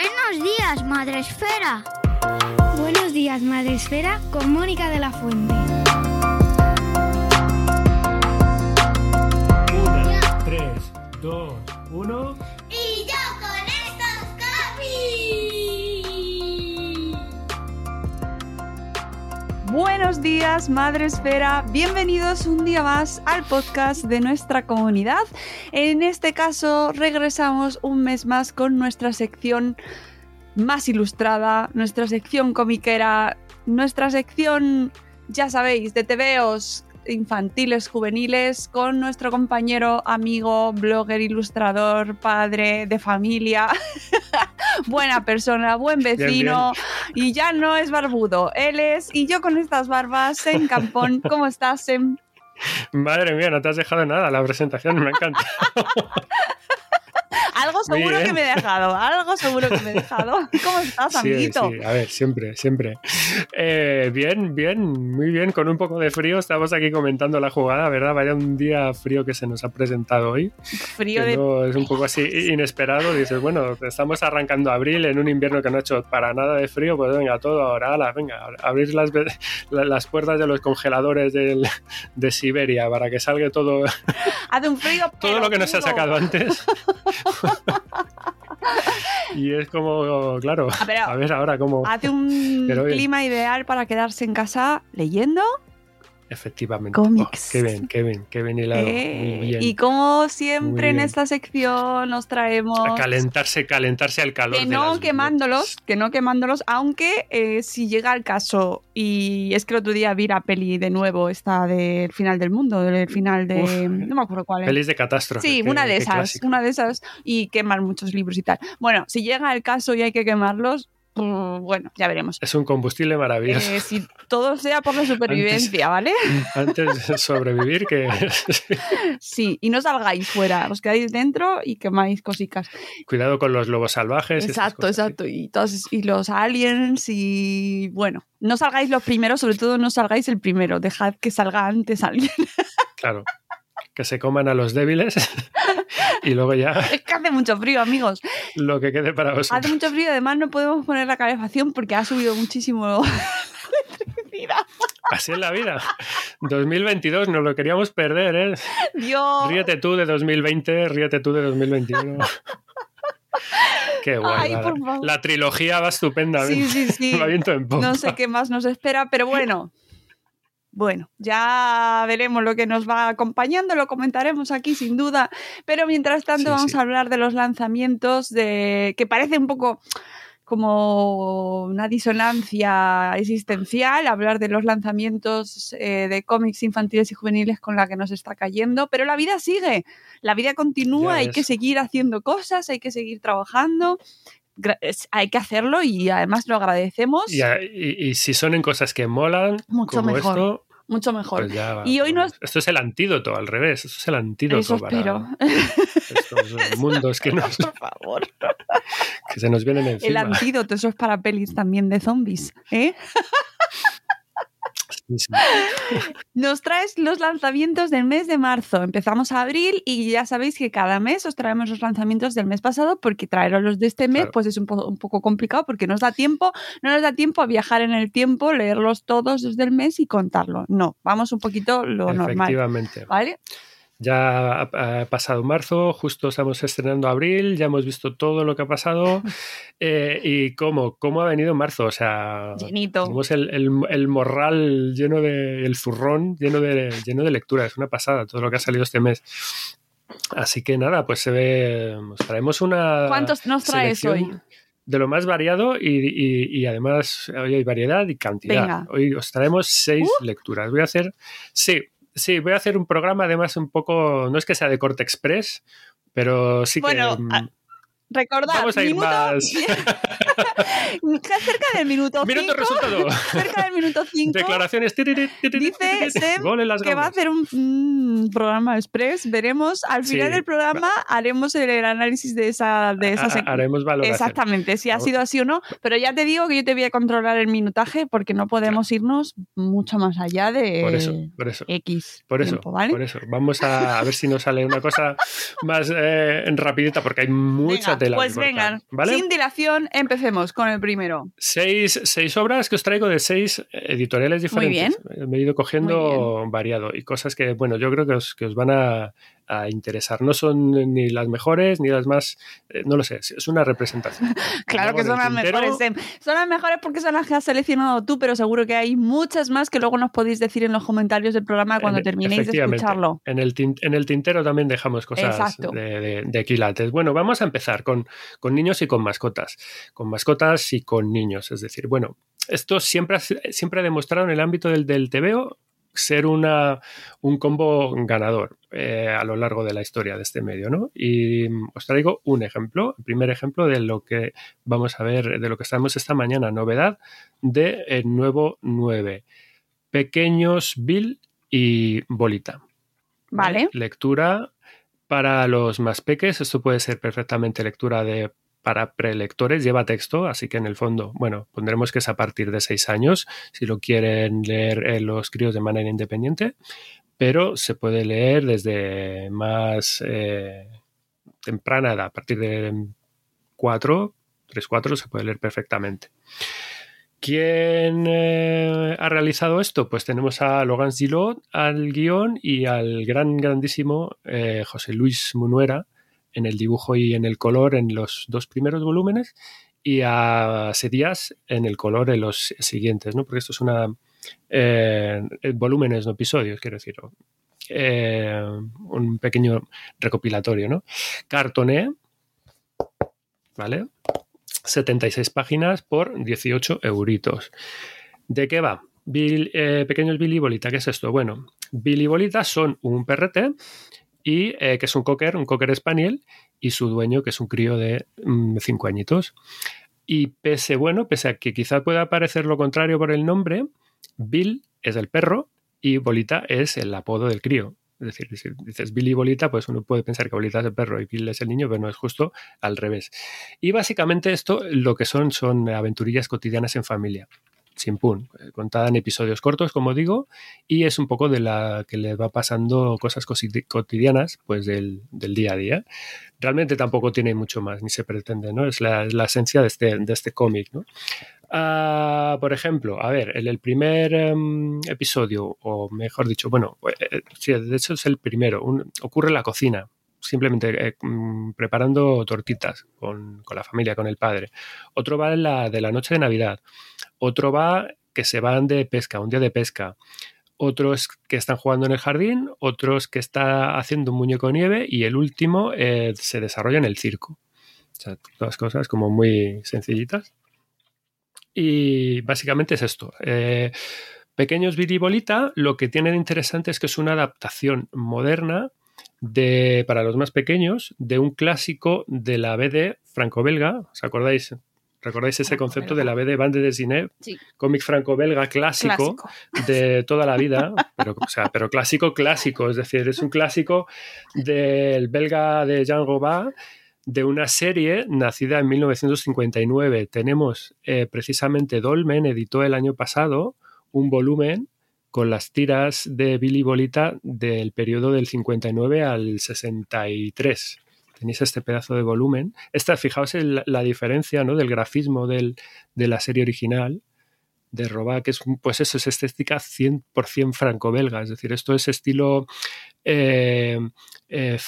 Buenos días, Madre Esfera. Buenos días, Madre Esfera, con Mónica de la Fuente. Una, tres, dos, Buenos días, Madre Esfera. Bienvenidos un día más al podcast de nuestra comunidad. En este caso, regresamos un mes más con nuestra sección más ilustrada, nuestra sección comiquera, nuestra sección, ya sabéis, de tebeos infantiles, juveniles, con nuestro compañero, amigo, blogger, ilustrador, padre de familia, buena persona, buen vecino, y ya no es barbudo, él es, y yo con estas barbas, Sem Campón, ¿cómo estás, Sem? Madre mía, no te has dejado nada la presentación, me encanta. Algo seguro que me he dejado, algo seguro que me he dejado. ¿Cómo estás, Sí, amiguito? sí, a ver, siempre, siempre. Eh, bien, bien, muy bien, con un poco de frío. Estamos aquí comentando la jugada, ¿verdad? Vaya un día frío que se nos ha presentado hoy. Frío de no, es un poco así inesperado. Dices, bueno, estamos arrancando abril en un invierno que no ha hecho para nada de frío, pues venga, todo ahora, ala, venga, abrir las, las puertas de los congeladores del- de Siberia para que salga todo, Hace un frío. todo lo que no se ha sacado antes. y es como, claro, A ver, a ver ahora cómo... Hace un clima ideal para quedarse en casa leyendo. Efectivamente. Cómics. Oh, qué bien, qué bien, qué bien hilado. Eh, Muy bien. Y como siempre en esta sección nos traemos. A calentarse, calentarse al calor. Que no quemándolos, que no quemándolos, aunque eh, si llega el caso, y es que el otro día vi la peli de nuevo, esta del final del mundo, del final de. Uf. no me acuerdo cuál es. Pelis de catástrofe. Sí, qué- una de esas, clásico. una de esas, y queman muchos libros y tal. Bueno, si llega el caso y hay que quemarlos, pues, bueno, ya veremos. Es un combustible maravilloso. Eh, si todo sea por la supervivencia, ¿vale? Antes de sobrevivir que... Sí, y no salgáis fuera, os quedáis dentro y quemáis cositas. Cuidado con los lobos salvajes. Exacto, exacto. Y, todos, y los aliens y bueno, no salgáis los primeros, sobre todo no salgáis el primero, dejad que salga antes alguien. Claro. Que se coman a los débiles y luego ya es que hace mucho frío, amigos. lo que quede para Hace vosotros. mucho frío, además no podemos poner la calefacción porque ha subido muchísimo la electricidad. Así es la vida. 2022 nos lo queríamos perder, ¿eh? Dios. Ríete tú de 2020, ríete tú de 2021. Qué guay. Ay, va. por favor. La trilogía va estupendamente. Sí, sí, sí. Va viento en popa. No sé qué más nos espera, pero bueno. Bueno, ya veremos lo que nos va acompañando, lo comentaremos aquí sin duda. Pero mientras tanto Sí, vamos sí. a hablar de los lanzamientos de que parece un poco como una disonancia existencial, hablar de los lanzamientos eh, de cómics infantiles y juveniles con la que nos está cayendo, pero la vida sigue, la vida continúa, hay que seguir haciendo cosas, hay que seguir trabajando, hay que hacerlo y además lo agradecemos. Y, a- y- y si son en cosas que molan, Mucho como mejor. esto, Mucho mejor. pues ya. Y hoy nos- Esto es el antídoto, al revés. Esto es el antídoto Eso para espero. estos mundos que, nos- Por favor. que se nos vienen El encima. antídoto, eso es para pelis también de zombies. ¿eh? Nos traes los lanzamientos del mes de marzo. Empezamos a abril y ya sabéis que cada mes os traemos los lanzamientos del mes pasado porque traeros los de este mes Claro. pues es un, po- un poco complicado porque nos da tiempo, no nos da tiempo a viajar en el tiempo, leerlos todos desde el mes y contarlo. No, vamos un poquito lo normal. Efectivamente. ¿Vale? Ya ha, ha pasado marzo, justo estamos estrenando abril, ya hemos visto todo lo que ha pasado. Eh, ¿Y cómo? ¿Cómo ha venido marzo? O sea, Llenito. tenemos el, el- el morral lleno de. el zurrón lleno de, lleno de lectura. Es una pasada todo lo que ha salido este mes. Así que nada, pues se ve. Os traemos una. ¿Cuántos nos traes hoy? De lo más variado y, y- y además hoy hay variedad y cantidad. Venga. Hoy os traemos seis Uh. lecturas. Voy a hacer. Sí, sí, voy a hacer un programa además un poco. No es que sea de corte express, pero sí Bueno, que. mm, a- Recordad, Vamos a ir minuto, más. cerca del minuto Minuto 5, resultado. cerca del minuto 5, Declaraciones. Dice las que va a hacer un, un programa express. Veremos. Al final Sí. del programa haremos el, el análisis de esa, de esa Ha- Haremos valoración. Exactamente, si ha sido así o no. Pero ya te digo que yo te voy a controlar el minutaje porque no podemos irnos mucho más allá de Por eso, por eso. X Por eso, tiempo, ¿vale? por eso. Vamos a, a ver si nos sale una cosa más eh, rapidita, porque hay mucha Venga. Tela pues vengan, ¿vale? sin dilación, empecemos con el primero. Seis, seis obras que os traigo de seis editoriales diferentes. Me he ido cogiendo variado y cosas que, bueno, yo creo que os, que os van a, a interesar. No son ni las mejores ni las más, eh, no lo sé, es una representación. Claro que son las tintero, mejores. Sem. Son las mejores porque son las que has seleccionado tú, pero seguro que hay muchas más que luego nos podéis decir en los comentarios del programa cuando en- terminéis de escucharlo. En el, en el tintero también dejamos cosas de, de- de quilates. Bueno, vamos a empezar con, con niños y con mascotas. Con mascotas y con niños. Es decir, bueno, esto siempre ha, siempre ha demostrado en el ámbito del, del TVO ser una, un combo ganador eh, a lo largo de la historia de este medio, ¿no? Y mm, os traigo un ejemplo, el primer ejemplo de lo que vamos a ver, de lo que estamos esta mañana, novedad de el nuevo 9. Pequeños Bill y Bolita. Vale. Lectura para los más peques. Esto puede ser perfectamente lectura de para prelectores, lleva texto, así que en el fondo, bueno, pondremos que es a partir de seis años, si lo quieren leer eh, los críos de manera independiente, pero se puede leer desde más eh, temprana edad, a partir de cuatro, tres, cuatro, se puede leer perfectamente. ¿Quién eh, ha realizado esto? Pues tenemos a Logan Gillot al guion y al gran, grandísimo José Luis Munuera en el dibujo y en el color en los dos primeros volúmenes y a Sedías en el color en los siguientes, ¿no? Porque esto es una... eh, volúmenes, no episodios, quiero decir. Eh, un pequeño recopilatorio, ¿no? Cartoné, ¿vale? 76 páginas por 18 euritos. ¿De qué va? Bill, eh, pequeños Billy ¿qué es esto? Bueno, Billy son un perrete y eh, que es un cocker, un cocker spaniel, y su dueño, que es un crío de 5 añitos. Y pese, bueno, pese a que quizá pueda parecer lo contrario por el nombre, Bill es el perro y Bolita es el apodo del crío. Es decir, si dices Bill y Bolita, pues uno puede pensar que Bolita es el perro y Bill es el niño, pero no es justo al revés. Y básicamente esto lo que son son aventurillas cotidianas en familia. Sin pun, contada en episodios cortos, como digo, y es un poco de la que le va pasando cosas cotidianas pues del, del día a día. Realmente tampoco tiene mucho más, ni se pretende, ¿no? Es la, esencia de este, de este cómic, ¿no? Ah, por ejemplo, a ver, en el primer em, episodio, o mejor dicho, bueno, eh, sí, de hecho es el primero, ocurre en la cocina, simplemente eh, mm, preparando tortitas con, con la familia, con el padre. Otro va en la de la noche de Navidad. Otro va que se van de pesca, un día de pesca. Otros que están jugando en el jardín, otros que está haciendo un muñeco nieve y el último eh, se desarrolla en el circo. O sea, todas cosas como muy sencillitas. Y básicamente es esto. Eh, Pequeños Billy Bolita, lo que tiene de interesante es que es una adaptación moderna de, para los más pequeños de un clásico de la BD franco-belga. ¿Os acordáis? ¿Recordáis ese concepto de la BD Bande dessinée? Sí. Cómic franco-belga clásico, Clásico. de toda la vida, pero, o sea, pero clásico, clásico, es decir, es un clásico del belga de Jean Robert, de una serie nacida en 1959. Tenemos eh, precisamente Dolmen, editó el año pasado un volumen con las tiras de Billy Bolita del periodo del 59 al 63. Tenéis este pedazo de volumen. Esta, fijaos en la, diferencia ¿no? del grafismo del, de la serie original de Robá, que es, pues eso, es estética 100% franco-belga, es decir, esto es estilo eh, eh,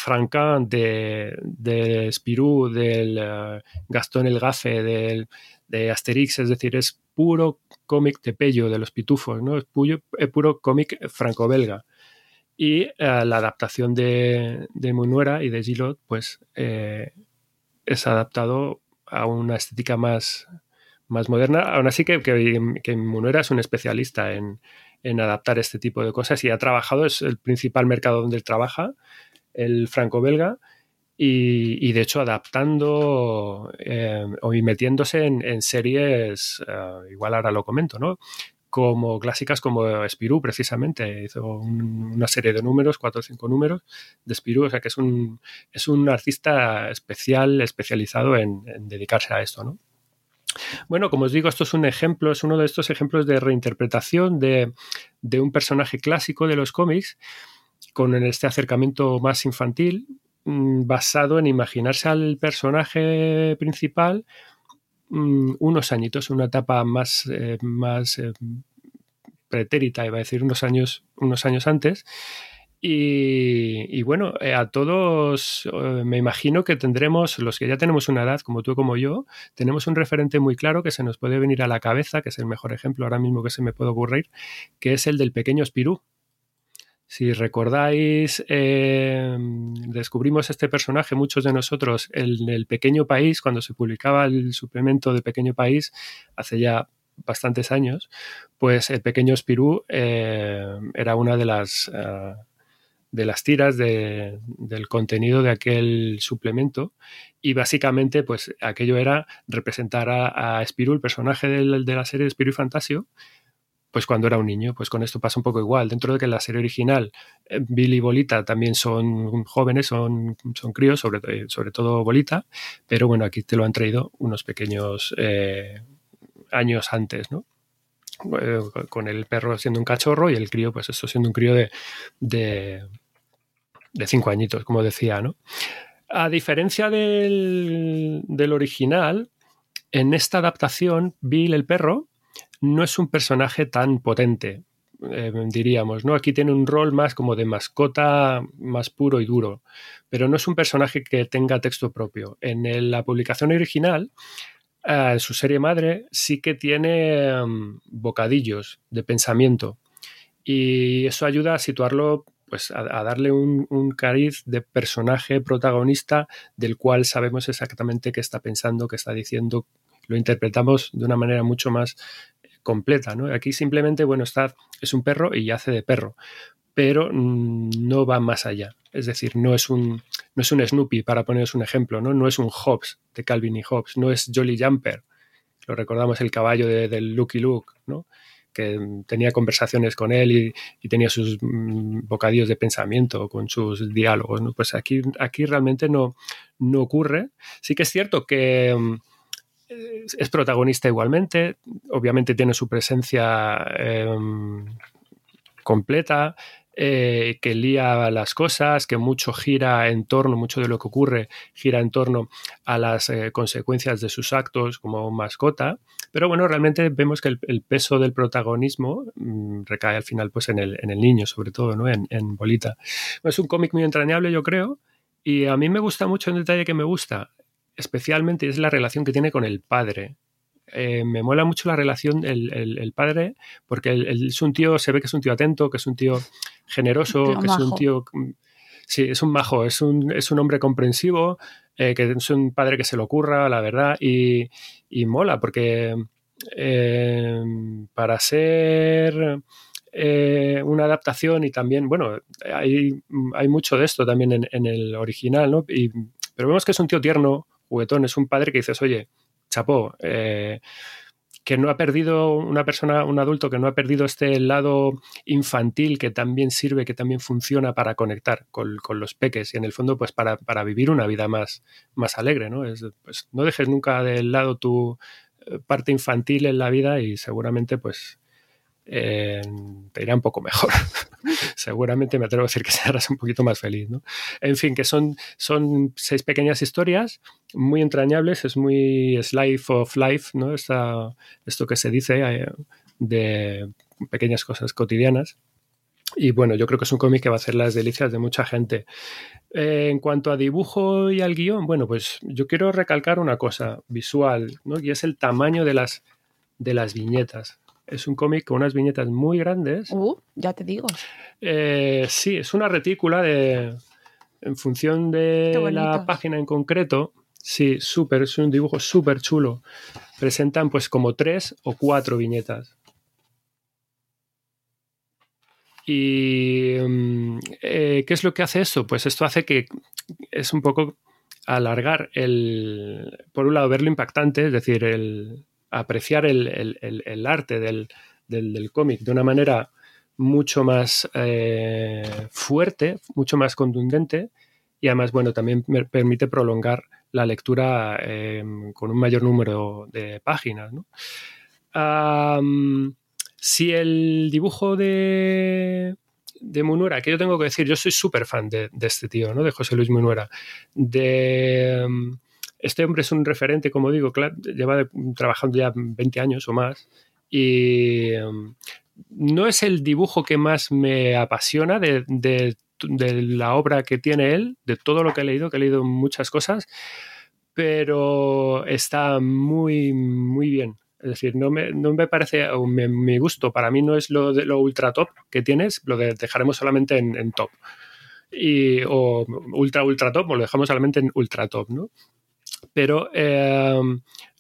de, de Spirou, del uh, Gastón el Gafe, del, de Asterix, es decir, es puro cómic de Pello, de los pitufos, ¿no? Es puro, es puro cómic franco-belga. Y uh, la adaptación de, de Munuera y de Gillot, pues eh, es adaptado a una estética más, más moderna. Aún así que, que, Munuera es un especialista en, en, adaptar este tipo de cosas y ha trabajado, es el principal mercado donde él trabaja, el franco-belga, y, y, de hecho adaptando eh, o metiéndose en, series, uh, igual ahora lo comento, ¿no? Como clásicas como Spirou, precisamente. Hizo un, una serie de números, cuatro o cinco números de Spirou, o sea que es un, es un artista especial, especializado en, en dedicarse a esto, ¿no? Bueno, como os digo, esto es un ejemplo, es uno de estos ejemplos de reinterpretación de, de un personaje clásico de los cómics con este acercamiento más infantil mm, basado en imaginarse al personaje principal mm, unos añitos, una etapa más, eh, más eh, pretérita, iba a decir unos años, unos años antes. Y, bueno, eh, a todos me imagino que tendremos, los que ya tenemos una edad, como tú como yo, tenemos un referente muy claro que se nos puede venir a la cabeza, que es el mejor ejemplo ahora mismo que se me puede ocurrir, que es el del pequeño Spirú si recordáis, em, descubrimos este personaje, muchos de nosotros, en el Pequeño País, cuando se publicaba el suplemento de Pequeño País, hace ya bastantes años, pues el Pequeño Spirú em, era una de las, ah, de las tiras del contenido de aquel suplemento. Y básicamente pues aquello era representar a, a el personaje de la serie de y Fantasio, pues cuando era un niño. Pues con esto pasa un poco igual. Dentro de que la serie original eh, Billy y Bolita también son jóvenes, son, son críos, sobre, eh, sobre todo Bolita, pero bueno, aquí te lo han traído unos pequeños eh, años antes, ¿no? con el perro siendo un cachorro y el crío, pues esto siendo un crío de, de, de cinco añitos, como decía, ¿no? A diferencia del, del original, en esta adaptación, Bill el perro no es un personaje tan potente, eh, diríamos, ¿no? Aquí tiene un rol más como de mascota más puro y duro, pero no es un personaje que tenga texto propio. En la publicación original, eh, en su serie madre, sí que tiene mm, bocadillos de pensamiento y eso ayuda a situarlo pues a, darle un, cariz de personaje protagonista del cual sabemos exactamente qué está pensando, qué está diciendo, lo interpretamos de una manera mucho más completa, ¿no? Aquí simplemente, bueno, está, es un perro y hace de perro, pero no va más allá. Es decir, no es un, no es un Snoopy, para poneros un ejemplo, ¿no? No es un Hobbs de Calvin y Hobbes, no es Jolly Jumper, lo recordamos el caballo de, del Lucky Luke, ¿no? que tenía conversaciones con él y, tenía sus mm, bocadillos de pensamiento con sus diálogos. ¿no? Pues aquí, aquí realmente no, no ocurre. Sí que es cierto que, mm, es protagonista igualmente, obviamente tiene su presencia em, completa, eh, que lía las cosas, que mucho gira en torno, mucho de lo que ocurre gira en torno a las eh, consecuencias de sus actos como mascota. Pero bueno, realmente vemos que el, peso del protagonismo mm, recae al final pues en el, en el, niño, sobre todo, ¿no? En, en Bolita. Es un cómic muy entrañable, yo creo. Y a mí me gusta mucho un detalle que me gusta especialmente es la relación que tiene con el padre. Eh, me mola mucho la relación el, padre, porque es un tío, se ve que es un tío atento, que es un tío generoso, que es un tío. Sí, es un majo, es un, es un hombre comprensivo, eh, que es un padre que se lo ocurra, la verdad, y, mola, porque eh, para ser una adaptación y también, bueno, hay, hay mucho de esto también en, en el original, ¿no? Y, pero vemos que es un tío tierno, juguetón, es un padre que dices, oye, chapó, eh, que no ha perdido una persona, un adulto que no ha perdido este lado infantil que también sirve, que también funciona para conectar con, los peques y en el fondo pues para, vivir una vida más, más alegre, ¿no? Es, pues, no dejes nunca de lado tu eh, parte infantil en la vida y seguramente pues eh, te irá un poco mejor. Seguramente me atrevo a decir que serás un poquito más feliz. ¿no? En fin, que son, son seis pequeñas historias muy entrañables, es muy slice of life, ¿no? esto que se dice eh, de pequeñas cosas cotidianas. Y bueno, yo creo que es un cómic que va a hacer las delicias de mucha gente. Eh, en cuanto a dibujo y al guion, bueno, pues yo quiero recalcar una cosa visual, ¿no? Y es el tamaño de las, de las viñetas es un cómic con unas viñetas muy grandes. Uh, ya te digo. Eh, sí, es una retícula de. En función de la página en concreto. Sí, súper, es un dibujo súper chulo. Presentan pues como tres o cuatro viñetas. ¿Y mm, eh, qué es lo que hace esto? Pues esto hace que es un poco alargar el, por un lado, ver lo impactante, es decir, el, apreciar el, arte del, cómic de una manera mucho más eh, fuerte, mucho más contundente y además, bueno, también me permite prolongar la lectura em, con un mayor número de páginas. si el dibujo de, de Munuera, que yo tengo que decir, yo soy súper fan de, de, este tío, ¿no? De José Luis Munuera. De, este hombre es un referente, como digo, lleva trabajando ya 20 años o más. Y no es el dibujo que más me apasiona de, la obra que tiene él, de todo lo que he leído, que he leído muchas cosas, pero está muy, muy bien. Es decir, no me, no me parece, o me, gusto para mí no es lo de lo ultra top que tienes, lo de, dejaremos solamente en, en top. Y, o ultra, ultra top, o lo dejamos solamente en ultra top, ¿no? Pero eh,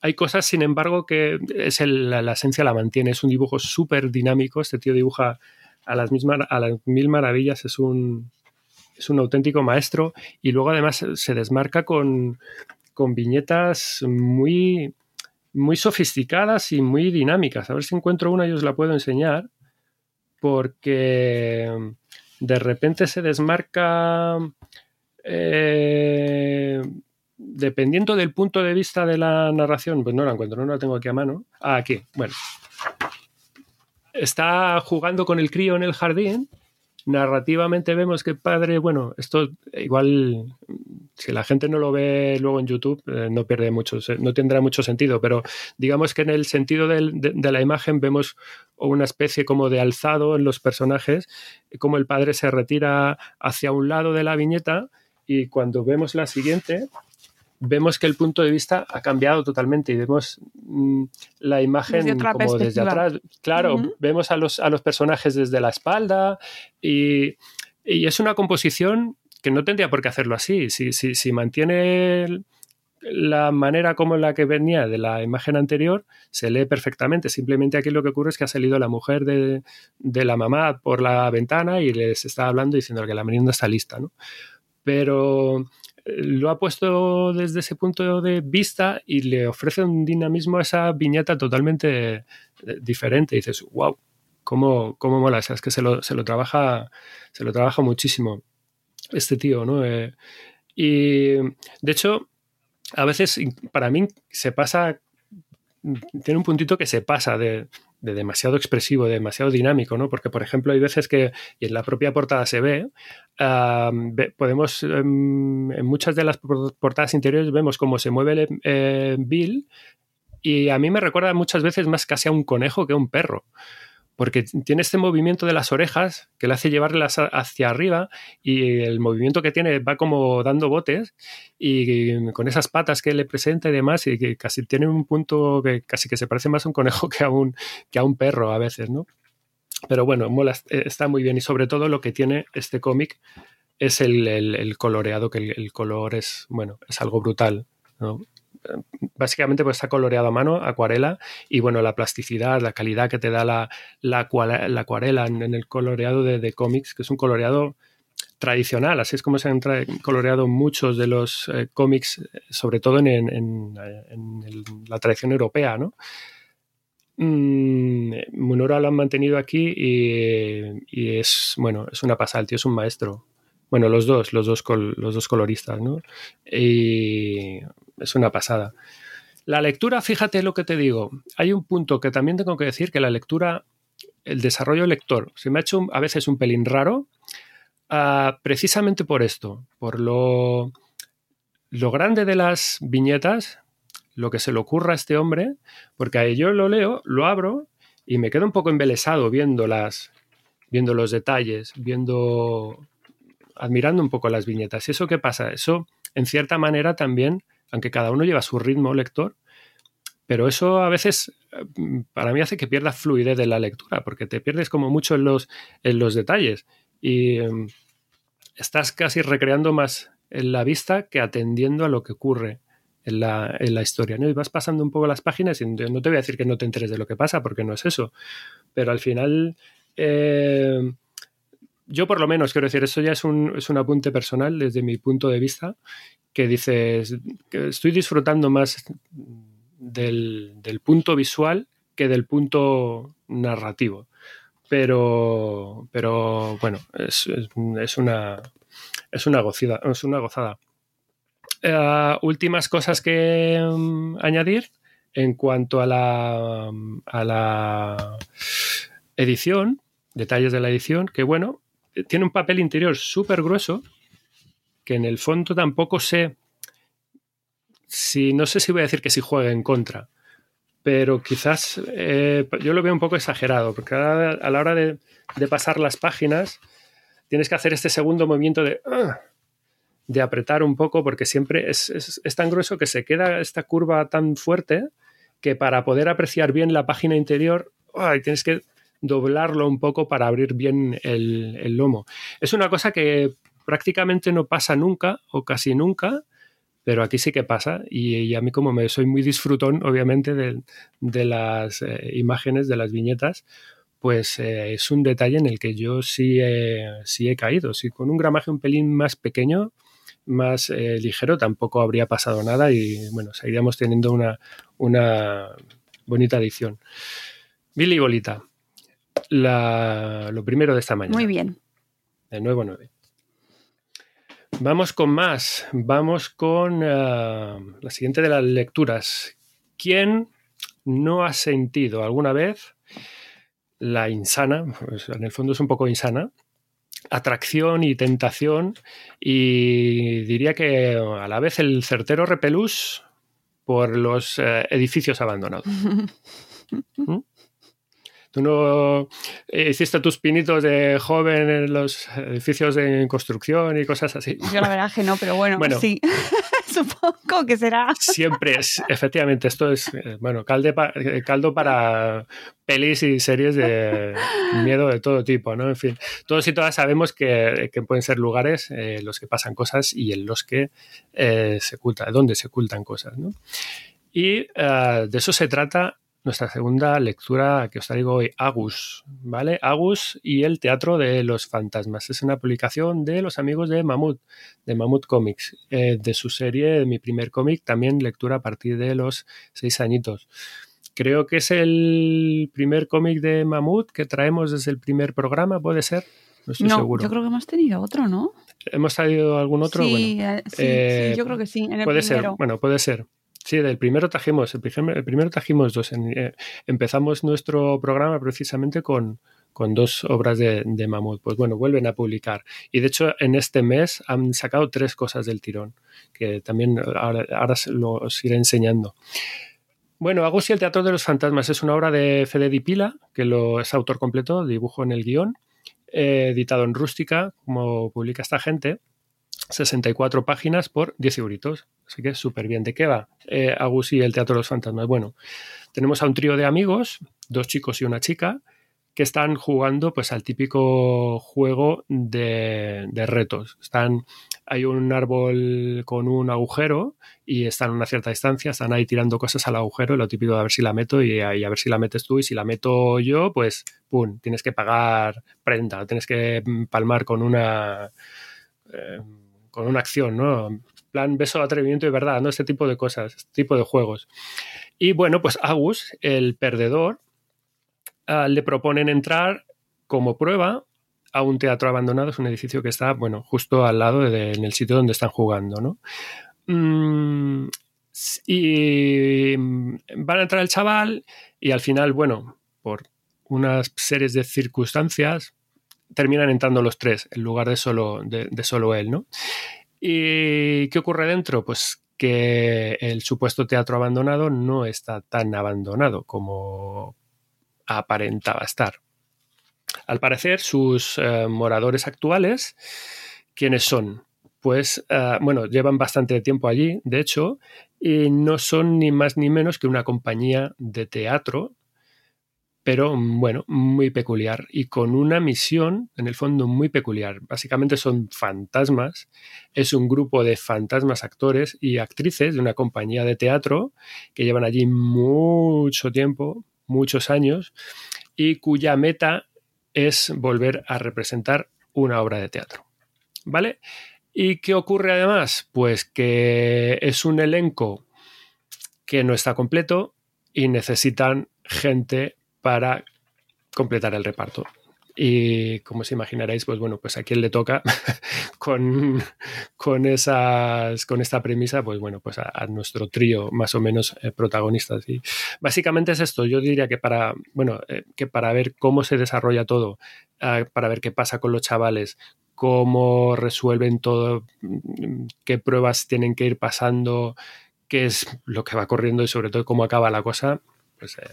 hay cosas, sin embargo, que es la, esencia la mantiene. Es un dibujo súper dinámico. Este tío dibuja a las, mismas, a las mil maravillas. Es un, es un auténtico maestro. Y luego, además, se desmarca con, con viñetas muy, muy sofisticadas y muy dinámicas. A ver si encuentro una y os la puedo enseñar. Porque de repente se desmarca. Eh, dependiendo del punto de vista de la narración, pues no la encuentro, no la tengo aquí a mano. Ah, aquí, bueno. Está jugando con el crío en el jardín. Narrativamente vemos que padre, bueno, esto igual, si la gente no lo ve luego en YouTube, eh, no pierde mucho, no tendrá mucho sentido, pero digamos que en el sentido de, la imagen vemos una especie como de alzado en los personajes, como el padre se retira hacia un lado de la viñeta y cuando vemos la siguiente, vemos que el punto de vista ha cambiado totalmente y vemos mmm, la imagen desde como desde atrás. Claro, uh -huh. vemos a los, a los personajes desde la espalda y, y, es una composición que no tendría por qué hacerlo así. Si, si, si mantiene la manera como la que venía de la imagen anterior se lee perfectamente. Simplemente aquí lo que ocurre es que ha salido la mujer de, de la mamá por la ventana y les está hablando diciendo que la merienda está lista, ¿no? Pero lo ha puesto desde ese punto de vista y le ofrece un dinamismo a esa viñeta totalmente eh, diferente. Dices, wow, cómo, cómo mola. O es que se lo, se lo, trabaja, se lo trabaja muchísimo este tío, ¿no? Eh, y de hecho, a veces para mí se pasa, tiene un puntito que se pasa de, de demasiado expresivo, de demasiado dinámico, ¿no? Porque, por ejemplo, hay veces que, y en la propia portada se ve, podemos, um, en muchas de las portadas interiores vemos cómo se mueve el, eh, Bill y a mí me recuerda muchas veces más casi a un conejo que a un perro porque tiene este movimiento de las orejas que le hace llevarlas hacia arriba y el movimiento que tiene va como dando botes y con esas patas que le presenta y demás y que casi tiene un punto que casi que se parece más a un conejo que a un, que a un perro a veces, ¿no? Pero bueno, mola, está muy bien y sobre todo lo que tiene este cómic es el, el, el coloreado, que el, el, color es, bueno, es algo brutal, ¿no? Básicamente pues está coloreado a mano, acuarela, y bueno, la plasticidad, la calidad que te da la, la, la acuarela en, el coloreado de, cómics, que es un coloreado tradicional, así es como se han coloreado muchos de los eh, cómics, sobre todo en, la tradición europea, ¿no? Mm, Munora lo han mantenido aquí y, es, bueno, es una pasada, el tío es un maestro. Bueno, los dos, los dos, los dos coloristas, ¿no? Y es una pasada. La lectura, fíjate lo que te digo, hay un punto que también tengo que decir que la lectura, el desarrollo lector, se me ha hecho a veces un pelín raro, uh, precisamente por esto, por lo, lo grande de las viñetas, lo que se le ocurra a este hombre, porque yo lo leo, lo abro y me quedo un poco embelesado viendo las, viendo los detalles, viendo, admirando un poco las viñetas. ¿Y eso qué pasa? Eso, en cierta manera, también aunque cada uno lleva su ritmo lector, pero eso a veces para mí hace que pierdas fluidez de la lectura, porque te pierdes como mucho en los, en los detalles y um, estás casi recreando más en la vista que atendiendo a lo que ocurre en la, en la historia. ¿no? Y vas pasando un poco las páginas y no te voy a decir que no te enteres de lo que pasa, porque no es eso, pero al final... Eh, yo por lo menos quiero decir, eso ya es un, es un apunte personal desde mi punto de vista, que dices que estoy disfrutando más del, del, punto visual que del punto narrativo. Pero, pero bueno, es, es, una, es, una gocida, es una gozada. Uh, últimas cosas que um, añadir en cuanto a la, a la edición, detalles de la edición, que bueno, tiene un papel interior súper grueso en el fondo tampoco sé si, no sé si voy a decir que si juega en contra, pero quizás eh, yo lo veo un poco exagerado, porque a, la hora de, pasar las páginas tienes que hacer este segundo movimiento de, ah, de apretar un poco, porque siempre es, es, tan grueso que se queda esta curva tan fuerte que para poder apreciar bien la página interior, tienes que doblarlo un poco para abrir bien el, el lomo. Es una cosa que prácticamente no pasa nunca o casi nunca pero aquí sí que pasa y, a mí como me soy muy disfrutón, obviamente, de, las eh, imágenes, de las viñetas, pues eh, es un detalle en el que yo sí, sí he caído. Si con un gramaje un pelín más pequeño, más eh, ligero, tampoco habría pasado nada y bueno, seguiríamos teniendo una, una bonita edición. Billy Bolita, lo primero de esta mañana. Muy bien. De nuevo 9. Vamos con más. Vamos con eh, la siguiente de las lecturas. ¿Quién no ha sentido alguna vez la insana, pues en el fondo es un poco insana, atracción y tentación y diría que a la vez el certero repelús por los eh, edificios abandonados? ¿Mm? Tú no eh, hiciste tus pinitos de joven en los edificios de construcción y cosas así. Yo la verdad que no, pero bueno, sí. Supongo que será. Siempre es, efectivamente, esto es, eh, bueno, eh, caldo para pelis y series de miedo de todo tipo, ¿no? En fin, todos y todas sabemos que, pueden ser lugares en los que pasan cosas y en los que se oculta, donde se ocultan cosas, ¿no? Y de eso se trata nuestra segunda lectura que os traigo hoy, Agus, ¿vale? Agus y el Teatro de los Fantasmas. Es una publicación de los amigos de Mamut, de Mamut Comics, eh, de su serie, de mi primer cómic, también lectura a partir de los seis añitos. Creo que es el primer cómic de Mamut que traemos desde el primer programa, ¿puede ser? No estoy seguro. Yo creo que hemos tenido otro, ¿no? ¿Hemos traído algún otro? Sí, eh, sí, yo creo que sí. puede ser, bueno, puede ser. Sí, del primero trajimos, el, primero trajimos dos. Eh, empezamos nuestro programa precisamente con, dos obras de, de, Mamut. Pues bueno, vuelven a publicar. Y de hecho, en este mes han sacado tres cosas del tirón, que también ahora, ahora os iré enseñando. Bueno, Agus y el Teatro de los Fantasmas es una obra de Fede Di Pila, que es autor completo, dibujo en el guion, eh, editado en rústica, como publica esta gente. 64 páginas por 10 euritos. Así que súper bien. ¿De qué va eh, Agus y el Teatro de los Fantasmas? Bueno, tenemos a un trío de amigos, dos chicos y una chica, que están jugando pues al típico juego de, retos. Están, hay un árbol con un agujero y están a una cierta distancia, están ahí tirando cosas al agujero, lo típico de a ver si la meto y, a ver si la metes tú y si la meto yo, pues pum, tienes que pagar prenda, tienes que palmar con una... Eh, con una acción, ¿no? plan beso, atrevimiento y verdad, ¿no? Este tipo de cosas, este tipo de juegos. Y bueno, pues Agus, el perdedor, ah, le proponen entrar como prueba a un teatro abandonado, es un edificio que está, bueno, justo al lado de, en el sitio donde están jugando, ¿no? Mm, y van a entrar el chaval y al final, bueno, por unas series de circunstancias, terminan entrando los tres en lugar de solo, de, solo él, ¿no? ¿Y qué ocurre dentro? Pues que el supuesto teatro abandonado no está tan abandonado como aparentaba estar. Al parecer, sus eh, moradores actuales, ¿quiénes son? Pues, eh, bueno, llevan bastante tiempo allí, de hecho, y no son ni más ni menos que una compañía de teatro pero bueno, muy peculiar y con una misión, en el fondo, muy peculiar. Básicamente son fantasmas, es un grupo de fantasmas actores y actrices de una compañía de teatro que llevan allí mucho tiempo, muchos años, y cuya meta es volver a representar una obra de teatro. ¿Vale? ¿Y qué ocurre además? Pues que es un elenco que no está completo y necesitan gente para completar el reparto. Y como os imaginaréis, pues bueno, pues a quien le toca con, con, con esta premisa, pues bueno, pues a, nuestro trío más o menos eh, protagonistas. Básicamente es esto, yo diría que para, bueno, eh, que para ver cómo se desarrolla todo, ah, para ver qué pasa con los chavales, cómo resuelven todo, mm, qué pruebas tienen que ir pasando, qué es lo que va corriendo y sobre todo cómo acaba la cosa, pues eh,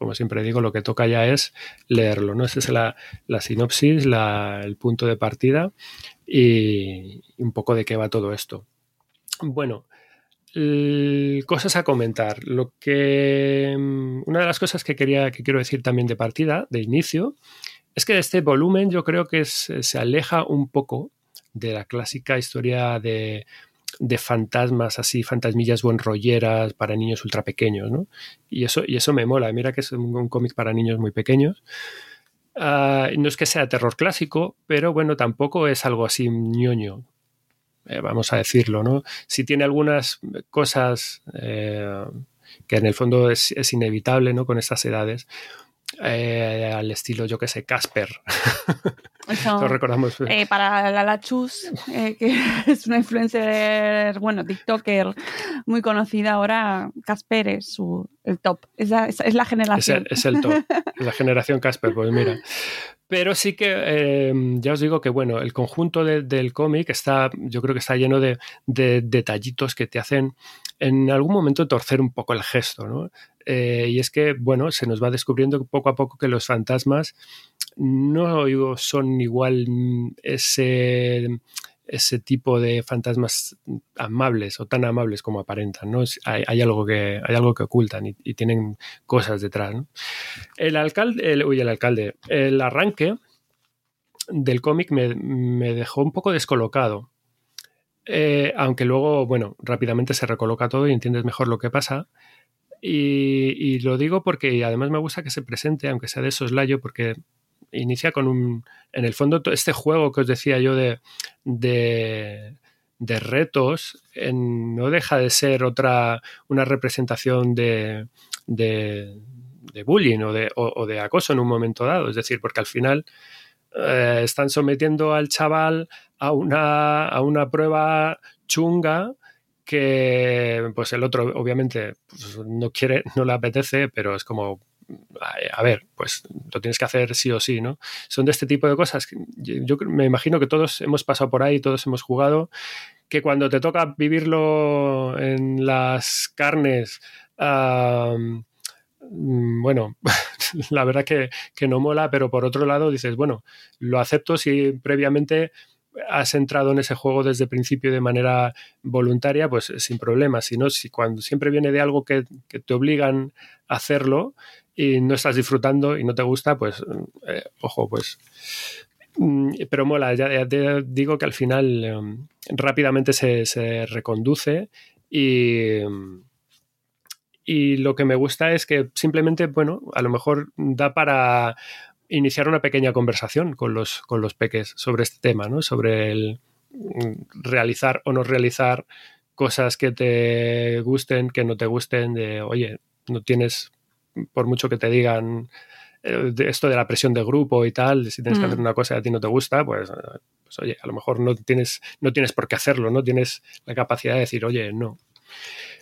como siempre digo, lo que toca ya es leerlo, ¿no? Esa es la, sinopsis, el punto de partida y un poco de qué va todo esto. Bueno, cosas a comentar. Lo que mm, una de las cosas que quería que quiero decir también de partida, de inicio, es que este volumen yo creo que se aleja un poco de la clásica historia de de fantasmas así, fantasmillas rolleras para niños ultra pequeños, ¿no? Y eso, y eso me mola. Mira que es un, cómic para niños muy pequeños. Ah, no es que sea terror clásico, pero bueno, tampoco es algo así ñoño. Eh, vamos a decirlo, ¿no? Si tiene algunas cosas eh, que en el fondo es, es, inevitable, ¿no? Con estas edades. Eh, al estilo, yo que sé, Casper. Eso, recordamos. Eh, para la Lachus, eh, que es una influencer, bueno, TikToker muy conocida ahora, Casper es su, el top. Es la, es, la generación. Es el, top. la generación Casper, pues mira. Pero sí que ya os digo que, bueno, el conjunto del cómic está, yo creo que está lleno de, de, detallitos que te hacen en algún momento torcer un poco el gesto, ¿no? Eh, y es que, bueno, se nos va descubriendo poco a poco que los fantasmas no son igual ese, ese tipo de fantasmas amables o tan amables como aparentan, ¿no? Hay, algo, que, hay algo que ocultan y, tienen cosas detrás, El alcalde, el, el alcalde, el arranque del cómic me, dejó un poco descolocado. Eh, aunque luego, bueno, rápidamente se recoloca todo y entiendes mejor lo que pasa. Y, lo digo porque además me gusta que se presente, aunque sea de soslayo, porque inicia con un, en el fondo, este juego que os decía yo de, de, retos, no deja de ser otra, una representación de, de, bullying o de, o, de, acoso en un momento dado. Es decir, porque al final eh, están sometiendo al chaval a una, a una prueba chunga que pues el otro obviamente pues, no quiere, no le apetece, pero es como, a ver, pues lo tienes que hacer sí o sí, ¿no? Son de este tipo de cosas. Que yo, me imagino que todos hemos pasado por ahí, todos hemos jugado, que cuando te toca vivirlo en las carnes, mm, bueno, la verdad que, que, no mola, pero por otro lado dices, bueno, lo acepto si previamente has entrado en ese juego desde el principio de manera voluntaria, pues sin problema. Si no, si cuando siempre viene de algo que, te obligan a hacerlo y no estás disfrutando y no te gusta, pues eh, ojo, pues. Mm, pero mola, ya, te digo que al final em, rápidamente se, se, reconduce y, y lo que me gusta es que simplemente, bueno, a lo mejor da para iniciar una pequeña conversación con los, con los peques sobre este tema, ¿no? Sobre el mm, realizar o no realizar cosas que te gusten, que no te gusten, de, oye, no tienes, por mucho que te digan eh, esto de la presión de grupo y tal, si tienes que hacer mm. una cosa y a ti no te gusta, pues, pues, oye, a lo mejor no tienes, no tienes por qué hacerlo, no tienes la capacidad de decir, oye, no.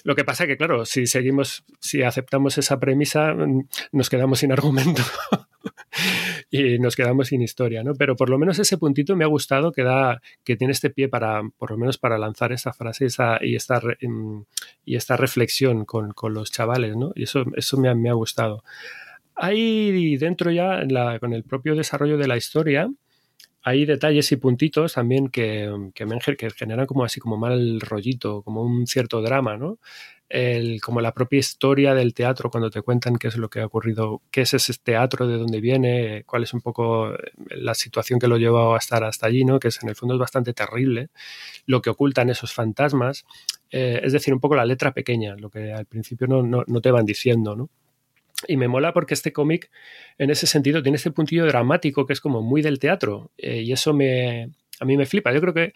Lo que pasa que, claro, si seguimos, si aceptamos esa premisa, mm, nos quedamos sin argumento. y nos quedamos sin historia, ¿no? Pero por lo menos ese puntito me ha gustado que da, que tiene este pie para, por lo menos para lanzar esa frase esa, y, esta, em, y esta reflexión con, los chavales, ¿no? Y eso, eso me, ha, me ha gustado. Hay dentro ya, con el propio desarrollo de la historia, hay detalles y puntitos también que, que, que generan como así como mal rollito, como un cierto drama, ¿no? El, como la propia historia del teatro, cuando te cuentan qué es lo que ha ocurrido, qué es ese teatro, de dónde viene, cuál es un poco eh, la situación que lo lleva a estar hasta allí, ¿no? que es, en el fondo es bastante terrible, lo que ocultan esos fantasmas, eh, es decir, un poco la letra pequeña, lo que al principio no, no, te van diciendo, ¿no? Y me mola porque este cómic, en ese sentido, tiene este puntillo dramático que es como muy del teatro. Eh, y eso me, a mí me flipa. Yo creo que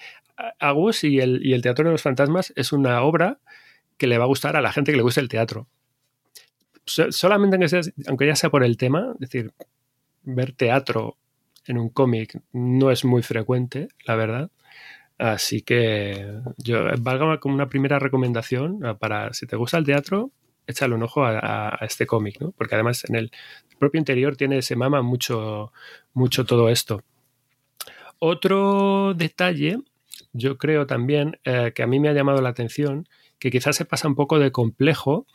Agus y el, y el Teatro de los Fantasmas es una obra que le va a gustar a la gente que le guste el teatro. Solamente aunque, ya sea por el tema, es decir, ver teatro en un cómic no es muy frecuente, la verdad. Así que yo valga como una primera recomendación para si te gusta el teatro, échale un ojo a, este cómic, ¿no? Porque además en el propio interior tiene, se mama mucho, mucho todo esto. Otro detalle, yo creo también, eh, que a mí me ha llamado la atención, que quizás se pasa un poco de complejo,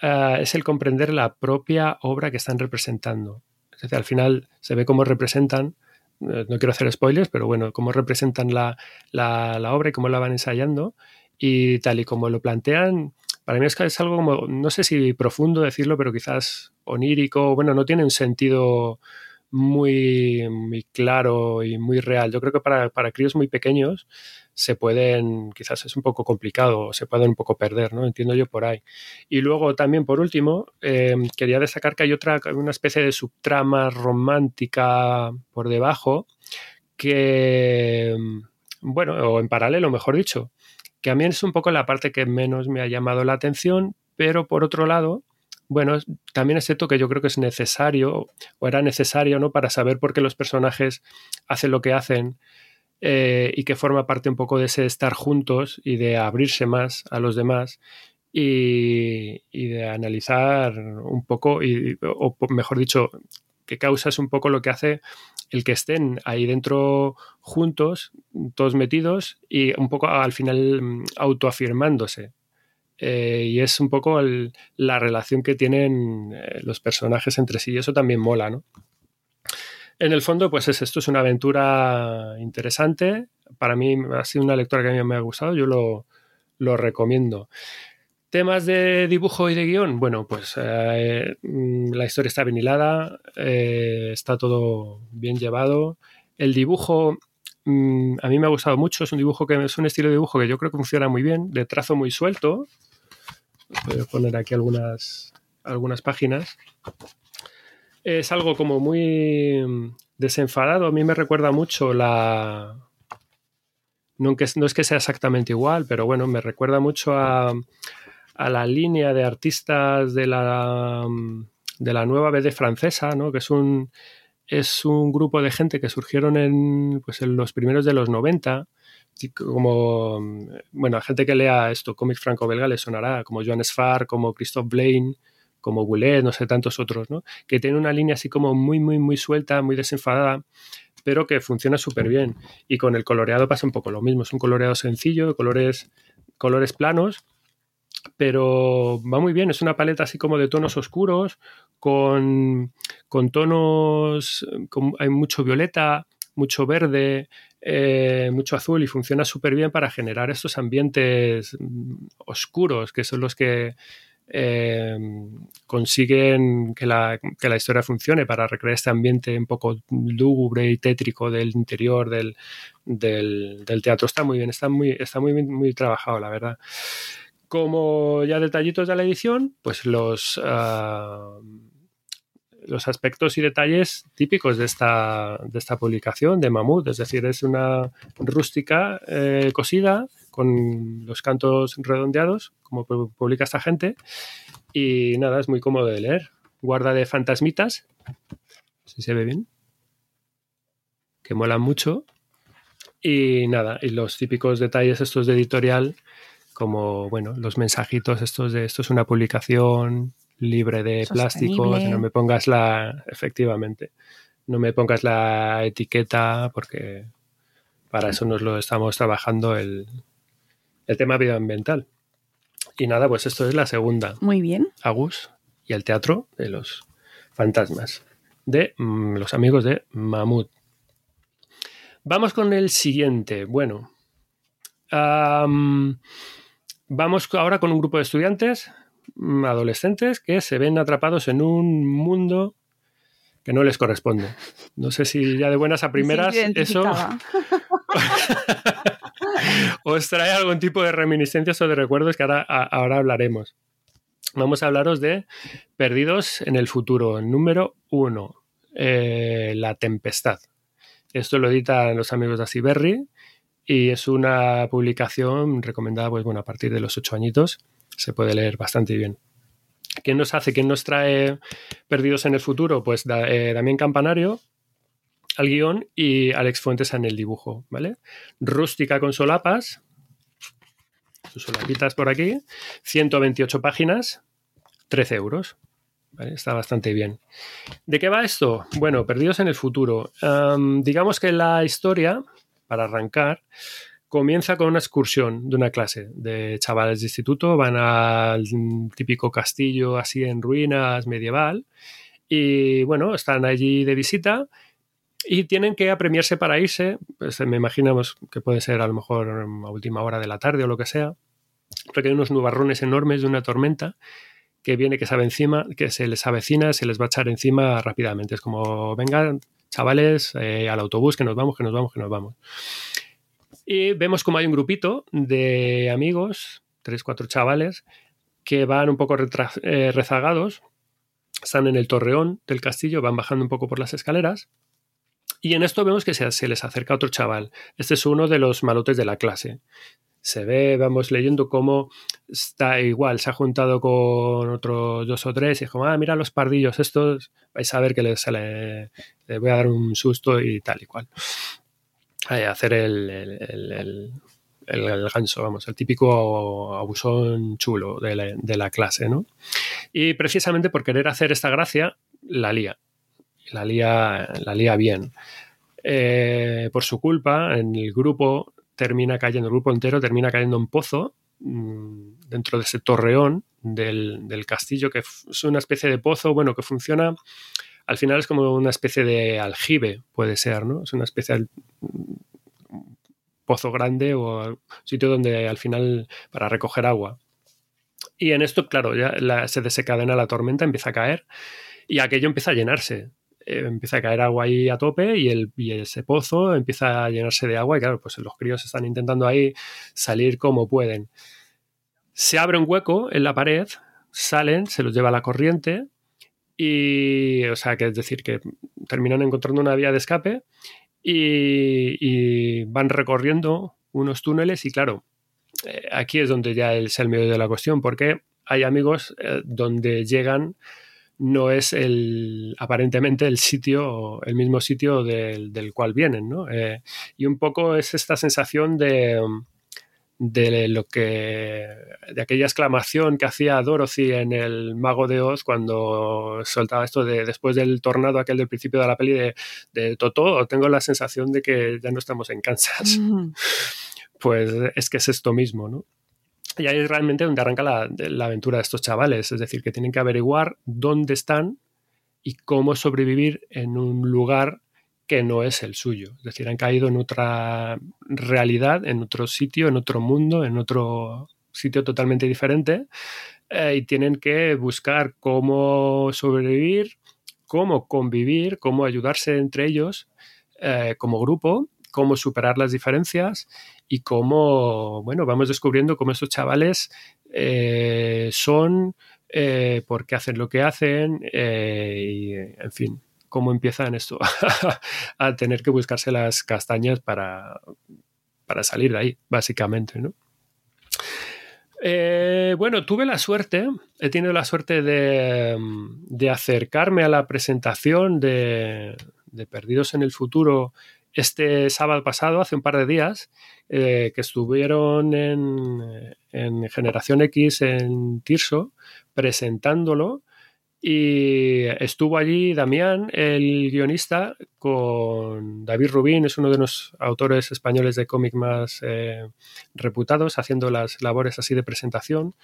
eh, es el comprender la propia obra que están representando. Es decir, al final se ve cómo representan, eh, no quiero hacer spoilers, pero bueno, cómo representan la, la obra y cómo la van ensayando y tal y como lo plantean, para mí es, es algo no sé si profundo decirlo, pero quizás onírico, bueno, no tiene un sentido muy, muy claro y muy real. Yo creo que para, para, críos muy pequeños se pueden, quizás es un poco complicado, se pueden un poco perder, ¿no? Entiendo yo por ahí. Y luego también, por último, eh, quería destacar que hay otra, una especie de subtrama romántica por debajo que, bueno, o en paralelo, mejor dicho, que a mí es un poco la parte que menos me ha llamado la atención, pero por otro lado, bueno, también es cierto que yo creo que es necesario, o era necesario, ¿no? Para saber por qué los personajes hacen lo que hacen eh, y que forma parte un poco de ese estar juntos y de abrirse más a los demás y, de analizar un poco, y, o mejor dicho, qué causa es un poco lo que hace el que estén ahí dentro juntos, todos metidos y un poco al final mm, autoafirmándose. Eh, y es un poco la relación que tienen eh, los personajes entre sí y eso también mola, ¿no? En el fondo, pues es, esto es una aventura interesante. Para mí ha sido una lectura que a mí me ha gustado, yo lo, lo recomiendo. Temas de dibujo y de guion, bueno, pues eh, mm, la historia está bien eh, está todo bien llevado. El dibujo mm, a mí me ha gustado mucho, es un dibujo que es un estilo de dibujo que yo creo que funciona muy bien, de trazo muy suelto. Voy a poner aquí algunas, algunas páginas. Es algo como muy desenfadado, a mí me recuerda mucho la... No, es que sea exactamente igual, pero bueno, me recuerda mucho a a la línea de artistas de la, de la nueva BD francesa, ¿no? que es un, es un grupo de gente que surgieron en, pues, en los primeros de los 90, como, bueno, gente que lea esto, cómic franco-belga le sonará, como Joan Sfar, como Christophe Blaine, como Goulet, no sé, tantos otros, ¿no? Que tiene una línea así como muy, muy, muy suelta, muy desenfadada, pero que funciona súper bien. Y con el coloreado pasa un poco lo mismo, es un coloreado sencillo, de colores, colores planos, pero va muy bien. Es una paleta así como de tonos oscuros, con, tonos, hay mucho violeta, mucho verde, eh, mucho azul y funciona súper bien para generar estos ambientes mm, oscuros que son los que eh, consiguen que la, historia funcione para recrear este ambiente un poco lúgubre y tétrico del interior del, teatro. Está muy bien, está muy, está muy, muy trabajado, la verdad. Como ya detallitos de la edición, pues los, ah, los aspectos y detalles típicos de esta, de esta publicación de Mamut, es decir, es una rústica eh, cosida con los cantos redondeados, como publica esta gente, y nada, es muy cómodo de leer. Guarda de fantasmitas, si se ve bien, que molan mucho. Y nada, y los típicos detalles estos de editorial como bueno, los mensajitos estos de esto es una publicación libre de plásticos, no me pongas la, efectivamente, no me pongas la etiqueta porque para eso nos lo estamos trabajando el, el tema medioambiental. Y nada, pues esto es la segunda. Muy bien. Agus y el teatro de los fantasmas de mm, los amigos de Mamut. Vamos con el siguiente. Bueno, Vamos ahora con un grupo de estudiantes, mm, adolescentes, que se ven atrapados en un mundo que no les corresponde. No sé si ya de buenas a primeras eso os trae algún tipo de reminiscencias o de recuerdos que ahora, hablaremos. Vamos a hablaros de Perdidos en el futuro, número uno, eh, La Tempestad. Esto lo editan los amigos de Asiberry y es una publicación recomendada pues, bueno, a partir de los ocho añitos. Se puede leer bastante bien. ¿Quién nos hace? ¿Quién nos trae Perdidos en el futuro? Pues eh, Damián Campanario, al guion y Alex Fuentes en el dibujo, ¿vale? Rústica con solapas, sus solapitas por aquí, 128 páginas, 13 euros. Está bastante bien. ¿De qué va esto? Bueno, Perdidos en el futuro. Digamos que la historia, para arrancar, comienza con una excursión de una clase de chavales de instituto, van al típico castillo así en ruinas medieval y bueno, están allí de visita y tienen que apremiarse para irse, pues me imaginamos que puede ser a lo mejor a última hora de la tarde o lo que sea, porque hay unos nubarrones enormes de una tormenta que viene que se encima, que se les avecina, se les va a echar encima rápidamente. Es como, vengan, chavales, eh, al autobús, que nos vamos, que nos vamos, que nos vamos. Y vemos como hay un grupito de amigos, tres, cuatro chavales, que van un poco eh, rezagados, están en el torreón del castillo, van bajando un poco por las escaleras y en esto vemos que se, les acerca otro chaval. Este es uno de los malotes de la clase. Se ve, vamos leyendo cómo está igual, se ha juntado con otros dos o tres y es como, ah, mira los pardillos estos, vais a ver que les, le, voy a dar un susto y tal y cual. Hacer el, el, el, ganso, vamos, el típico abusón chulo de la, de la, clase, ¿no? Y precisamente por querer hacer esta gracia, la lía la lía, la lía bien. Eh, por su culpa, en el grupo termina cayendo, el grupo entero termina cayendo en pozo mm, dentro de ese torreón del, castillo, que es una especie de pozo, bueno, que funciona, al final es como una especie de aljibe, puede ser, ¿no? Es una especie de pozo grande o sitio donde al final para recoger agua. Y en esto, claro, ya se desencadena la tormenta, empieza a caer y aquello empieza a llenarse. Eh, empieza a caer agua ahí a tope y, el, ese pozo empieza a llenarse de agua y claro, pues los críos están intentando ahí salir como pueden. Se abre un hueco en la pared, salen, se los lleva la corriente y, o sea, que es decir, que terminan encontrando una vía de escape y, van recorriendo unos túneles y claro, eh, aquí es donde ya es el medio de la cuestión, porque hay amigos eh, donde llegan no es el aparentemente el sitio, el mismo sitio del, cual vienen, ¿no? Eh, y un poco es esta sensación de, de lo que de aquella exclamación que hacía Dorothy en el Mago de Oz cuando soltaba esto de después del tornado aquel del principio de la peli de, de Toto, tengo la sensación de que ya no estamos en Kansas. Pues es que es esto mismo, ¿no? Y ahí es realmente donde arranca la, aventura de estos chavales, es decir, que tienen que averiguar dónde están y cómo sobrevivir en un lugar que no es el suyo. Es decir, han caído en otra realidad, en otro sitio, en otro mundo, en otro sitio totalmente diferente eh, y tienen que buscar cómo sobrevivir, cómo convivir, cómo ayudarse entre ellos eh, como grupo, cómo superar las diferencias y cómo, bueno, vamos descubriendo cómo estos chavales eh, son, eh, por qué hacen lo que hacen eh, y, en fin, cómo empiezan esto a tener que buscarse las castañas para, para salir de ahí, básicamente, ¿no? bueno, tuve la suerte, he tenido la suerte de, de acercarme a la presentación de, de, Perdidos en el Futuro este sábado pasado, hace un par de días, eh, que estuvieron en, en, Generación X en Tirso presentándolo y estuvo allí Damián, el guionista, con David Rubín, es uno de los autores españoles de cómic más eh, reputados, haciendo las labores así de presentación.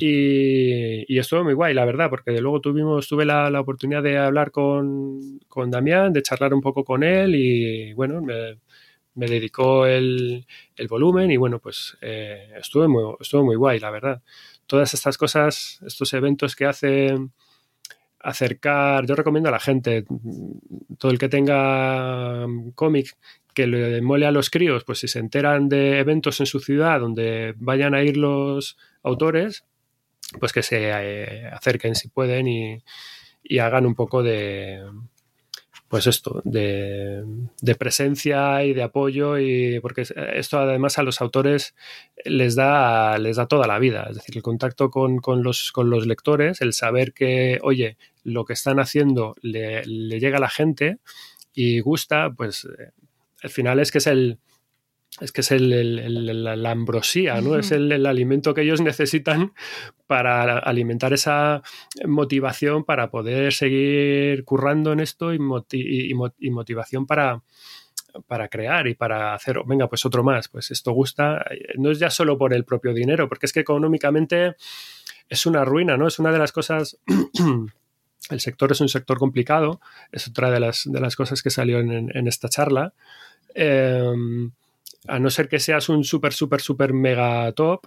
Y, y, estuvo muy guay, la verdad, porque luego tuvimos, tuve la, la oportunidad de hablar con, con, Damián, de charlar un poco con él y bueno, me, me dedicó el, el, volumen y bueno, pues eh, estuvo, muy, estuvo muy guay, la verdad. Todas estas cosas, estos eventos que hacen acercar, yo recomiendo a la gente, todo el que tenga cómic que le mole a los críos, pues si se enteran de eventos en su ciudad donde vayan a ir los autores, pues que se eh, acerquen si pueden y, y hagan un poco de, pues esto, de, presencia y de apoyo, y porque esto además a los autores les da, les da toda la vida, es decir, el contacto con, los, con los lectores, el saber que, oye, lo que están haciendo le, llega a la gente y gusta, pues eh, al final es que es el, es que es el, la ambrosía, ¿no? Es el, alimento que ellos necesitan para alimentar esa motivación para poder seguir currando en esto y, y, motivación para, para crear y para hacer, venga, pues otro más, pues esto gusta, no es ya solo por el propio dinero, porque es que económicamente es una ruina, ¿no? Es una de las cosas... el sector es un sector complicado, es otra de las, de las cosas que salió en, esta charla. Eh, a no ser que seas un súper, súper, súper mega top,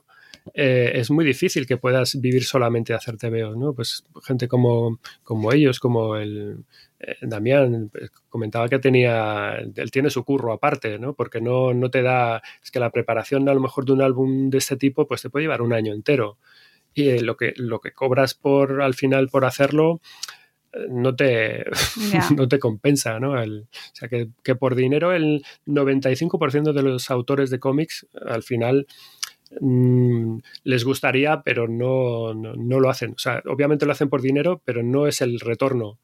eh, es muy difícil que puedas vivir solamente de hacer TVO, ¿no? Pues gente como, como ellos, como el eh, Damián, pues, comentaba que tenía, él tiene su curro aparte, ¿no? Porque no, no te da, es que la preparación a lo mejor de un álbum de este tipo, pues te puede llevar un año entero. Y eh, lo, que, lo que cobras por, al final por hacerlo, no te, no te compensa, ¿no? o sea, que, por dinero el 95% de los autores de cómics al final mm, les gustaría, pero no, no, lo hacen. O sea, obviamente lo hacen por dinero, pero no es el retorno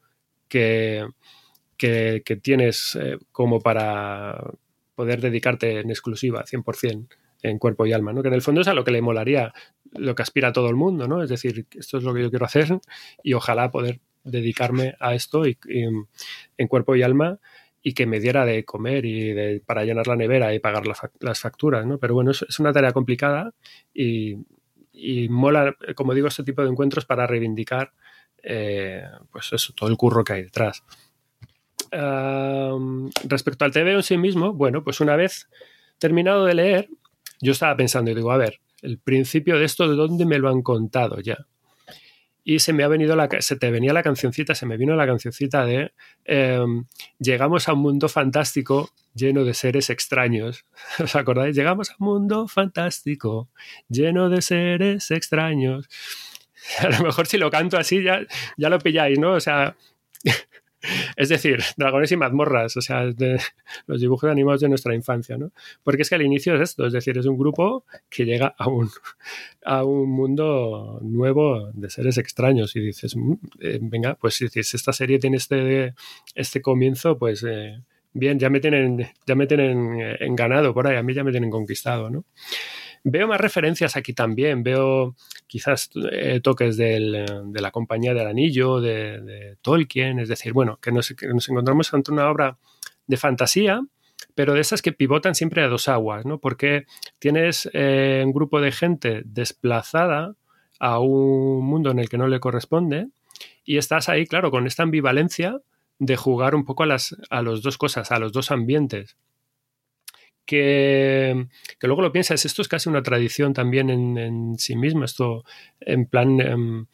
que, que, tienes eh, como para poder dedicarte en exclusiva, 100% en cuerpo y alma, ¿no? Que en el fondo es a lo que le molaría, lo que aspira a todo el mundo, ¿no? Es decir, esto es lo que yo quiero hacer y ojalá poder dedicarme a esto y, en cuerpo y alma y que me diera de comer y de, para llenar la nevera y pagar las facturas, ¿no? Pero bueno, es, una tarea complicada y, mola, como digo, este tipo de encuentros para reivindicar eh, pues eso, todo el curro que hay detrás. respecto al TV en sí mismo, bueno, pues una vez terminado de leer, yo estaba pensando y digo, a ver, el principio de esto, ¿de dónde me lo han contado ya? y se me ha venido la, se te venía la cancioncita, se me vino la cancioncita de em, llegamos a un mundo fantástico lleno de seres extraños. ¿Os acordáis? Llegamos a un mundo fantástico lleno de seres extraños. A lo mejor si lo canto así ya, ya lo pilláis, ¿no? O sea, es decir, dragones y mazmorras, o sea, los dibujos animados de nuestra infancia, ¿no? Porque es que al inicio es esto, es decir, es un grupo que llega a un, a un mundo nuevo de seres extraños y dices, mm, eh, venga, pues si esta serie tiene este, este comienzo, pues eh, bien, ya me tienen, ya me tienen eh, enganado por ahí, a mí ya me tienen conquistado, ¿no? Veo más referencias aquí también, veo quizás eh, toques de la compañía del anillo, de, Tolkien, es decir, bueno, que nos, encontramos ante una obra de fantasía, pero de esas que pivotan siempre a dos aguas, ¿no? Porque tienes eh, un grupo de gente desplazada a un mundo en el que no le corresponde y estás ahí, claro, con esta ambivalencia de jugar un poco a las a las dos cosas, a los dos ambientes que, luego lo piensas, esto es casi una tradición también en, sí mismo, esto en plan em,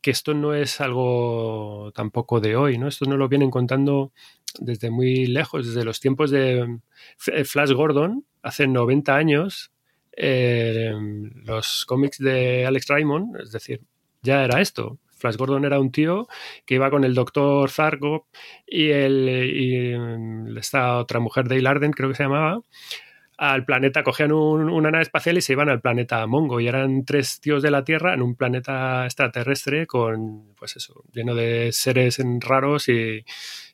que esto no es algo tampoco de hoy, ¿no? Esto no lo vienen contando desde muy lejos, desde los tiempos de Flash Gordon, hace 90 años, em, los cómics de Alex Raymond, es decir, ya era esto. Flash Gordon era un tío que iba con el doctor Zargo y, el, esta otra mujer, Dale Arden, creo que se llamaba, al planeta, cogían una nave espacial y se iban al planeta Mongo. Y eran tres tíos de la Tierra en un planeta extraterrestre con, pues eso, lleno de seres raros y,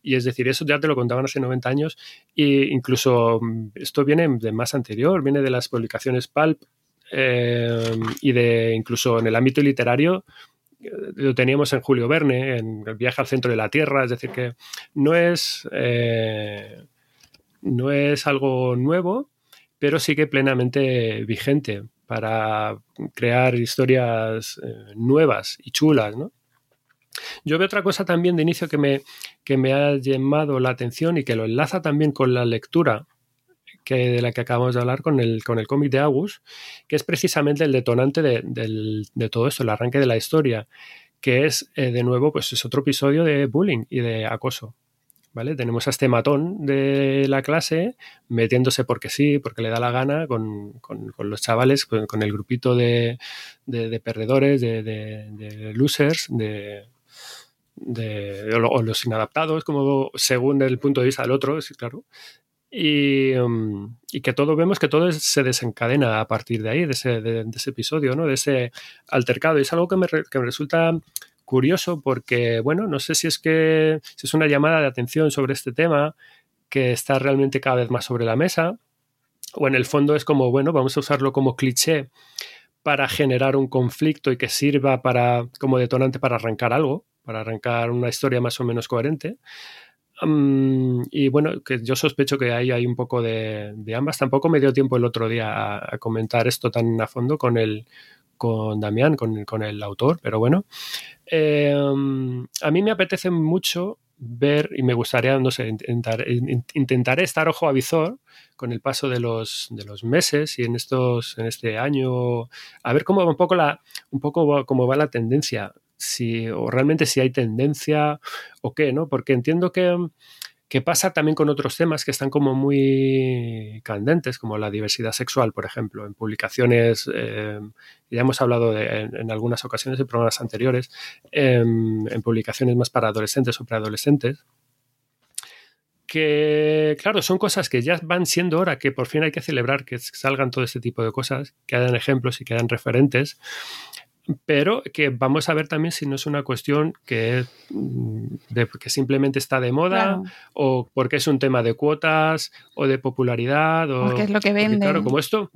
es decir, eso ya te lo contaban hace 90 años. E incluso mm, esto viene de más anterior, viene de las publicaciones Pulp eh, y de incluso en el ámbito literario lo teníamos en Julio Verne, en el viaje al centro de la Tierra, es decir, que no es, eh, no es algo nuevo, pero sí que plenamente vigente para crear historias eh, nuevas y chulas, Yo veo otra cosa también de inicio que me, que me ha llamado la atención y que lo enlaza también con la lectura que, de la que acabamos de hablar con el, con el cómic de Agus, que es precisamente el detonante de, todo esto, el arranque de la historia, que es, eh, de nuevo, pues es otro episodio de bullying y de acoso. ¿Vale? Tenemos a este matón de la clase metiéndose porque sí, porque le da la gana con, los chavales, con, el grupito de, perdedores, de, losers, de, o los inadaptados, como según el punto de vista del otro, sí, claro. Mm, y, que todo vemos que todo se desencadena a partir de ahí, de ese, episodio, ¿no? de ese altercado. Y es algo que me, que me resulta curioso porque, bueno, no sé si es que es una llamada de atención sobre este tema que está realmente cada vez más sobre la mesa, o en el fondo es como, bueno, vamos a usarlo como cliché para generar un conflicto y que sirva para, como detonante para arrancar algo, para arrancar una historia más o menos coherente. Y bueno, que yo sospecho que ahí hay un poco de, ambas. Tampoco me dio tiempo el otro día a, comentar esto tan a fondo con el con Damián, con, el autor, pero bueno. Eh, a mí me apetece mucho ver y me gustaría, no sé, intentar, intentaré estar ojo a visor con el paso de los, de los meses y en estos, en este año, a ver cómo un poco la, un poco cómo va la tendencia, si, o realmente si hay tendencia o qué, ¿no? Porque entiendo que que pasa también con otros temas que están como muy candentes, como la diversidad sexual, por ejemplo, en publicaciones, eh, ya hemos hablado en, algunas ocasiones en programas anteriores, em, en publicaciones más para adolescentes o preadolescentes, que, claro, son cosas que ya van siendo hora, que por fin hay que celebrar que salgan todo este tipo de cosas, que hayan ejemplos y que hayan referentes pero que vamos a ver también si no es una cuestión que, mm, que simplemente está de moda o porque es un tema de cuotas o de popularidad o porque es lo que vende. Claro, como esto,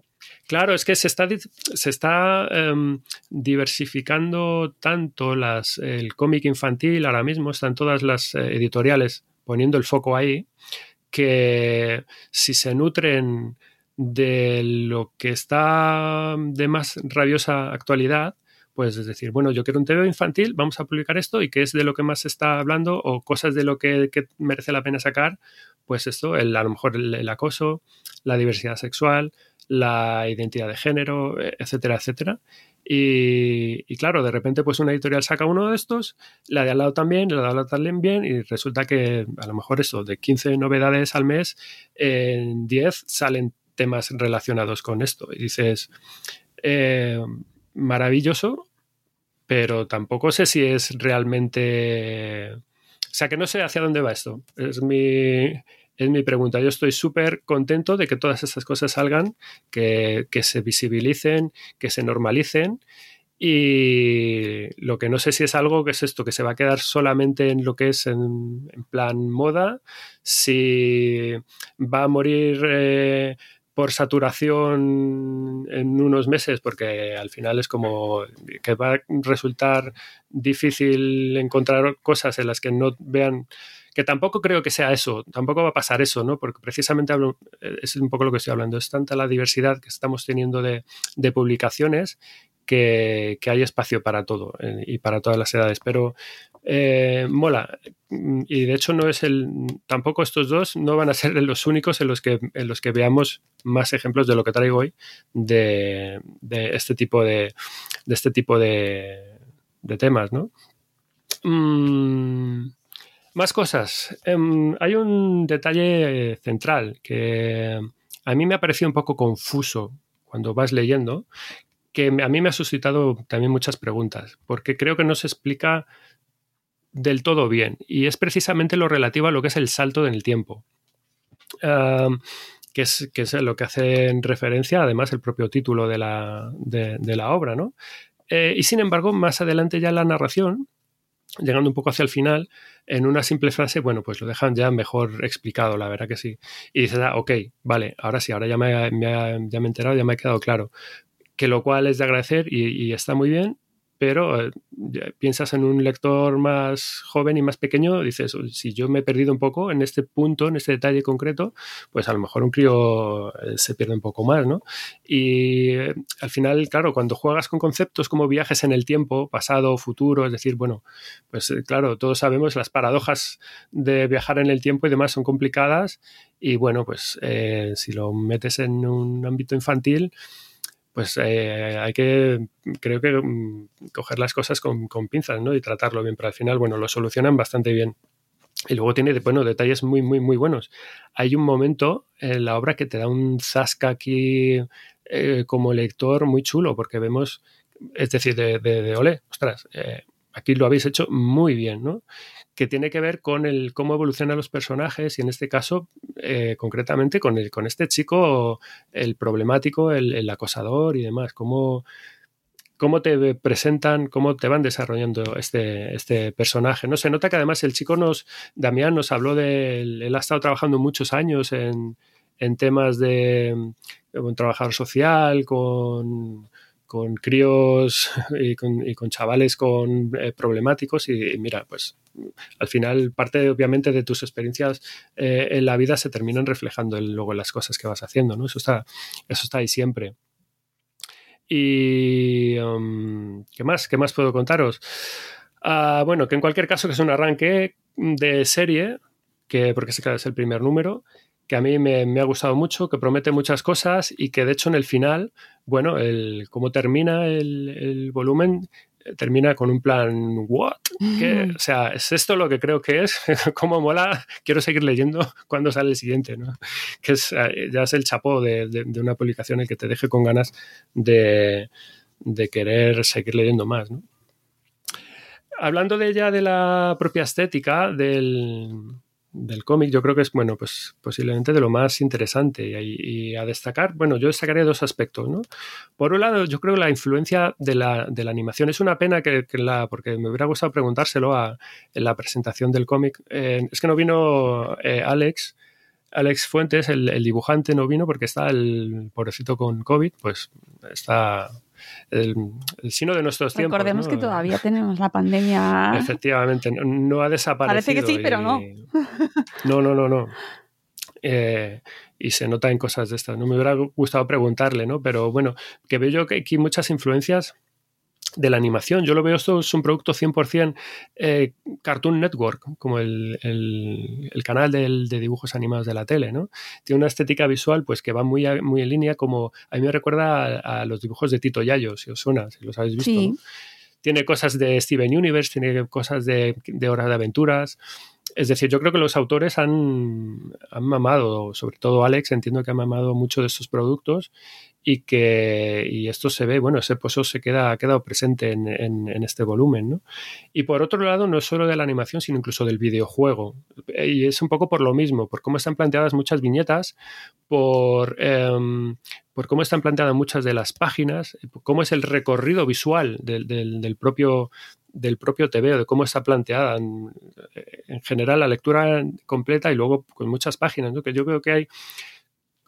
claro, es que se está, se está em, diversificando tanto las, el cómic infantil ahora mismo, están todas las eh, editoriales poniendo el foco ahí, que si se nutren de lo que está de más rabiosa actualidad, pues es decir, bueno, yo quiero un TV infantil, vamos a publicar esto y qué es de lo que más se está hablando o cosas de lo que, merece la pena sacar, pues esto, el, a lo mejor el, acoso, la diversidad sexual, la identidad de género, etcétera, etcétera. Y, claro, de repente pues una editorial saca uno de estos, la de al lado también, la de al lado también bien, y resulta que a lo mejor eso, de 15 novedades al mes, en 10 salen temas relacionados con esto. Y dices, eh, maravilloso, pero tampoco sé si es realmente... O sea, que no sé hacia dónde va esto. Es mi, es mi pregunta. Yo estoy súper contento de que todas estas cosas salgan, que, se visibilicen, que se normalicen. Y lo que no sé si es algo que es esto, que se va a quedar solamente en lo que es en, plan moda, si va a morir eh, por saturación en unos meses, porque al final es como que va a resultar difícil encontrar cosas en las que no vean que tampoco creo que sea eso, tampoco va a pasar eso, ¿no? Porque precisamente hablo, es un poco lo que estoy hablando, es tanta la diversidad que estamos teniendo de, de publicaciones que, hay espacio para todo eh, y para todas las edades. Pero eh, mola. Y de hecho no es el. Tampoco estos dos no van a ser los únicos en los que, en los que veamos más ejemplos de lo que traigo hoy de, este tipo de. de este tipo de, de temas, ¿no? Mm, más cosas. Em, hay un detalle central que a mí me ha parecido un poco confuso cuando vas leyendo, que a mí me ha suscitado también muchas preguntas, porque creo que no se explica del todo bien, y es precisamente lo relativo a lo que es el salto en el tiempo. que, es, que es lo que hace en referencia, además, el propio título de la, de, la obra, ¿no? Eh, y sin embargo, más adelante ya la narración, llegando un poco hacia el final, en una simple frase, bueno, pues lo dejan ya mejor explicado, la verdad que sí. Y dices, ah, ok, vale, ahora sí, ahora ya me, ya me he enterado, ya me ha quedado claro que lo cual es de agradecer y, está muy bien, pero eh, piensas en un lector más joven y más pequeño, dices, si yo me he perdido un poco en este punto, en este detalle concreto, pues a lo mejor un crío eh, se pierde un poco más, ¿no? Y eh, al final, claro, cuando juegas con conceptos como viajes en el tiempo, pasado, futuro, es decir, bueno, pues claro, todos sabemos las paradojas de viajar en el tiempo y demás son complicadas y bueno, pues si lo metes en un ámbito infantil, pues eh, hay que, creo que, mm, coger las cosas con, pinzas, ¿no? Y tratarlo bien, pero al final, bueno, lo solucionan bastante bien. Y luego tiene, bueno, detalles muy, muy, muy buenos. Hay un momento en la obra que te da un zasca aquí eh, como lector muy chulo, porque vemos, es decir, de, ole, ostras, eh, aquí lo habéis hecho muy bien, ¿no? Que tiene que ver con el cómo evolucionan los personajes y en este caso eh, concretamente con, el, con este chico el problemático, el, acosador y demás, cómo, cómo te presentan, cómo te van desarrollando este, este personaje. No se nota que además el chico nos, Damián nos habló de, él ha estado trabajando muchos años en, en temas de, un trabajador social, con, con críos y con, chavales con eh, problemáticos y, mira, pues al final parte obviamente de tus experiencias eh, en la vida se terminan reflejando luego en las cosas que vas haciendo, ¿no? Eso está, eso está ahí siempre. Y um, ¿qué más? ¿Qué más puedo contaros? Ah, bueno, que en cualquier caso que es un arranque de serie, que porque se es el primer número, que a mí me, ha gustado mucho, que promete muchas cosas y que de hecho en el final, bueno, el, cómo termina el, volumen, eh, termina con un plan, ¿what? ¿Qué? O sea, ¿es esto lo que creo que es? ¿Cómo mola? Quiero seguir leyendo cuando sale el siguiente, ¿no? Que es, eh, ya es el chapó de, de, una publicación el que te deje con ganas de, de querer seguir leyendo más, ¿no? Hablando de ya de la propia estética del, del cómic, yo creo que es, bueno, pues posiblemente de lo más interesante y, a destacar, bueno, yo destacaré dos aspectos, ¿no? Por un lado, yo creo que la influencia de la, de la animación es una pena que, la, porque me hubiera gustado preguntárselo a, en la presentación del cómic, eh, es que no vino eh, Alex, Alex Fuentes, el, el, dibujante, no vino porque está el pobrecito con COVID, pues está el, sino de nuestros tiempos. Recordemos que todavía tenemos la pandemia. Efectivamente, no, ha desaparecido. Parece que sí, pero no. No, no, no, no. Eh, y se nota en cosas de estas. No me hubiera gustado preguntarle, ¿no? Pero bueno, que veo yo que aquí muchas influencias de la animación. Yo lo veo esto es un producto 100% eh, Cartoon Network, como el, canal de dibujos animados de la tele, ¿no? Tiene una estética visual pues que va muy, muy en línea como a mí me recuerda a, los dibujos de Tito Yayo, si os suena, si los habéis visto. Tiene cosas de Steven Universe, tiene cosas de, de Hora de Aventuras. Es decir, yo creo que los autores han, mamado, sobre todo Alex, entiendo que ha mamado mucho de estos productos y que y esto se ve, bueno, ese pozo se queda, ha quedado presente en, este volumen. ¿no? Y por otro lado, no solo de la animación, sino incluso del videojuego. Y es un poco por lo mismo, por cómo están planteadas muchas viñetas, por, em, por cómo están planteadas muchas de las páginas, cómo es el recorrido visual del, del propio del propio TV, de cómo está planteada en, en, general la lectura completa y luego con muchas páginas, ¿no? que yo creo que hay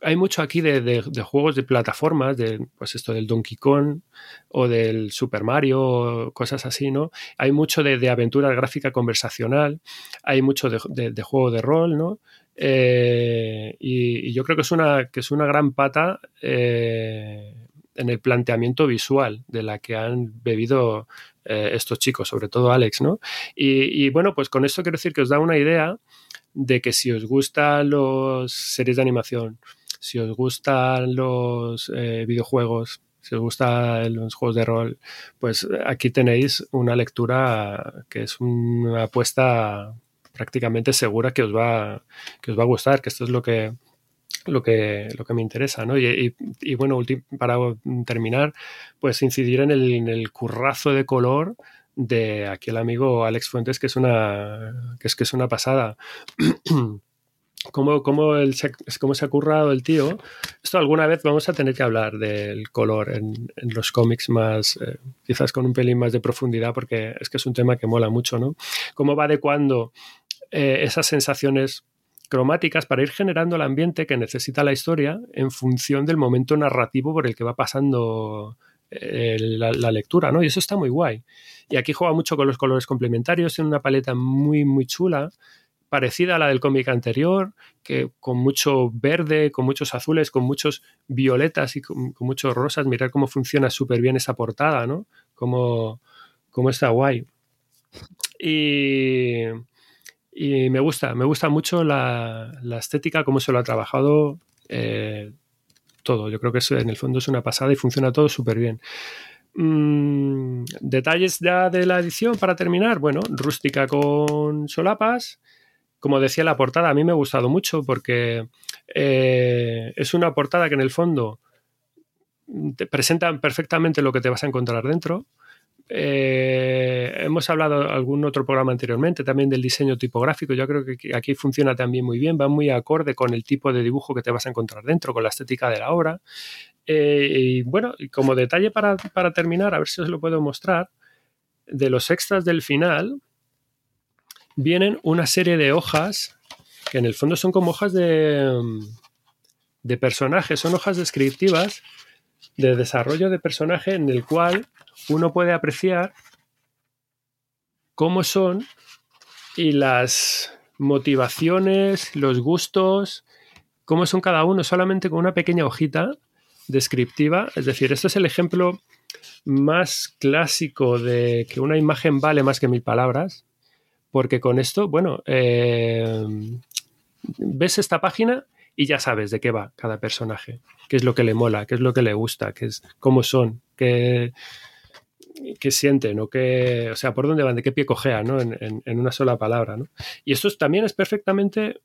hay mucho aquí de, juegos de plataformas, de pues esto del Donkey Kong o del Super Mario, cosas así, ¿no? Hay mucho de, aventura gráfica conversacional, hay mucho de, juego de rol, ¿no? Eh, y, yo creo que es una, que es una gran pata eh, en el planteamiento visual de la que han bebido eh, estos chicos, sobre todo Alex, ¿no? Y, bueno, pues con esto quiero decir que os da una idea de que si os gustan las series de animación, si os gustan los eh, videojuegos, si os gustan los juegos de rol, pues aquí tenéis una lectura que es una apuesta prácticamente segura que os va, que os va a gustar, que esto es lo que, lo que, lo que me interesa, ¿no? Y, bueno, para terminar, pues incidir en el, currazo de color de aquí el amigo Alex Fuentes, que es una, que es, que es una pasada. cómo, cómo, el, cómo se ha currado el tío. Esto alguna vez vamos a tener que hablar del color en, en los cómics más, eh, quizás con un pelín más de profundidad, porque es que es un tema que mola mucho, ¿no? Cómo va adecuando eh, esas sensaciones cromáticas para ir generando el ambiente que necesita la historia en función del momento narrativo por el que va pasando eh, la, lectura, ¿no? Y eso está muy guay. Y aquí juega mucho con los colores complementarios, tiene una paleta muy, muy chula parecida a la del cómic anterior, que con mucho verde, con muchos azules, con muchos violetas y con, muchos rosas. Mirar cómo funciona súper bien esa portada, ¿no? Cómo, cómo está guay. Y, y, me gusta, me gusta mucho la, la, estética, cómo se lo ha trabajado eh, todo. Yo creo que eso en el fondo es una pasada y funciona todo súper bien. Mm, detalles ya de la edición para terminar. Bueno, rústica con solapas como decía la portada, a mí me ha gustado mucho porque eh, es una portada que en el fondo te presenta perfectamente lo que te vas a encontrar dentro. Eh, hemos hablado algún otro programa anteriormente también del diseño tipográfico. Yo creo que aquí funciona también muy bien, va muy acorde con el tipo de dibujo que te vas a encontrar dentro, con la estética de la obra. Eh, y bueno, como detalle para, terminar, a ver si os lo puedo mostrar, de los extras del final vienen una serie de hojas que en el fondo son como hojas de, de personajes, son hojas descriptivas de desarrollo de personaje en el cual uno puede apreciar cómo son y las motivaciones, los gustos, cómo son cada uno solamente con una pequeña hojita descriptiva. Es decir, esto es el ejemplo más clásico de que una imagen vale más que mil palabras, porque con esto, bueno, eh, ves esta página y ya sabes de qué va cada personaje, qué es lo que le mola, qué es lo que le gusta, qué es, cómo son, qué, qué sienten o qué, o sea, por dónde van, de qué pie cojea, ¿no? En, en, en una sola palabra, ¿no? Y esto también es perfectamente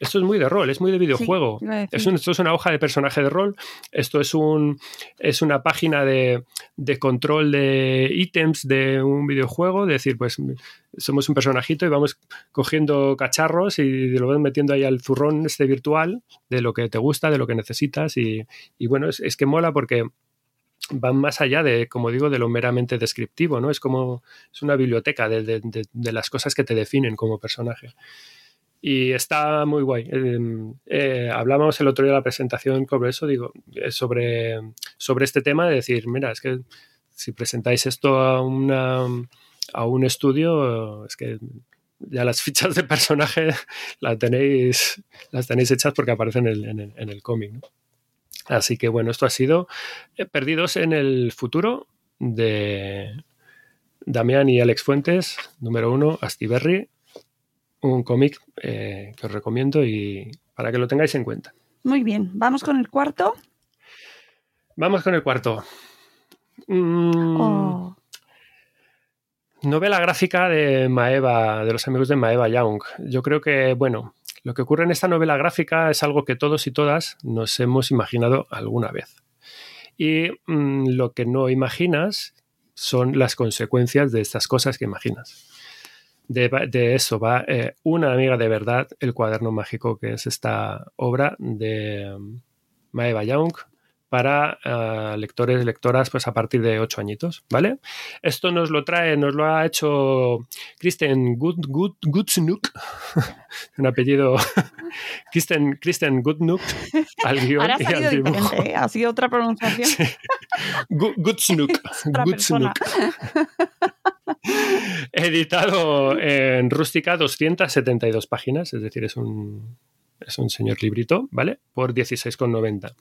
esto es muy de rol, es muy de videojuego. Sí, es un- esto es una hoja de personaje de rol. Esto es, un, es una página de, de control de ítems de un videojuego. De decir, pues somos un personajito y vamos cogiendo cacharros y lo vas metiendo ahí al zurrón este virtual de lo que te gusta, de lo que necesitas. Y, y bueno, es, es que mola porque van más allá de, como digo, de lo meramente descriptivo, ¿no? Es como, es una biblioteca de, de- de- de las cosas que te definen como personaje. Y está muy guay. Eh, eh, hablábamos el otro día en la presentación sobre eso, digo, eh, sobre, sobre este tema de decir, mira, es que si presentáis esto a, una, a un estudio, es que ya las fichas de personaje las tenéis, las tenéis hechas porque aparecen en el, en el, cómic. Así que bueno, esto ha sido eh, Perdidos en el futuro de Damián y Alex Fuentes, número uno, Astiberri, un cómic eh, que os recomiendo y para que lo tengáis en cuenta. Muy bien, vamos con el cuarto. Vamos con el cuarto. Mm, Oh, Novela gráfica de Maeva, de los amigos de Maeva Young. Yo creo que, bueno, lo que ocurre en esta novela gráfica es algo que todos y todas nos hemos imaginado alguna vez. Y mm, lo que no imaginas son las consecuencias de estas cosas que imaginas. De, de eso va eh, Una amiga de verdad, el cuaderno mágico, que es esta obra de um, Maeva Young para uh, lectores y lectoras pues a partir de ocho añitos, ¿vale? Esto nos lo trae, nos lo ha hecho Kristen Good, Good, Gutsnuk, un apellido Kristen, Kristen Goodnuk al guion ahora ha y al dibujo. diferente, ¿eh? ha sido otra pronunciación. Persona. Gutsnuk. Editado en rústica 272 páginas, es decir, es un, es un señor librito, ¿vale? Por 16,90.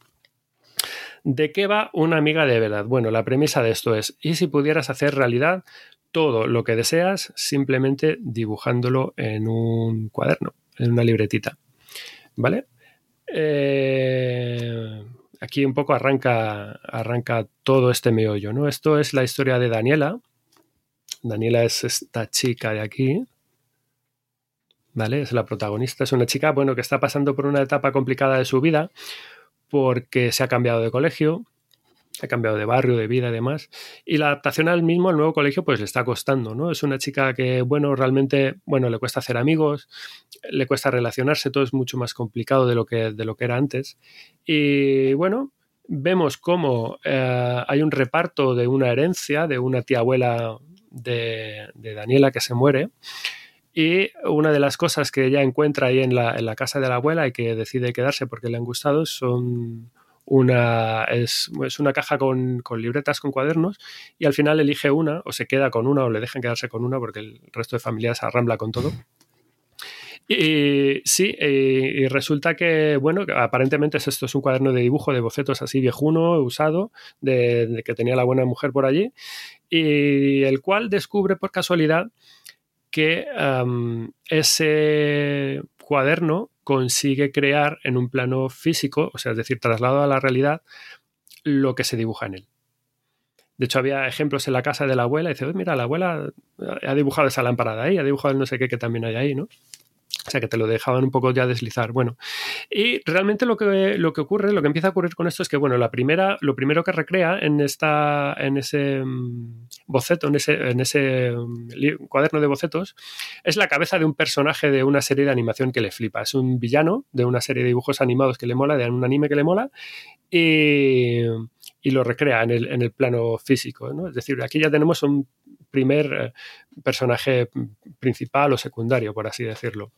¿De qué va una amiga de verdad? Bueno, la premisa de esto es, ¿y si pudieras hacer realidad todo lo que deseas simplemente dibujándolo en un cuaderno, en una libretita? ¿Vale? Eh, aquí un poco arranca, arranca todo este meollo, ¿no? Esto es la historia de Daniela. Daniela es esta chica de aquí. ¿Vale? Es la protagonista. Es una chica, bueno, que está pasando por una etapa complicada de su vida porque se ha cambiado de colegio, ha cambiado de barrio, de vida y demás. Y la adaptación al mismo, al nuevo colegio, pues le está costando, ¿no? Es una chica que, bueno, realmente, bueno, le cuesta hacer amigos, le cuesta relacionarse, todo es mucho más complicado de lo que, de lo que era antes. Y bueno, vemos cómo eh, hay un reparto de una herencia de una tía abuela de, Daniela que se muere. Y una de las cosas que ella encuentra ahí en la, en la casa de la abuela y que decide quedarse porque le han gustado son una, es, es una caja con, con, libretas, con cuadernos, y al final elige una, o se queda con una, o le dejan quedarse con una, porque el resto de familias arrambla con todo. Y sí, y, resulta que, bueno, aparentemente esto es un cuaderno de dibujo de bocetos así viejuno, usado, de, que tenía la buena mujer por allí, y el cual descubre por casualidad que ese cuaderno consigue crear en un plano físico, o sea, es decir, trasladado a la realidad, lo que se dibuja en él. De hecho, había ejemplos en la casa de la abuela y dice, mira, la abuela ha dibujado esa lámpara de ahí, ha dibujado el no sé qué que también hay ahí, ¿no? O sea, que te lo dejaban un poco ya deslizar. Bueno, y realmente lo que, lo que ocurre, lo que empieza a ocurrir con esto es que, bueno, la primera, lo primero que recrea en, esta, en ese mm, boceto, en ese, en ese mm, cuaderno de bocetos, es la cabeza de un personaje de una serie de animación que le flipa. Es un villano de una serie de dibujos animados que le mola, de un anime que le mola, y, y lo recrea en el, en el plano físico. ¿no? Es decir, aquí ya tenemos un primer eh, personaje principal o secundario, por así decirlo.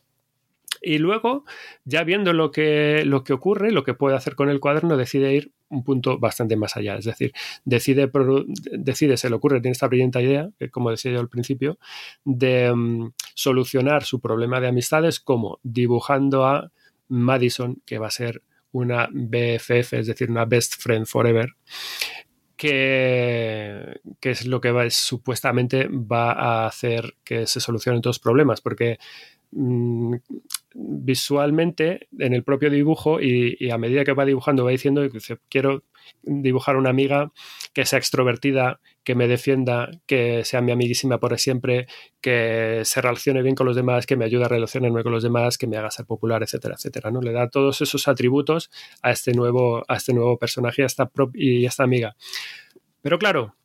Y luego, ya viendo lo que, lo que ocurre, lo que puede hacer con el cuaderno, decide ir un punto bastante más allá. Es decir, decide, decide se le ocurre, tiene esta brillante idea, que como decía yo al principio, de um, solucionar su problema de amistades como dibujando a Madison, que va a ser una BFF, es decir, una Best Friend Forever, que, que, es lo que va, supuestamente va a hacer que se solucionen todos los problemas, porque Mm, visualmente en el propio dibujo y, a medida que va dibujando va diciendo quiero dibujar una amiga que sea extrovertida, que me defienda, que sea mi amiguísima por siempre, que se relacione bien con los demás, que me ayude a relacionarme con los demás, que me haga ser popular, etcétera, etcétera. ¿no? Le da todos esos atributos a este nuevo, a este nuevo personaje esta y a esta amiga. Pero claro,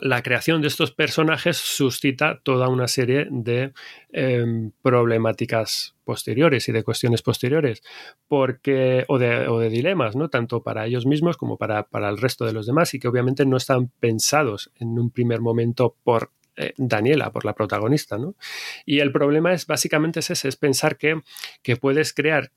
la creación de estos personajes suscita toda una serie de em, problemáticas posteriores y de cuestiones posteriores, porque, o de, dilemas, ¿no? Tanto para ellos mismos como para, el resto de los demás, y que obviamente no están pensados en un primer momento por eh, Daniela, por la protagonista, ¿no? Y el problema es básicamente ese, es pensar que, que puedes crear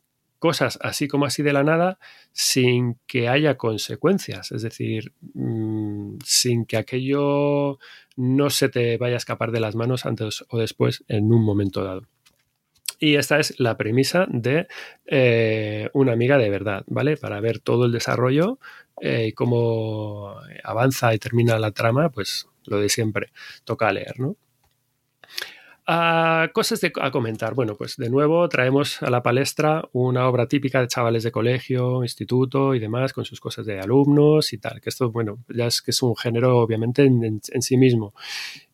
cosas así como así de la nada sin que haya consecuencias, es decir, mm, sin que aquello no se te vaya a escapar de las manos antes o después en un momento dado. Y esta es la premisa de eh, una amiga de verdad, ¿vale? Para ver todo el desarrollo eh, y cómo avanza y termina la trama, pues lo de siempre, toca leer, ¿no? Cosas a comentar. Bueno, pues de nuevo traemos a la palestra una obra típica de chavales de colegio, instituto y demás, con sus cosas de alumnos y tal. Que esto, bueno, ya es que es un género obviamente en, sí mismo.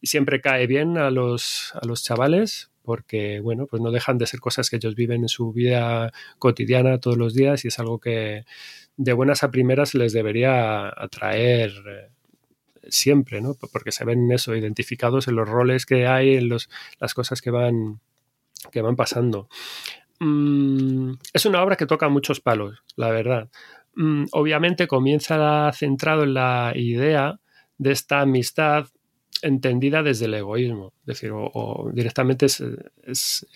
Y siempre cae bien a los, a los chavales porque, bueno, pues no dejan de ser cosas que ellos viven en su vida cotidiana todos los días y es algo que de buenas a primeras les debería atraer eh, siempre, ¿no? Porque se ven eso, identificados en los roles que hay, en los, las cosas que van, que van pasando. Mm, es una obra que toca muchos palos, la verdad. Mm, obviamente comienza centrado en la idea de esta amistad entendida desde el egoísmo. Es decir, o, directamente es,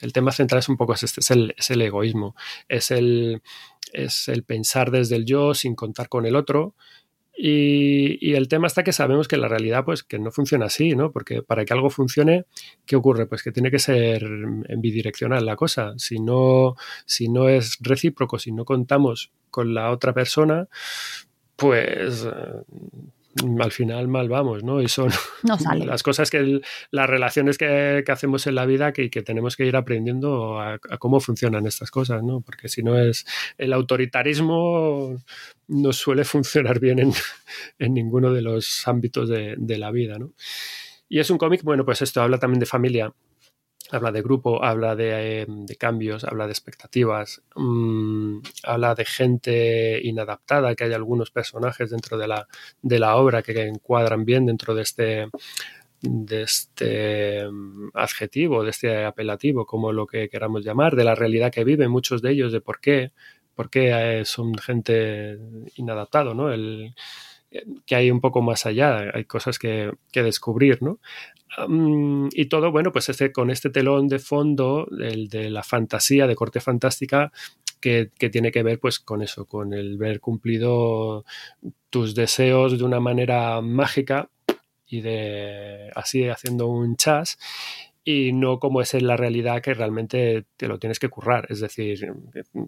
el tema central es un poco este, es el, es el egoísmo. Es el, es el pensar desde el yo sin contar con el otro y, el tema está que sabemos que la realidad, pues, que no funciona así, ¿no? Porque para que algo funcione, ¿qué ocurre? Pues que tiene que ser bidireccional la cosa. Si no, si no es recíproco, si no contamos con la otra persona, pues al final mal vamos, ¿no? Y son las cosas que, las relaciones que, hacemos en la vida que, que tenemos que ir aprendiendo a, cómo funcionan estas cosas, ¿no? Porque si no es el autoritarismo no suele funcionar bien en, en ninguno de los ámbitos de, de la vida, ¿no? Y es un cómic, bueno, pues esto habla también de familia, habla de grupo, habla de, eh, cambios, habla de expectativas, mm, habla de gente inadaptada, que hay algunos personajes dentro de la, de la obra que encuadran bien dentro de este de este mm, adjetivo, de este apelativo, como lo que queramos llamar, de la realidad que viven muchos de ellos, de por qué, por qué eh, son gente inadaptada, ¿no? El, que hay un poco más allá, hay cosas que, descubrir, ¿no? Y todo, bueno, pues este, con este telón de fondo el de la fantasía, de corte fantástica, que, tiene que ver pues con eso, con el ver cumplido tus deseos de una manera mágica y de así haciendo un chas y no como es en la realidad que realmente te lo tienes que currar, es decir,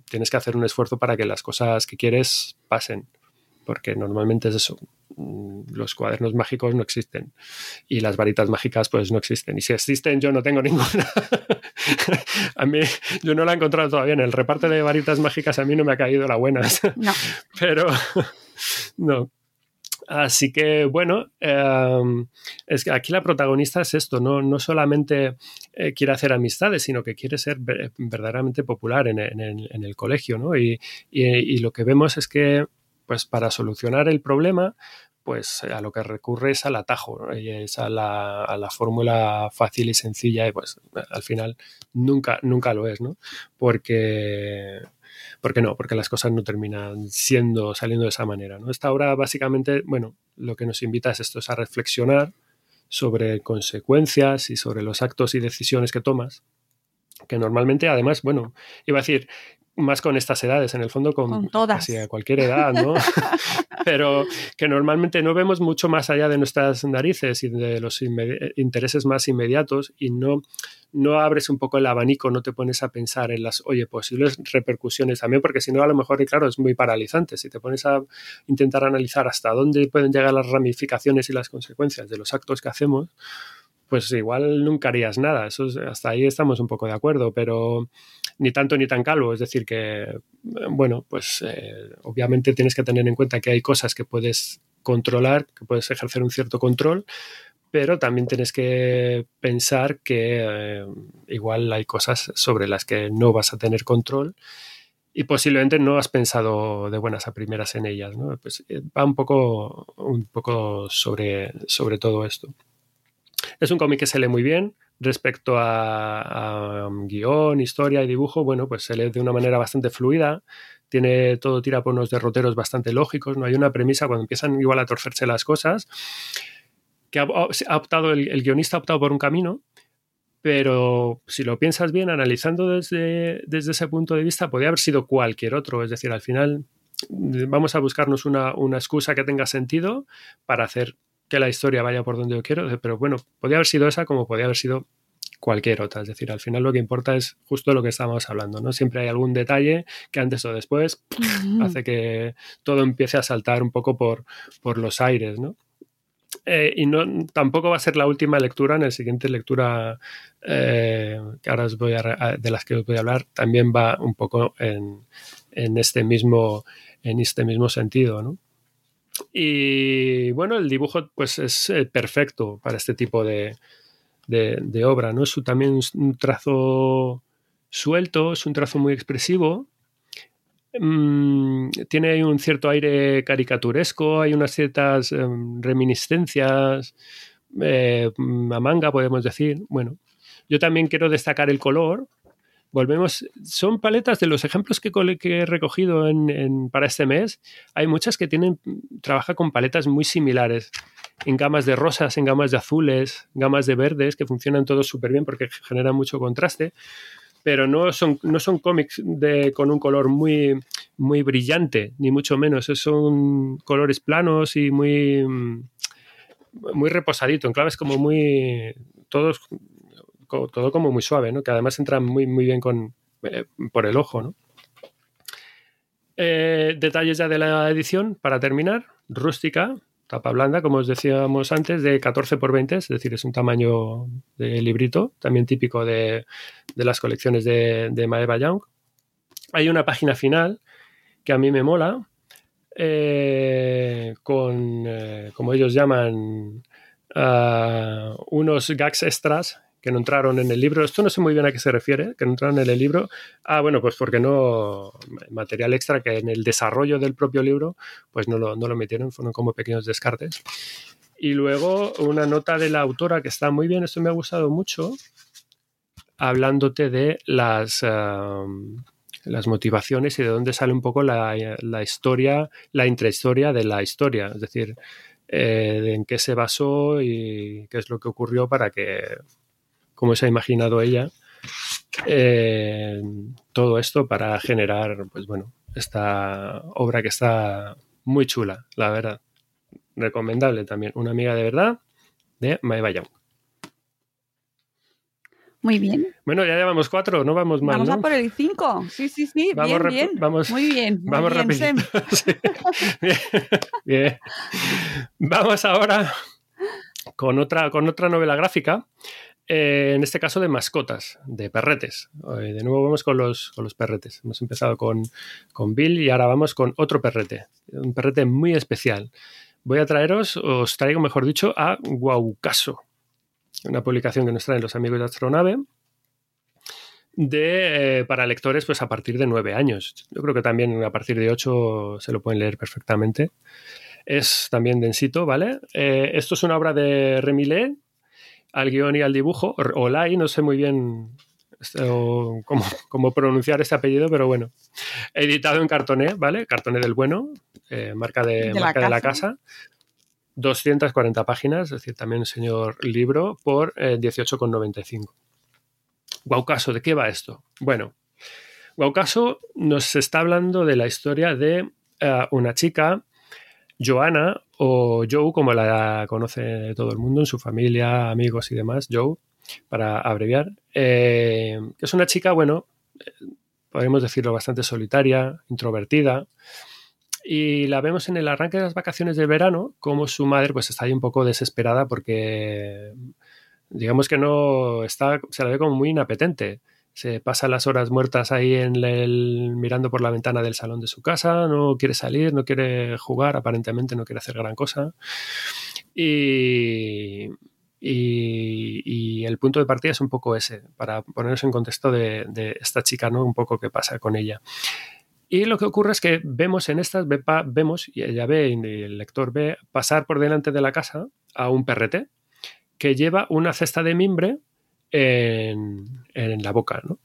tienes que hacer un esfuerzo para que las cosas que quieres pasen porque normalmente es eso. Mm, los cuadernos mágicos no existen y las varitas mágicas pues no existen. Y si existen yo no tengo ninguna. a mí yo no la he encontrado todavía. En el reparto de varitas mágicas a mí no me ha caído la buena. No. Pero no. Así que bueno, em, es que aquí la protagonista es esto, no, no solamente eh, quiere hacer amistades, sino que quiere ser verdaderamente popular en, el colegio, ¿no? Y, lo que vemos es que, pues para solucionar el problema, pues a lo que recurre es al atajo, es a la, a la fórmula fácil y sencilla, y pues al final nunca, nunca lo es, ¿no? Porque ¿Por qué no? Porque las cosas no terminan siendo, saliendo de esa manera. ¿no? Esta obra básicamente, bueno, lo que nos invita es esto, es a reflexionar sobre consecuencias y sobre los actos y decisiones que tomas, que normalmente además, bueno, iba a decir, más con estas edades, en el fondo con, casi a cualquier edad, ¿no? Pero que normalmente no vemos mucho más allá de nuestras narices y de los intereses más inmediatos y no, no abres un poco el abanico, no te pones a pensar en las, oye, posibles repercusiones también, porque si no, a lo mejor, y claro, es muy paralizante. Si te pones a intentar analizar hasta dónde pueden llegar las ramificaciones y las consecuencias de los actos que hacemos, pues igual nunca harías nada. Hasta ahí estamos un poco de acuerdo, pero ni tanto ni tan calvo. Es decir, que, bueno, pues eh, obviamente tienes que tener en cuenta que hay cosas que puedes controlar, que puedes ejercer un cierto control, pero también tienes que pensar que eh, igual hay cosas sobre las que no vas a tener control y posiblemente no has pensado de buenas a primeras en ellas. ¿no? Pues eh, va un poco, un poco sobre, sobre todo esto. Es un cómic que se lee muy bien. Respecto a, um, guion, historia y dibujo, bueno, pues se lee de una manera bastante fluida. Tiene todo tira por unos derroteros bastante lógicos. No hay una premisa cuando empiezan igual a torcerse las cosas. Que ha, optado, el, guionista ha optado por un camino, pero si lo piensas bien, analizando desde, desde ese punto de vista, podría haber sido cualquier otro. Es decir, al final vamos a buscarnos una, una, excusa que tenga sentido para hacer que la historia vaya por donde yo quiero, pero bueno, podría haber sido esa como podría haber sido cualquier otra. Es decir, al final lo que importa es justo lo que estamos hablando, ¿no? Siempre hay algún detalle que antes o después hace que todo empiece a saltar un poco por, por los aires, ¿no? Eh, y no, tampoco va a ser la última lectura, en la siguiente lectura eh, que ahora os voy a, de las que os voy a hablar, también va un poco en, en, este, mismo, en este mismo sentido, ¿no? Y bueno, el dibujo pues es eh, perfecto para este tipo de, de, obra, ¿no? Es también un trazo suelto, es un trazo muy expresivo. Mm, tiene un cierto aire caricaturesco, hay unas ciertas em, reminiscencias eh, a manga, podemos decir. Bueno, yo también quiero destacar el color, volvemos, son paletas de los ejemplos que, he recogido para este mes. Hay muchas que tienen, trabaja con paletas muy similares, en gamas de rosas, en gamas de azules, gamas de verdes, que funcionan todos súper bien porque generan mucho contraste. Pero no son, no son cómics de, con un color muy, muy brillante, ni mucho menos. Son colores planos y muy, muy reposadito, en claves como muy todos todo como muy suave, ¿no? Que además entra muy, muy bien con, eh, por el ojo, ¿no? Eh, detalles ya de la edición, para terminar, rústica, tapa blanda, como os decíamos antes, de 14 por 20, es decir, es un tamaño de librito, también típico de, las colecciones de, de Maeva Young. Hay una página final que a mí me mola, eh, con, como ellos llaman, ah, unos gags extras que no entraron en el libro. Esto no sé muy bien a qué se refiere, que no entraron en el libro. Ah, bueno, pues porque no, material extra que en el desarrollo del propio libro, pues no lo, no lo metieron, fueron como pequeños descartes. Y luego una nota de la autora que está muy bien, esto me ha gustado mucho, hablándote de las, las motivaciones y de dónde sale un poco la, la historia, la intrahistoria de la historia, es decir, eh, en qué se basó y qué es lo que ocurrió para que cómo se ha imaginado ella eh, todo esto para generar, pues bueno, esta obra que está muy chula, la verdad. Recomendable también. Una amiga de verdad de Maeva Young. Muy bien. Bueno, ya llevamos cuatro, no vamos mal. Vamos a por el cinco. Sí, sí, sí. Vamos bien, bien. Vamos, muy bien. vamos rápido. bien. Vamos ahora con otra, con otra novela gráfica eh, en este caso de mascotas, de perretes. Eh, de nuevo vamos con los, perretes. Hemos empezado con, Bill y ahora vamos con otro perrete, un perrete muy especial. voy a traeros, os traigo, mejor dicho, a Guaucaso, una publicación que nos traen los amigos de Astronave, de, eh, para lectores pues a partir de nueve años. Yo creo que también a partir de ocho se lo pueden leer perfectamente. Es también densito, ¿vale? Esto es una obra de Remilé, al guion y al dibujo, o Lai, no sé muy bien cómo, pronunciar este apellido, pero bueno. Editado en cartoné, ¿vale? Cartoné del bueno, eh, marca, de, marca la de la casa. 240 páginas, es decir, también un señor libro por 18,95. Guaucaso, ¿de qué va esto? Bueno, Guaucaso nos está hablando de la historia de eh, una chica, Joana, o Joe, como la conoce todo el mundo en su familia, amigos y demás, Joe, para abreviar, eh, es una chica, bueno, eh, podemos decirlo, bastante solitaria, introvertida, y la vemos en el arranque de las vacaciones de verano, como su madre pues está ahí un poco desesperada porque digamos que no está, se la ve como muy inapetente. Se pasa las horas muertas ahí en el, mirando por la ventana del salón de su casa, no quiere salir, no quiere jugar, aparentemente no quiere hacer gran cosa. Y, y, el punto de partida es un poco ese, para ponernos en contexto de, de, esta chica, ¿no? Un poco qué pasa con ella. Y lo que ocurre es que vemos en estas, vemos, y ella ve, y el lector ve, pasar por delante de la casa a un perrete, que lleva una cesta de mimbre en, la boca, ¿no?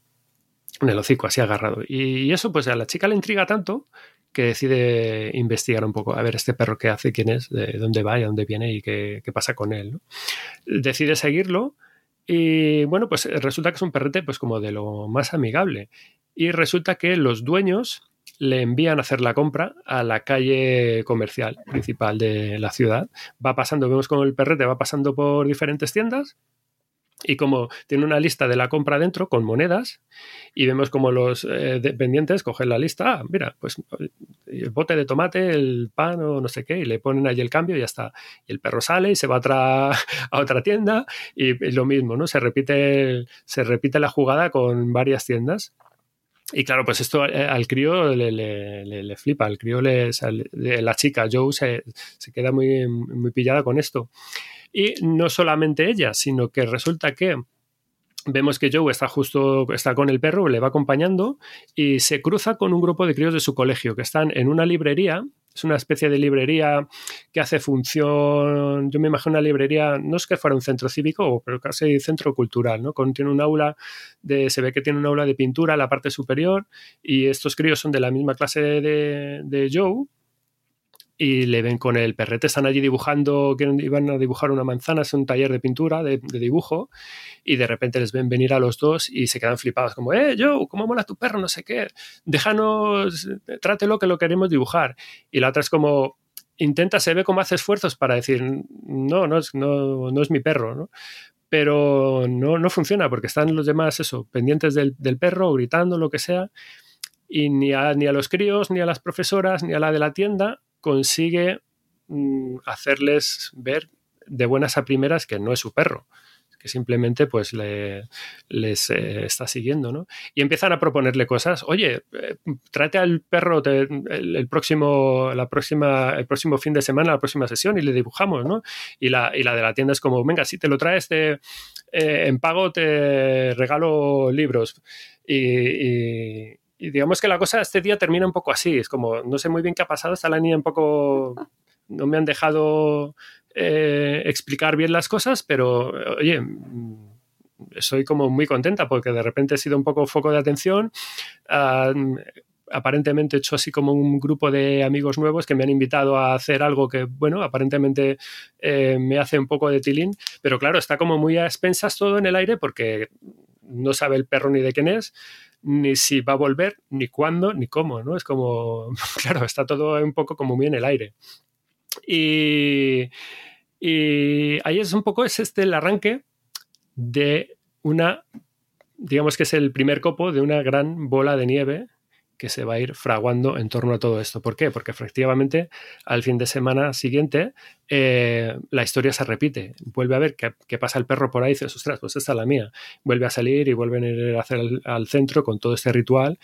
En el hocico, así agarrado. Y eso, pues a la chica le intriga tanto que decide investigar un poco, a ver este perro qué hace, quién es, de dónde va y a dónde viene y qué, pasa con él. Decide seguirlo y bueno, pues resulta que es un perrete pues como de lo más amigable. Y resulta que los dueños le envían a hacer la compra a la calle comercial principal de la ciudad. Va pasando, vemos como el perrete va pasando por diferentes tiendas y como tiene una lista de la compra dentro con monedas y vemos como los eh, dependientes cogen la lista, ah, mira, pues el bote de tomate, el pan o no sé qué, y le ponen ahí el cambio y ya está. Y el perro sale y se va a otra, a otra tienda y, lo mismo, ¿no? Se repite, se repite la jugada con varias tiendas. Y claro, pues esto eh, al crío le, le, flipa, al crío le, la chica Joe se, se, queda muy, muy pillada con esto. Y no solamente ella, sino que resulta que vemos que Joe está justo, está con el perro, le va acompañando y se cruza con un grupo de críos de su colegio que están en una librería es una especie de librería que hace función, yo me imagino una librería, no es que fuera un centro cívico, pero casi centro cultural, ¿no? Contiene un aula de, se ve que tiene un aula de pintura en la parte superior y estos críos son de la misma clase de, de Joe y le ven con el perrete, están allí dibujando, quieren, iban a dibujar una manzana, es un taller de pintura, de, dibujo, y de repente les ven venir a los dos y se quedan flipados, como, eh, Joe, ¿cómo mola tu perro? No sé qué, déjanos, trátelo que lo queremos dibujar. Y la otra es como, intenta, se ve cómo hace esfuerzos para decir, no, no es, no, no es mi perro, ¿no? Pero no, no funciona porque están los demás, eso, pendientes del, del perro, gritando, lo que sea, y ni a, ni a los críos, ni a las profesoras, ni a la de la tienda consigue mm, hacerles ver de buenas a primeras que no es su perro que simplemente pues le, les eh, está siguiendo, ¿no? Y empiezan a proponerle cosas. Oye, eh, trate al perro el, próximo, la próxima, el próximo fin de semana, la próxima sesión y le dibujamos, ¿no? Y la, y la de la tienda es como, venga, si te lo traes eh, en pago te regalo libros. y digamos que la cosa este día termina un poco así. Es como, no sé muy bien qué ha pasado, está la niña un poco... No me han dejado eh, explicar bien las cosas, pero oye, estoy como muy contenta porque de repente he sido un poco foco de atención. aparentemente he hecho así como un grupo de amigos nuevos que me han invitado a hacer algo que, bueno, aparentemente eh, me hace un poco de tilín, pero claro, está como muy a expensas todo en el aire porque no sabe el perro ni de quién es ni si va a volver, ni cuándo, ni cómo, ¿no? Es como, claro, está todo un poco como muy en el aire. Y, y ahí es un poco, es este el arranque de una, digamos que es el primer copo de una gran bola de nieve que se va a ir fraguando en torno a todo esto. ¿Por qué? Porque efectivamente al fin de semana siguiente eh, la historia se repite. Vuelve a ver qué, pasa el perro por ahí y dices, ostras, pues esta es la mía. Vuelve a salir y vuelven a ir hacer al centro con todo este ritual.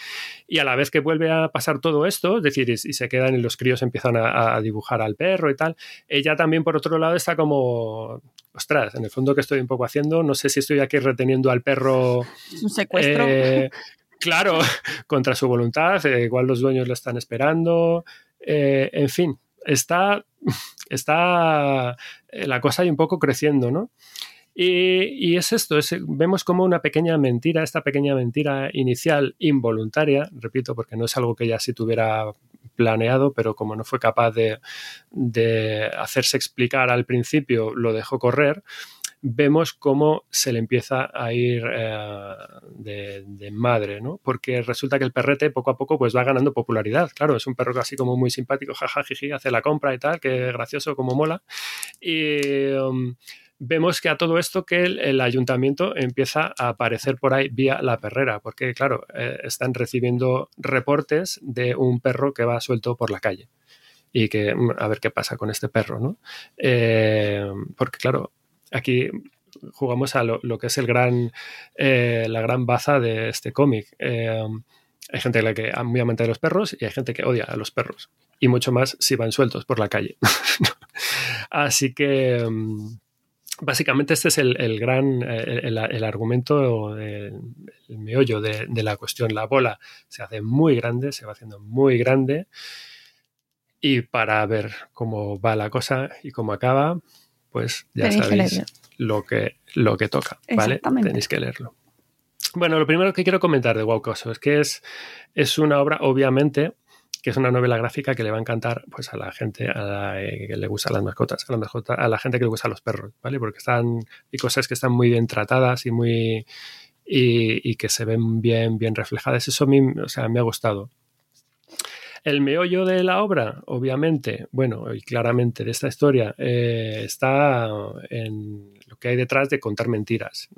Y a la vez que vuelve a pasar todo esto, es decir, y, se quedan y los críos empiezan a, dibujar al perro y tal, ella también por otro lado está como, ostras, en el fondo que estoy un poco haciendo, no sé si estoy aquí reteniendo al perro. un secuestro. Eh, Claro, contra su voluntad, eh, igual los dueños lo están esperando, eh, en fin, está, está eh, la cosa ahí un poco creciendo, ¿no? Y, es esto, vemos como una pequeña mentira, esta pequeña mentira inicial involuntaria, repito, porque no es algo que ella sí tuviera planeado, pero como no fue capaz de hacerse explicar al principio, lo dejó correr vemos cómo se le empieza a ir eh, de, madre, ¿no? Porque resulta que el perrete poco a poco pues va ganando popularidad. Claro, es un perro casi como muy simpático, jaja, hace la compra y tal, que gracioso, como mola. Y um, vemos que a todo esto que el, ayuntamiento empieza a aparecer por ahí vía la perrera, porque claro, eh, están recibiendo reportes de un perro que va suelto por la calle y que mm, a ver qué pasa con este perro, ¿no? Eh, porque claro, aquí jugamos a lo, que es el gran, eh, la gran baza de este cómic. Eh, hay gente que es muy amante de los perros y hay gente que odia a los perros. Y mucho más si van sueltos por la calle. Así que mm, básicamente este es el, gran, el, argumento, el, meollo de, de, la cuestión. La bola se hace muy grande, se va haciendo muy grande. Y para ver cómo va la cosa y cómo acaba, pues ya sabéis lo que, lo que toca, ¿vale? Tenéis que leerlo. Bueno, lo primero que quiero comentar de Wow es que es, es una obra, obviamente, que es una novela gráfica que le va a encantar pues, a la gente a la, eh, que le gustan las mascotas, a la, a la gente que le gustan los perros, ¿vale? Porque están, hay cosas que están muy bien tratadas y muy y, que se ven bien, bien reflejadas. Eso a mí, o sea, me ha gustado. El meollo de la obra, obviamente, bueno, y claramente de esta historia, eh, está en lo que hay detrás de contar mentiras.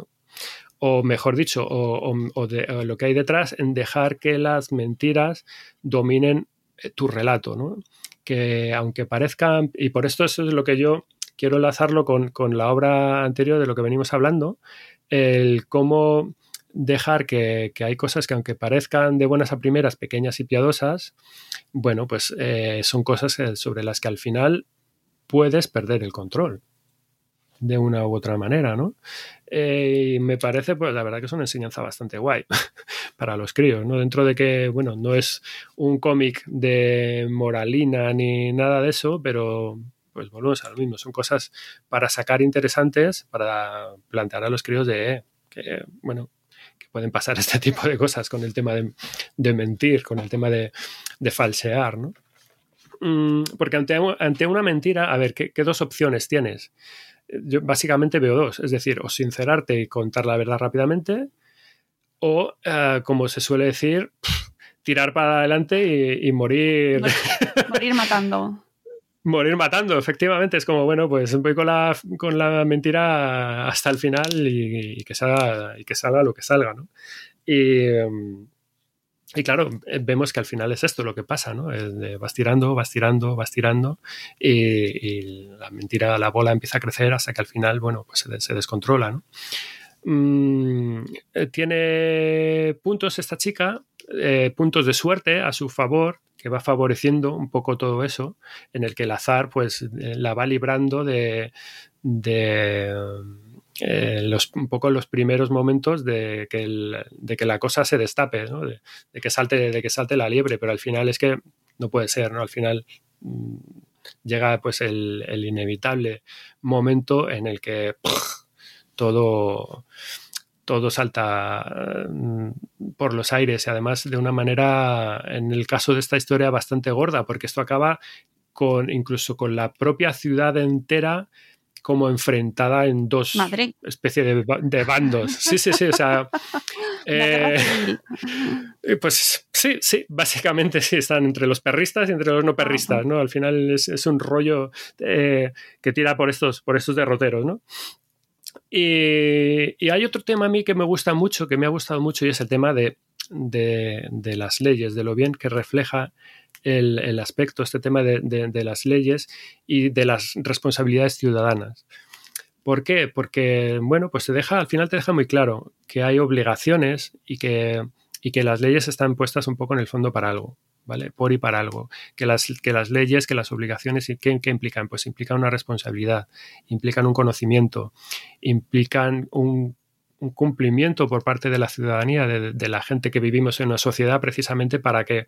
O mejor dicho, o, lo que hay detrás en dejar que las mentiras dominen eh, tu relato, ¿no? Que aunque parezcan, y por esto eso es lo que yo quiero enlazarlo con, con la obra anterior de lo que venimos hablando, el cómo dejar que, hay cosas que aunque parezcan de buenas a primeras pequeñas y piadosas, bueno, pues eh, son cosas sobre las que al final puedes perder el control de una u otra manera, ¿no? Eh, y me parece, pues la verdad que es una enseñanza bastante guay para los críos, ¿no? Dentro de que, bueno, no es un cómic de moralina ni nada de eso, pero pues volvemos a lo mismo, son cosas para sacar interesantes, para plantear a los críos de eh, que, bueno, pueden pasar este tipo de cosas con el tema de, mentir, con el tema de, falsear, ¿no? Mm, porque ante, ante, una mentira, a ver, ¿qué, dos opciones tienes? Yo básicamente veo dos, es decir, o sincerarte y contar la verdad rápidamente, o, eh, como se suele decir, tirar para adelante y, morir. morir matando morir matando, efectivamente. Es como, bueno, pues voy con la, con la mentira hasta el final y, que salga, y que salga lo que salga, ¿no? Y, em, y, claro, vemos que al final es esto lo que pasa, ¿no? vas tirando, vas tirando, vas tirando y, la mentira, la bola empieza a crecer hasta que al final, bueno, pues se, descontrola, ¿no? Mm, eh, tiene puntos esta chica, eh, puntos de suerte a su favor, que va favoreciendo un poco todo eso, en el que el azar pues eh, la va librando de, de eh, los, un poco los primeros momentos de que, de que la cosa se destape, de, que salte, de que salte la liebre, pero al final es que no puede ser, ¿no? Al final mm, llega pues el, el, inevitable momento en el que todo todo salta mm, por los aires y además de una manera, en el caso de esta historia, bastante gorda, porque esto acaba con incluso con la propia ciudad entera como enfrentada en dos especies de, bandos. Sí, sí, sí, o sea... Eh, pues sí, sí, básicamente sí, están entre los perristas y entre los no perristas, ¿no? Al final es, un rollo eh, que tira por estos, por estos derroteros, ¿no? Y, hay otro tema a mí que me gusta mucho, que me ha gustado mucho, y es el tema de de, las leyes, de lo bien que refleja el, el aspecto, este tema de, de, de, las leyes y de las responsabilidades ciudadanas. ¿Por qué? Porque, bueno, pues te deja, al final te deja muy claro que hay obligaciones y que, y que las leyes están puestas un poco en el fondo para algo. ¿Vale? Por y para algo. Que las, que las leyes, que las obligaciones, ¿qué, ¿qué, implican? Pues implican una responsabilidad, implican un conocimiento, implican un, cumplimiento por parte de la ciudadanía, de, de, la gente que vivimos en una sociedad, precisamente para que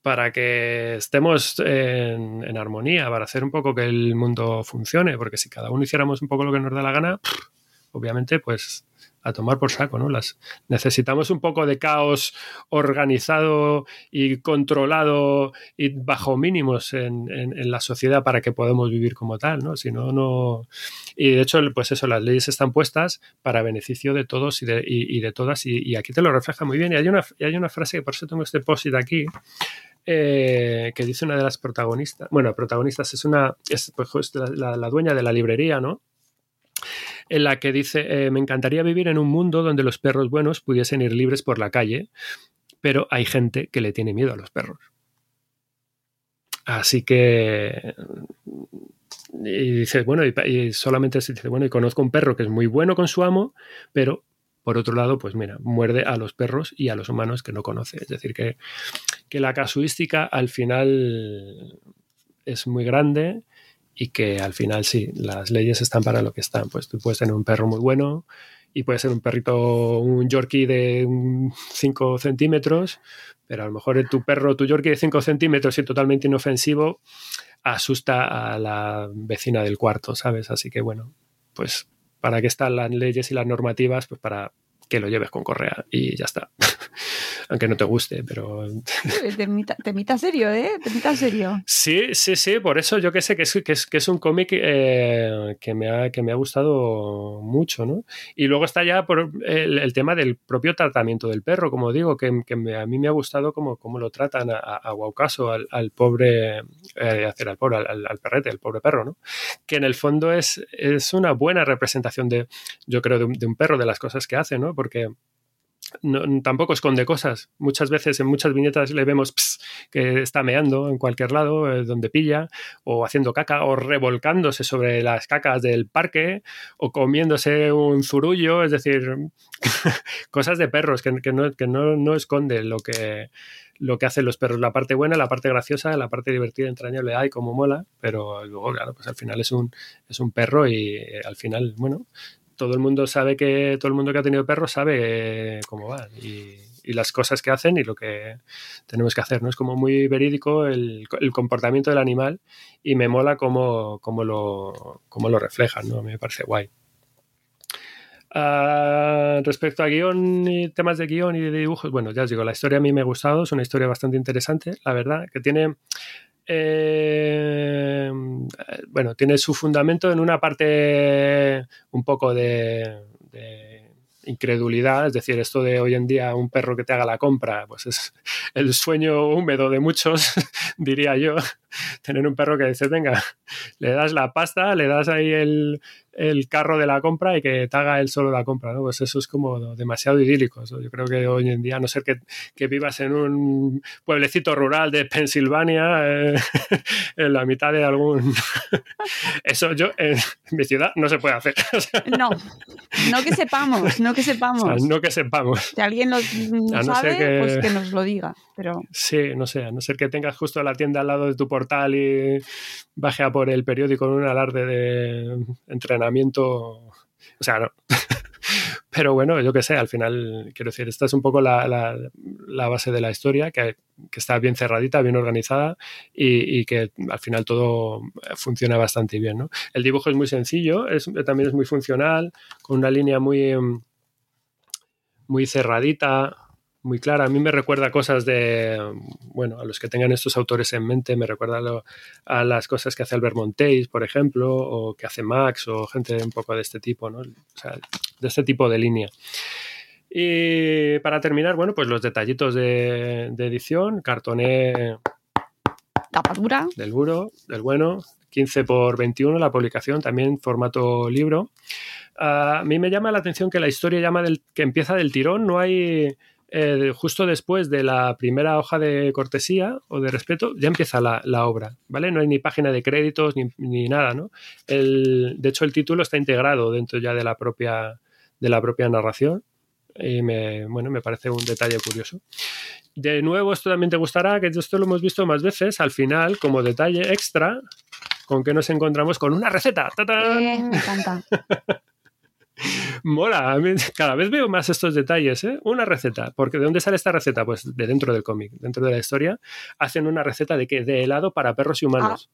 para que estemos en, en, armonía, para hacer un poco que el mundo funcione, porque si cada uno hiciéramos un poco lo que nos da la gana, obviamente, pues a tomar por saco, ¿no? Las necesitamos un poco de caos organizado y controlado y bajo mínimos en, en, la sociedad para que podamos vivir como tal, ¿no? Si no, no. Y de hecho, pues eso, las leyes están puestas para beneficio de todos y de, y, y de todas, y, aquí te lo refleja muy bien. Y hay una, y hay una frase que por eso tengo este post aquí, eh, que dice una de las protagonistas, bueno, protagonistas es una, es pues, la, la, dueña de la librería, ¿no? En la que dice, eh, me encantaría vivir en un mundo donde los perros buenos pudiesen ir libres por la calle, pero hay gente que le tiene miedo a los perros. Así que y dices, bueno, y, solamente se dice, bueno, y conozco un perro que es muy bueno con su amo, pero por otro lado, pues mira, muerde a los perros y a los humanos que no conoce. Es decir, que, que la casuística al final es muy grande y que al final sí, las leyes están para lo que están. Pues tú puedes tener un perro muy bueno y puede ser un perrito, un Yorkie de 5 centímetros, pero a lo mejor tu perro, tu Yorkie de 5 centímetros y totalmente inofensivo, asusta a la vecina del cuarto, ¿sabes? Así que bueno, pues para qué están las leyes y las normativas, pues para que lo lleves con correa y ya está. Aunque no te guste, pero. Temita, temita serio, ¿eh? Temita serio. Sí, sí, sí, por eso yo que sé que es, que es, que es un cómic eh, que, me ha, que me ha gustado mucho, ¿no? Y luego está ya por el, el tema del propio tratamiento del perro, como digo, que, que me, a mí me ha gustado cómo, cómo lo tratan a, a Guaucaso, al, al, pobre, eh, hacer al pobre, al, al, perrete, el pobre perro, ¿no? Que en el fondo es, es una buena representación de, yo creo, de un, de un perro, de las cosas que hace, ¿no? Porque tampoco esconde cosas. Muchas veces en muchas viñetas le vemos que está meando en cualquier lado, eh, donde pilla, o haciendo caca, o revolcándose sobre las cacas del parque, o comiéndose un zurullo, es decir, cosas de perros que, no, que no, no, esconde lo que, lo que hacen los perros. La parte buena, la parte graciosa, la parte divertida, entrañable, hay como mola, pero luego, claro, pues al final es un, es un perro y eh, al final, bueno, todo el mundo sabe que todo el mundo que ha tenido perros sabe cómo van y, las cosas que hacen y lo que tenemos que hacer. ¿no? Es como muy verídico el, comportamiento del animal y me mola cómo, cómo, lo, cómo lo reflejan. ¿no? Me parece guay. Uh, respecto a guion y temas de guion y de dibujos, bueno, ya os digo, la historia a mí me ha gustado, es una historia bastante interesante, la verdad, que tiene eh, bueno, tiene su fundamento en una parte un poco de, de, incredulidad, es decir, esto de hoy en día un perro que te haga la compra, pues es el sueño húmedo de muchos, diría yo, tener un perro que dices, venga, le das la pasta, le das ahí el, el carro de la compra y que te haga él solo la compra, ¿no? Pues eso es como demasiado idílico. ¿no? Yo creo que hoy en día, a no ser que, que, vivas en un pueblecito rural de Pensilvania, eh, en la mitad de algún... eso yo, en mi ciudad, no se puede hacer. no, no que sepamos, no que sepamos. O sea, no que sepamos. Si alguien lo no sabe, que... pues que nos lo diga. Sí, no sé, a no ser que tengas justo la tienda al lado de tu portal y baje a por el periódico en un alarde de entrenamiento. O sea, no. Pero bueno, yo qué sé, al final, quiero decir, esta es un poco la, base de la historia, que, está bien cerradita, bien organizada y, que al final todo funciona bastante bien. ¿no? El dibujo es muy sencillo, también es muy funcional, con una línea muy, muy cerradita, muy clara. A mí me recuerda cosas de, bueno, a los que tengan estos autores en mente, me recuerda lo, a las cosas que hace Albert Montéis, por ejemplo, o que hace Max, o gente un poco de este tipo, ¿no? O sea, de este tipo de línea. Y para terminar, bueno, pues los detallitos de, de edición, cartoné tapadura del buro, del bueno, 15 por 21 la publicación, también formato libro. Uh, a mí me llama la atención que la historia llama del, que empieza del tirón, no hay eh, justo después de la primera hoja de cortesía o de respeto, ya empieza la, la obra, ¿vale? No hay ni página de créditos ni, ni nada, ¿no? El, de hecho, el título está integrado dentro ya de la propia, de la propia narración y me, bueno, me parece un detalle curioso. De nuevo, esto también te gustará, que esto lo hemos visto más veces, al final, como detalle extra, con que nos encontramos con una receta. ¡Tatán! Eh, me encanta. Mola, a mí cada vez veo más estos detalles, ¿eh? Una receta, porque ¿de dónde sale esta receta? Pues de dentro del cómic, dentro de la historia, hacen una receta de qué? De helado para perros y humanos.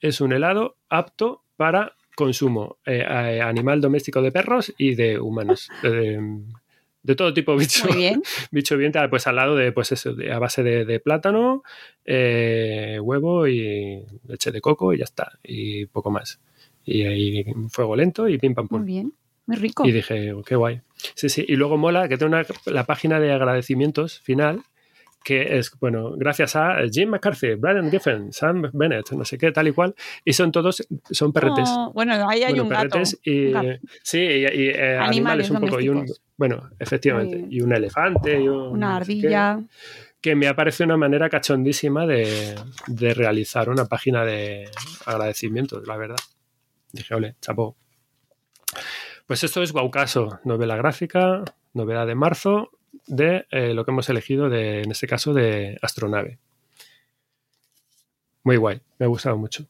Es un helado apto para consumo eh, eh, animal doméstico de perros y de humanos. De, de todo tipo de bicho, Muy bien. bicho bien, pues al lado de, pues eso, de- a base de, de plátano, eh, huevo y leche de coco y ya está, y poco más. Y ahí fuego lento y pim pam pum. Muy bien. Muy rico. Y dije, oh, qué guay. Sí, sí. Y luego mola que tiene una, la página de agradecimientos final, que es, bueno, gracias a Jim McCarthy, Brian Giffen, Sam Bennett, no sé qué, tal y cual. Y son todos, son perretes. Oh, bueno, ahí hay Bueno, un gato. perretes y, Un gato. sí, y, y, eh, animales, Animales un poco. Y un, bueno, efectivamente. Y un elefante. Y un, Una no sé qué, ardilla. que me ha parecido una manera cachondísima de, de realizar una página de agradecimientos, la verdad. Dije, ole, chapó. Pues esto es Guaucaso, novela gráfica, novela de marzo, de eh, lo que hemos elegido, de, en este caso, de Astronave. Muy guay, me ha gustado mucho.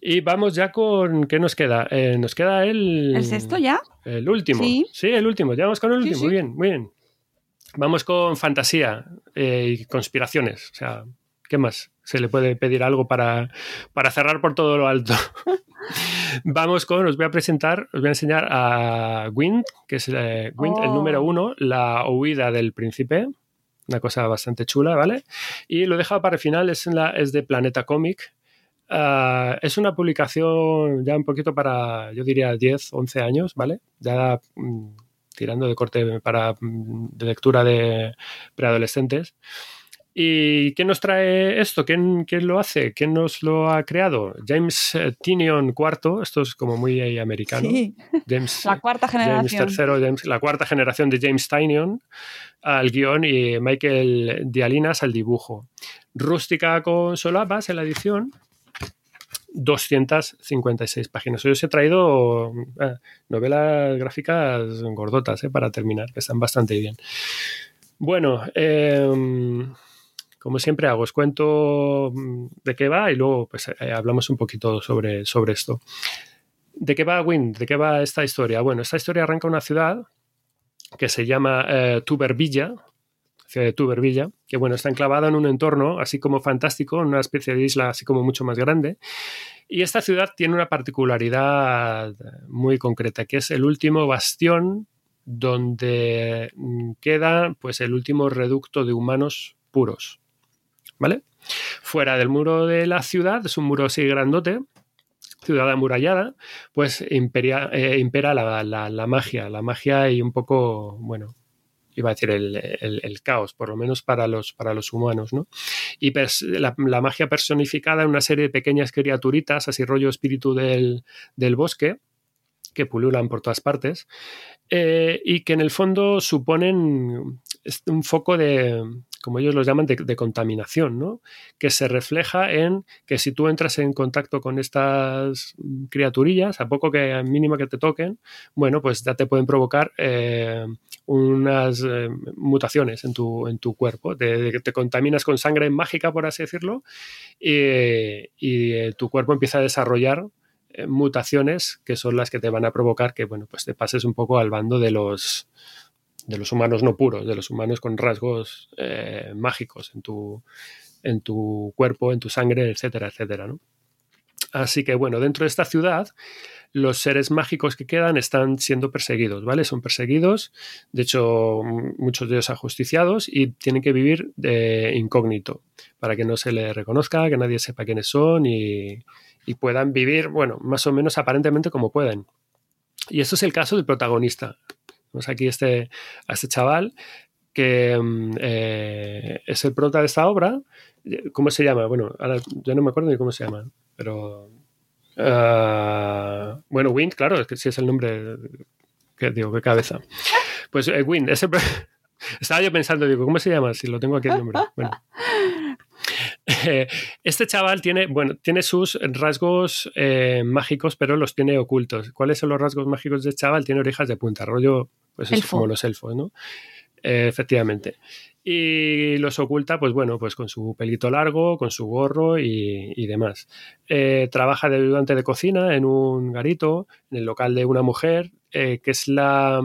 Y vamos ya con. ¿Qué nos queda? Eh, nos queda el. ¿El sexto ya? El último. Sí. el último. Ya vamos con el Sí, último. sí. Muy bien, muy bien. Vamos con fantasía eh, y conspiraciones. O sea, ¿qué más? Se le puede pedir algo para, para cerrar por todo lo alto. Vamos con, os voy a presentar, os voy a enseñar a Wind, que es eh, Wind, el Oh. número uno, la huida del príncipe. Una cosa bastante chula, ¿vale? Y lo he dejado para el final, es, en la, es de Planeta Comic. Ah, es una publicación ya un poquito para, yo diría, 10, 11 años, ¿vale? Ya mm, tirando de corte para mm, de lectura de preadolescentes. ¿Y quién nos trae esto? ¿Quién, quién lo hace? ¿Quién nos lo ha creado? James eh, Tinion IV, esto es como muy americano. Sí. James, La cuarta James generación. III, James- la cuarta generación de James Tynion al guion y Michael Dialinas al dibujo. Rústica con solapas en la edición. 256 páginas. Hoy os he traído eh, novelas gráficas gordotas eh, para terminar, que están bastante bien. Bueno, eh, como siempre hago, os cuento mm, de qué va y luego pues, eh, hablamos un poquito sobre, sobre esto. ¿De qué va Wind? ¿De qué va esta historia? Bueno, esta historia arranca una ciudad que se llama eh, Tubervilla, ciudad de Tubervilla, que bueno, está enclavada en un entorno así como fantástico, en una especie de isla así como mucho más grande. Y esta ciudad tiene una particularidad muy concreta, que es el último bastión donde mm, queda pues el último reducto de humanos puros. ¿Vale? Fuera del muro de la ciudad, es un muro así grandote, ciudad amurallada, pues imperia, eh, impera la, la, magia, la magia y un poco, bueno, iba a decir el, el, caos, por lo menos para los, para los humanos, ¿no? Y la, magia personificada en una serie de pequeñas criaturitas, así rollo espíritu del, del bosque, que pululan por todas partes, eh, y que en el fondo suponen un foco de, como ellos los llaman, de, contaminación, ¿no? Que se refleja en que si tú entras en contacto con estas criaturillas, a poco que mínimo que te toquen, bueno, pues ya te pueden provocar eh, unas eh, mutaciones en tu, en tu cuerpo. Te, contaminas con sangre mágica, por así decirlo, y, y tu cuerpo empieza a desarrollar eh, mutaciones que son las que te van a provocar que, bueno, pues te pases un poco al bando de los de los humanos no puros, de los humanos con rasgos eh, mágicos en tu, en tu cuerpo, en tu sangre, etcétera, etcétera, ¿no? Así que bueno, dentro de esta ciudad, los seres mágicos que quedan están siendo perseguidos, ¿vale? Son perseguidos, de hecho, muchos de ellos ajusticiados y tienen que vivir de incógnito para que no se les reconozca, que nadie sepa quiénes son y, y puedan vivir, bueno, más o menos aparentemente como pueden. Y esto es el caso del protagonista. Tenemos aquí este, a este chaval que eh, es el prota de esta obra. ¿Cómo se llama? Bueno, ahora ya no me acuerdo ni cómo se llama, pero. Uh, bueno, Wind, claro, es que sí es el nombre que digo, qué cabeza. Pues Pues eh, Wind, ese... Estaba yo pensando, digo, ¿cómo se llama? Si lo tengo aquí el nombre. Bueno. Este chaval tiene, bueno, tiene sus rasgos eh, mágicos, pero los tiene ocultos. ¿Cuáles son los rasgos mágicos de este chaval? Tiene orejas de punta, rollo, pues es como los elfos, ¿no? Eh, efectivamente. Y los oculta, pues bueno, pues con su pelito largo, con su gorro y, demás. Eh, trabaja de ayudante de cocina en un garito, en el local de una mujer, que es la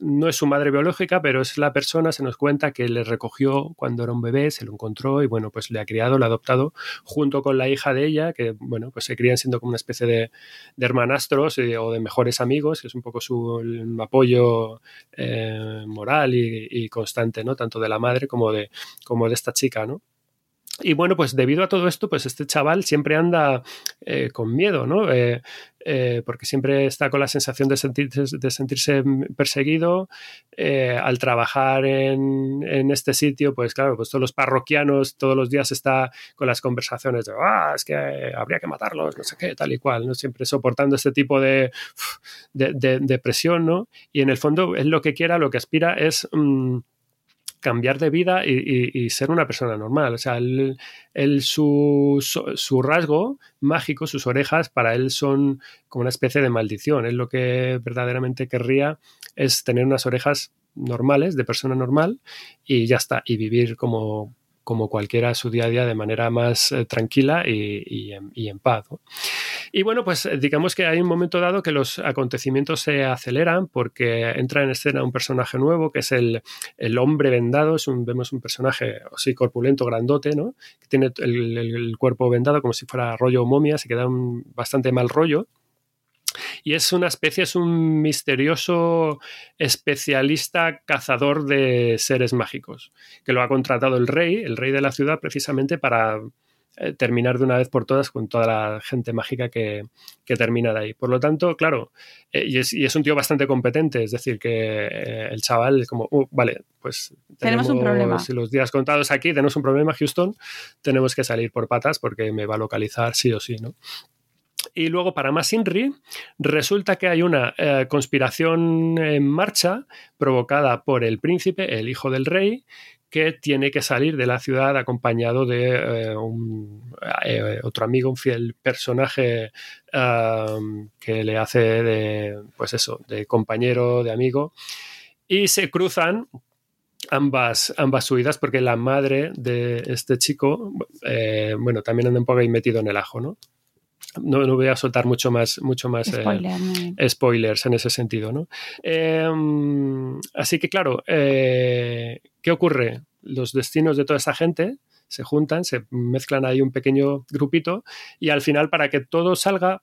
no es su madre biológica, pero es la persona, se nos cuenta, que le recogió cuando era un bebé, se lo encontró y bueno, pues le ha criado, le ha adoptado junto con la hija de ella, que bueno, pues se crían siendo como una especie de, hermanastros eh, o de mejores amigos, que es un poco su apoyo eh, moral y, y, constante, ¿no? Tanto de la madre como de, como de esta chica, ¿no? Y bueno, pues debido a todo esto, pues este chaval siempre anda eh, con miedo, ¿no? Eh, eh, porque siempre está con la sensación de sentirse, de sentirse perseguido. al trabajar en, en, este sitio, pues claro, pues todos los parroquianos todos los días está con las conversaciones de, ah, es que habría que matarlos, no sé qué, tal y cual, ¿no? Siempre soportando este tipo de, de, presión, ¿no? Y en el fondo, él lo que quiera, lo que aspira es... Mm, cambiar de vida y, ser una persona normal. O sea, su, su, rasgo mágico, sus orejas, para él son como una especie de maldición. Él lo que verdaderamente querría es tener unas orejas normales, de persona normal, y ya está, y vivir como, como cualquiera su día a día de manera más eh, tranquila y, en, paz. Y bueno, pues eh, digamos que hay un momento dado que los acontecimientos se aceleran porque entra en escena un personaje nuevo que es el, hombre vendado, es un, vemos un personaje así corpulento, grandote, ¿no? que tiene el, cuerpo vendado como si fuera rollo momia, se queda un bastante mal rollo y es una especie, es un misterioso especialista cazador de seres mágicos, que lo ha contratado el rey, el rey de la ciudad, precisamente para eh, terminar de una vez por todas con toda la gente mágica que, termina de ahí. Por lo tanto, claro, eh, y, es, un tío bastante competente, es decir, que eh, el chaval es como, uh, vale, pues tenemos, un problema. Si los días contados aquí, tenemos un problema, Houston, tenemos que salir por patas porque me va a localizar sí o sí, ¿no? Y luego, para más Inri, resulta que hay una eh, conspiración en marcha provocada por el príncipe, el hijo del rey, que tiene que salir de la ciudad acompañado de eh, un, eh, otro amigo, un fiel personaje que le hace de, pues eso, de compañero, de amigo, y se cruzan ambas, ambas suidas porque la madre de este chico, bueno, también anda un poco ahí metido en el ajo, ¿no? no, voy a soltar mucho más, mucho más eh, spoilers en ese sentido. ¿no? Em, así que, claro, eh, ¿qué ocurre? Los destinos de toda esa gente se juntan, se mezclan ahí un pequeño grupito y al final, para que todo salga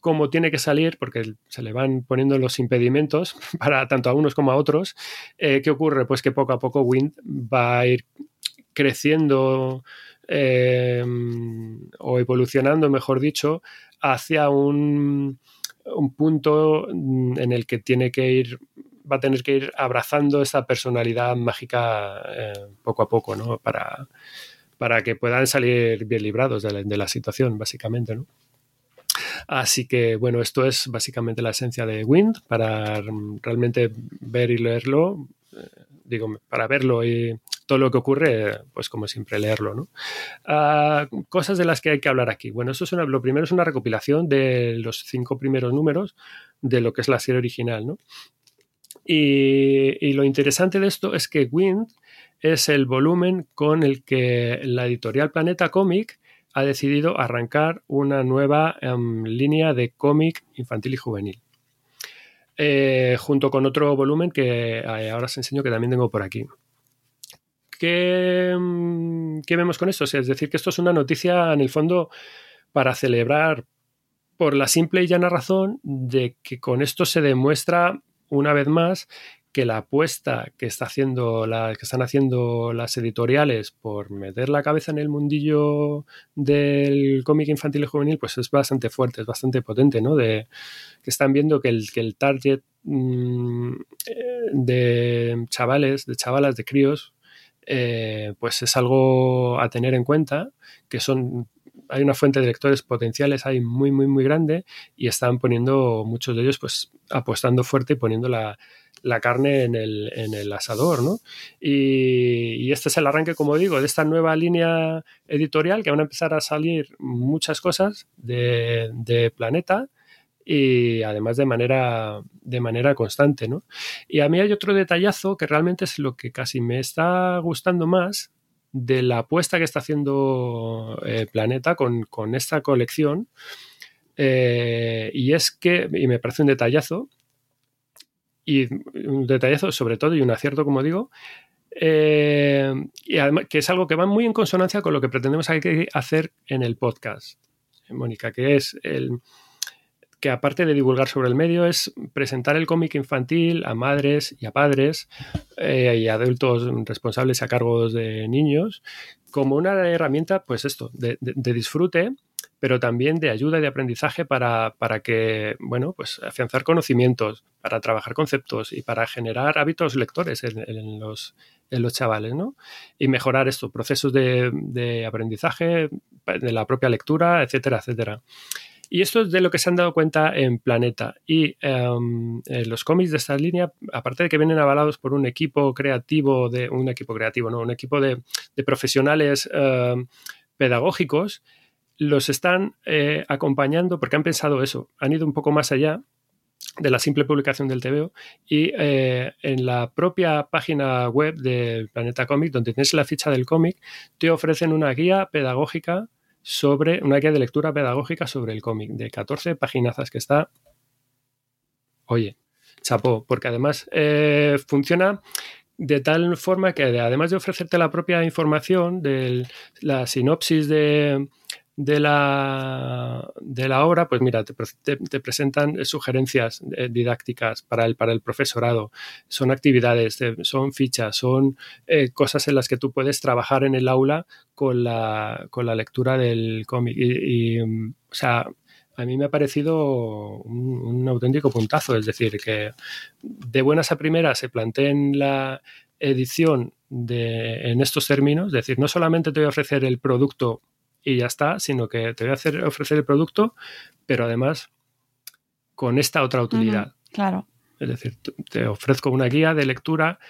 como tiene que salir, porque se le van poniendo los impedimentos para tanto a unos como a otros, eh, ¿qué ocurre? Pues que poco a poco Wind va a ir creciendo Em, o evolucionando, mejor dicho, hacia un, punto en el que tiene que ir va a tener que ir abrazando esa personalidad mágica eh, poco a poco, ¿no? Para, para que puedan salir bien librados de la, situación, básicamente, ¿no? Así que, bueno, esto es básicamente la esencia de Wind, para realmente ver y leerlo, eh, digo, para verlo y todo lo que ocurre, pues como siempre, leerlo. ¿no? Ah, cosas de las que hay que hablar aquí. Bueno, eso es lo primero es una recopilación de los cinco primeros números de lo que es la serie original. ¿no? Y, lo interesante de esto es que Wind es el volumen con el que la editorial Planeta Comic ha decidido arrancar una nueva em, línea de cómic infantil y juvenil. Eh, junto con otro volumen que eh, ahora os enseño que también tengo por aquí. ¿Qué, vemos con esto? es decir, que esto es una noticia en el fondo para celebrar por la simple y llana razón de que con esto se demuestra una vez más que la apuesta que, está haciendo que están haciendo las editoriales por meter la cabeza en el mundillo del cómic infantil y juvenil, pues es bastante fuerte, es bastante potente, ¿no? De, que están viendo que el, que el target mm, eh, de chavales, de chavalas, de críos, eh, pues es algo a tener en cuenta, que son hay una fuente de lectores potenciales ahí muy, muy, muy grande y están poniendo muchos de ellos, pues apostando fuerte y poniendo la, la carne en el, en el asador, ¿no? Y, este es el arranque, como digo, de esta nueva línea editorial que van a empezar a salir muchas cosas de, de Planeta y además de manera, de manera constante, ¿no? Y a mí hay otro detallazo que realmente es lo que casi me está gustando más de la apuesta que está haciendo eh, Planeta con, con, esta colección. Eh, y es que, y me parece un detallazo, y un detallazo sobre todo y un acierto, como digo, eh, y además, que es algo que va muy en consonancia con lo que pretendemos hacer en el podcast, Mónica, que es el que aparte de divulgar sobre el medio es presentar el cómic infantil a madres y a padres eh, y adultos responsables a cargo de niños como una herramienta, pues esto, de, de disfrute pero también de ayuda y de aprendizaje para, para, que, bueno, pues afianzar conocimientos, para trabajar conceptos y para generar hábitos lectores en, los, en los chavales, ¿no? Y mejorar estos procesos de, de, aprendizaje, de la propia lectura, etcétera, etcétera. Y esto es de lo que se han dado cuenta en Planeta. Y um, los cómics de esta línea, aparte de que vienen avalados por un equipo creativo, de un equipo creativo, no, un equipo de, de profesionales uh, pedagógicos, los están eh, acompañando porque han pensado eso, han ido un poco más allá de la simple publicación del TVO y eh, en la propia página web del Planeta Cómic, donde tienes la ficha del cómic, te ofrecen una guía pedagógica sobre, una guía de lectura pedagógica sobre el cómic, de 14 paginazas que está, oye, chapó, porque además eh, funciona de tal forma que además de ofrecerte la propia información de la sinopsis de, de la, de la obra, pues mira, te, presentan sugerencias eh, didácticas para el, para el profesorado, son actividades, son fichas, son eh, cosas en las que tú puedes trabajar en el aula con la, con la lectura del cómic. Y, mm, o sea, a mí me ha parecido un, auténtico puntazo, es decir, que de buenas a primeras se planteen la edición de, en estos términos, es decir, no solamente te voy a ofrecer el producto y ya está, sino que te voy a hacer, ofrecer el producto, pero además con esta otra utilidad. claro. Es decir, te ofrezco una guía de lectura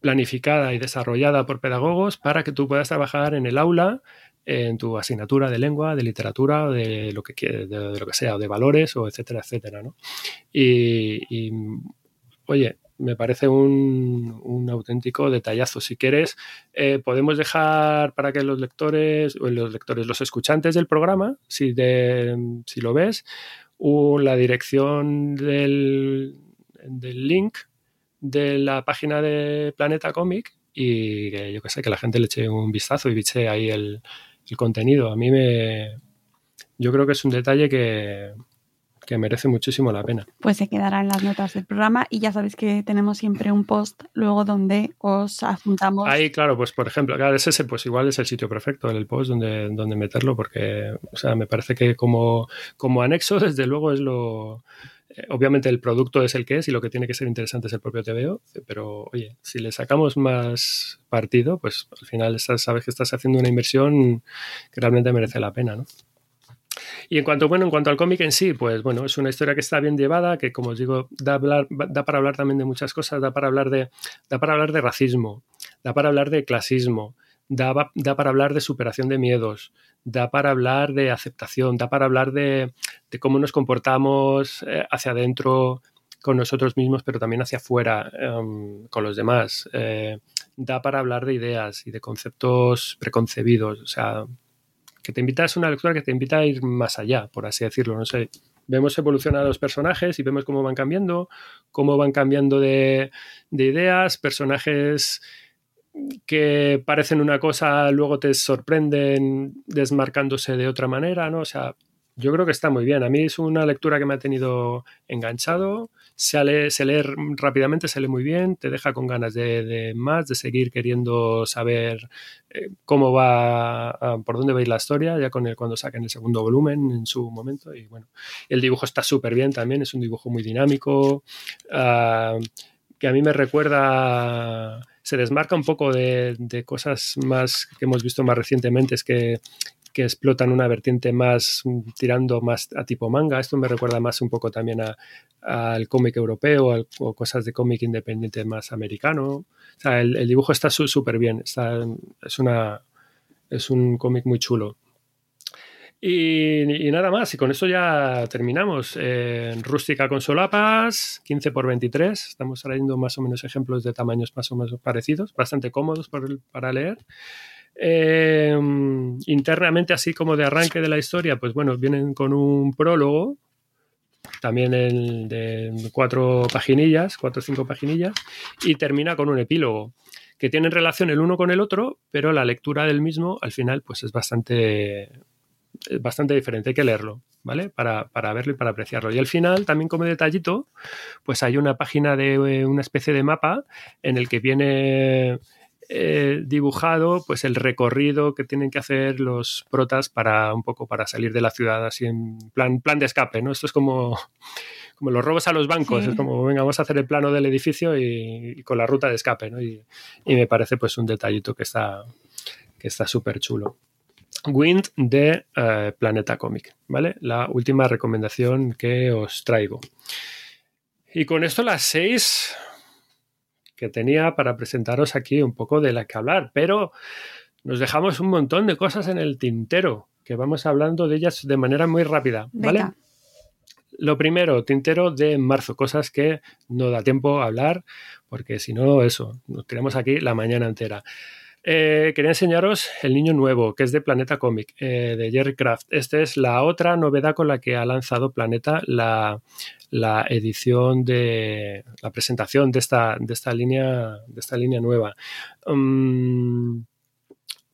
planificada y desarrollada por pedagogos para que tú puedas trabajar en el aula en tu asignatura de lengua, de literatura, de lo que de, lo que sea, de valores o etcétera, etcétera, ¿no? y oye, me parece un, auténtico detallazo. Si quieres, eh, podemos dejar para que los lectores, o los lectores, los escuchantes del programa, si, lo ves, la dirección del, del, link de la página de Planeta Comic y que yo que sé, que la gente le eche un vistazo y biche ahí el, el contenido. A mí me... Yo creo que es un detalle que, que merece muchísimo la pena. Pues se quedará en las notas del programa y ya sabéis que tenemos siempre un post luego donde os adjuntamos. Ahí, claro, pues por ejemplo, claro, ese pues igual es el sitio perfecto, el post donde, donde meterlo, porque, o sea, me parece que como, como anexo, desde luego es lo... Eh, obviamente el producto es el que es y lo que tiene que ser interesante es el propio TVO, pero oye, si le sacamos más partido, pues al final sabes que estás haciendo una inversión que realmente merece la pena, ¿no? Y en cuanto, bueno, en cuanto al cómic en sí, pues bueno, es una historia que está bien llevada, que como os digo, da, para hablar también de muchas cosas, da para hablar de, da para hablar de racismo, da para hablar de clasismo, da, da para hablar de superación de miedos, da para hablar de aceptación, da para hablar de, de cómo nos comportamos eh, hacia adentro con nosotros mismos, pero también hacia afuera em, con los demás. Eh, da para hablar de ideas y de conceptos preconcebidos. O sea, que te invita, es una lectura que te invita a ir más allá, por así decirlo. No sé, vemos evolucionar a los personajes y vemos cómo van cambiando, cómo van cambiando de, de ideas, personajes que parecen una cosa, luego te sorprenden desmarcándose de otra manera, ¿no? O sea, yo creo que está muy bien. A mí es una lectura que me ha tenido enganchado. Se lee, rápidamente, se lee muy bien, te deja con ganas de, más, de seguir queriendo saber eh, cómo va, por dónde va a ir la historia, ya con el, cuando saquen el segundo volumen en su momento. Y bueno, el dibujo está súper bien también, es un dibujo muy dinámico, ah, que a mí me recuerda se desmarca un poco de, de, cosas más que hemos visto más recientemente, es que que explotan una vertiente más mm, tirando más a tipo manga. Esto me recuerda más un poco también al cómic europeo o cosas de cómic independiente más americano. O sea, el, dibujo está súper bien. Está, es, una, es un cómic muy chulo. Y, nada más, y con eso ya terminamos. Eh, rústica con solapas, 15 por 23. Estamos trayendo más o menos ejemplos de tamaños más o menos parecidos, bastante cómodos para leer. Eh, internamente, así como de arranque de la historia, pues bueno, vienen con un prólogo, también el de cuatro paginillas, cuatro o cinco paginillas, y termina con un epílogo que tienen relación el uno con el otro, pero la lectura del mismo al final pues es bastante es bastante diferente, hay que leerlo, ¿vale? Para, verlo y para apreciarlo. Y al final, también como detallito, pues hay una página de eh, una especie de mapa en el que viene eh, dibujado pues el recorrido que tienen que hacer los protas para un poco para salir de la ciudad así en plan, plan de escape, ¿no? Esto es como, como los robos a los bancos, es como, venga, vamos a hacer el plano del edificio y, con la ruta de escape, ¿no? Y, y, me parece pues un detallito que está que está súper chulo. Wind de eh, Planeta Comic, ¿vale? La última recomendación que os traigo. Y con esto las seis que tenía para presentaros aquí un poco de la que hablar, pero nos dejamos un montón de cosas en el tintero, que vamos hablando de ellas de manera muy rápida, ¿vale? Lo primero, tintero de marzo, cosas que no da tiempo a hablar, porque si no, eso, nos tenemos aquí la mañana entera. Eh, quería enseñaros El Niño Nuevo, que es de Planeta Comic, eh, de Jerry Craft. Esta es la otra novedad con la que ha lanzado Planeta la, edición de la presentación de esta, de esta, línea, de esta línea nueva. Mm,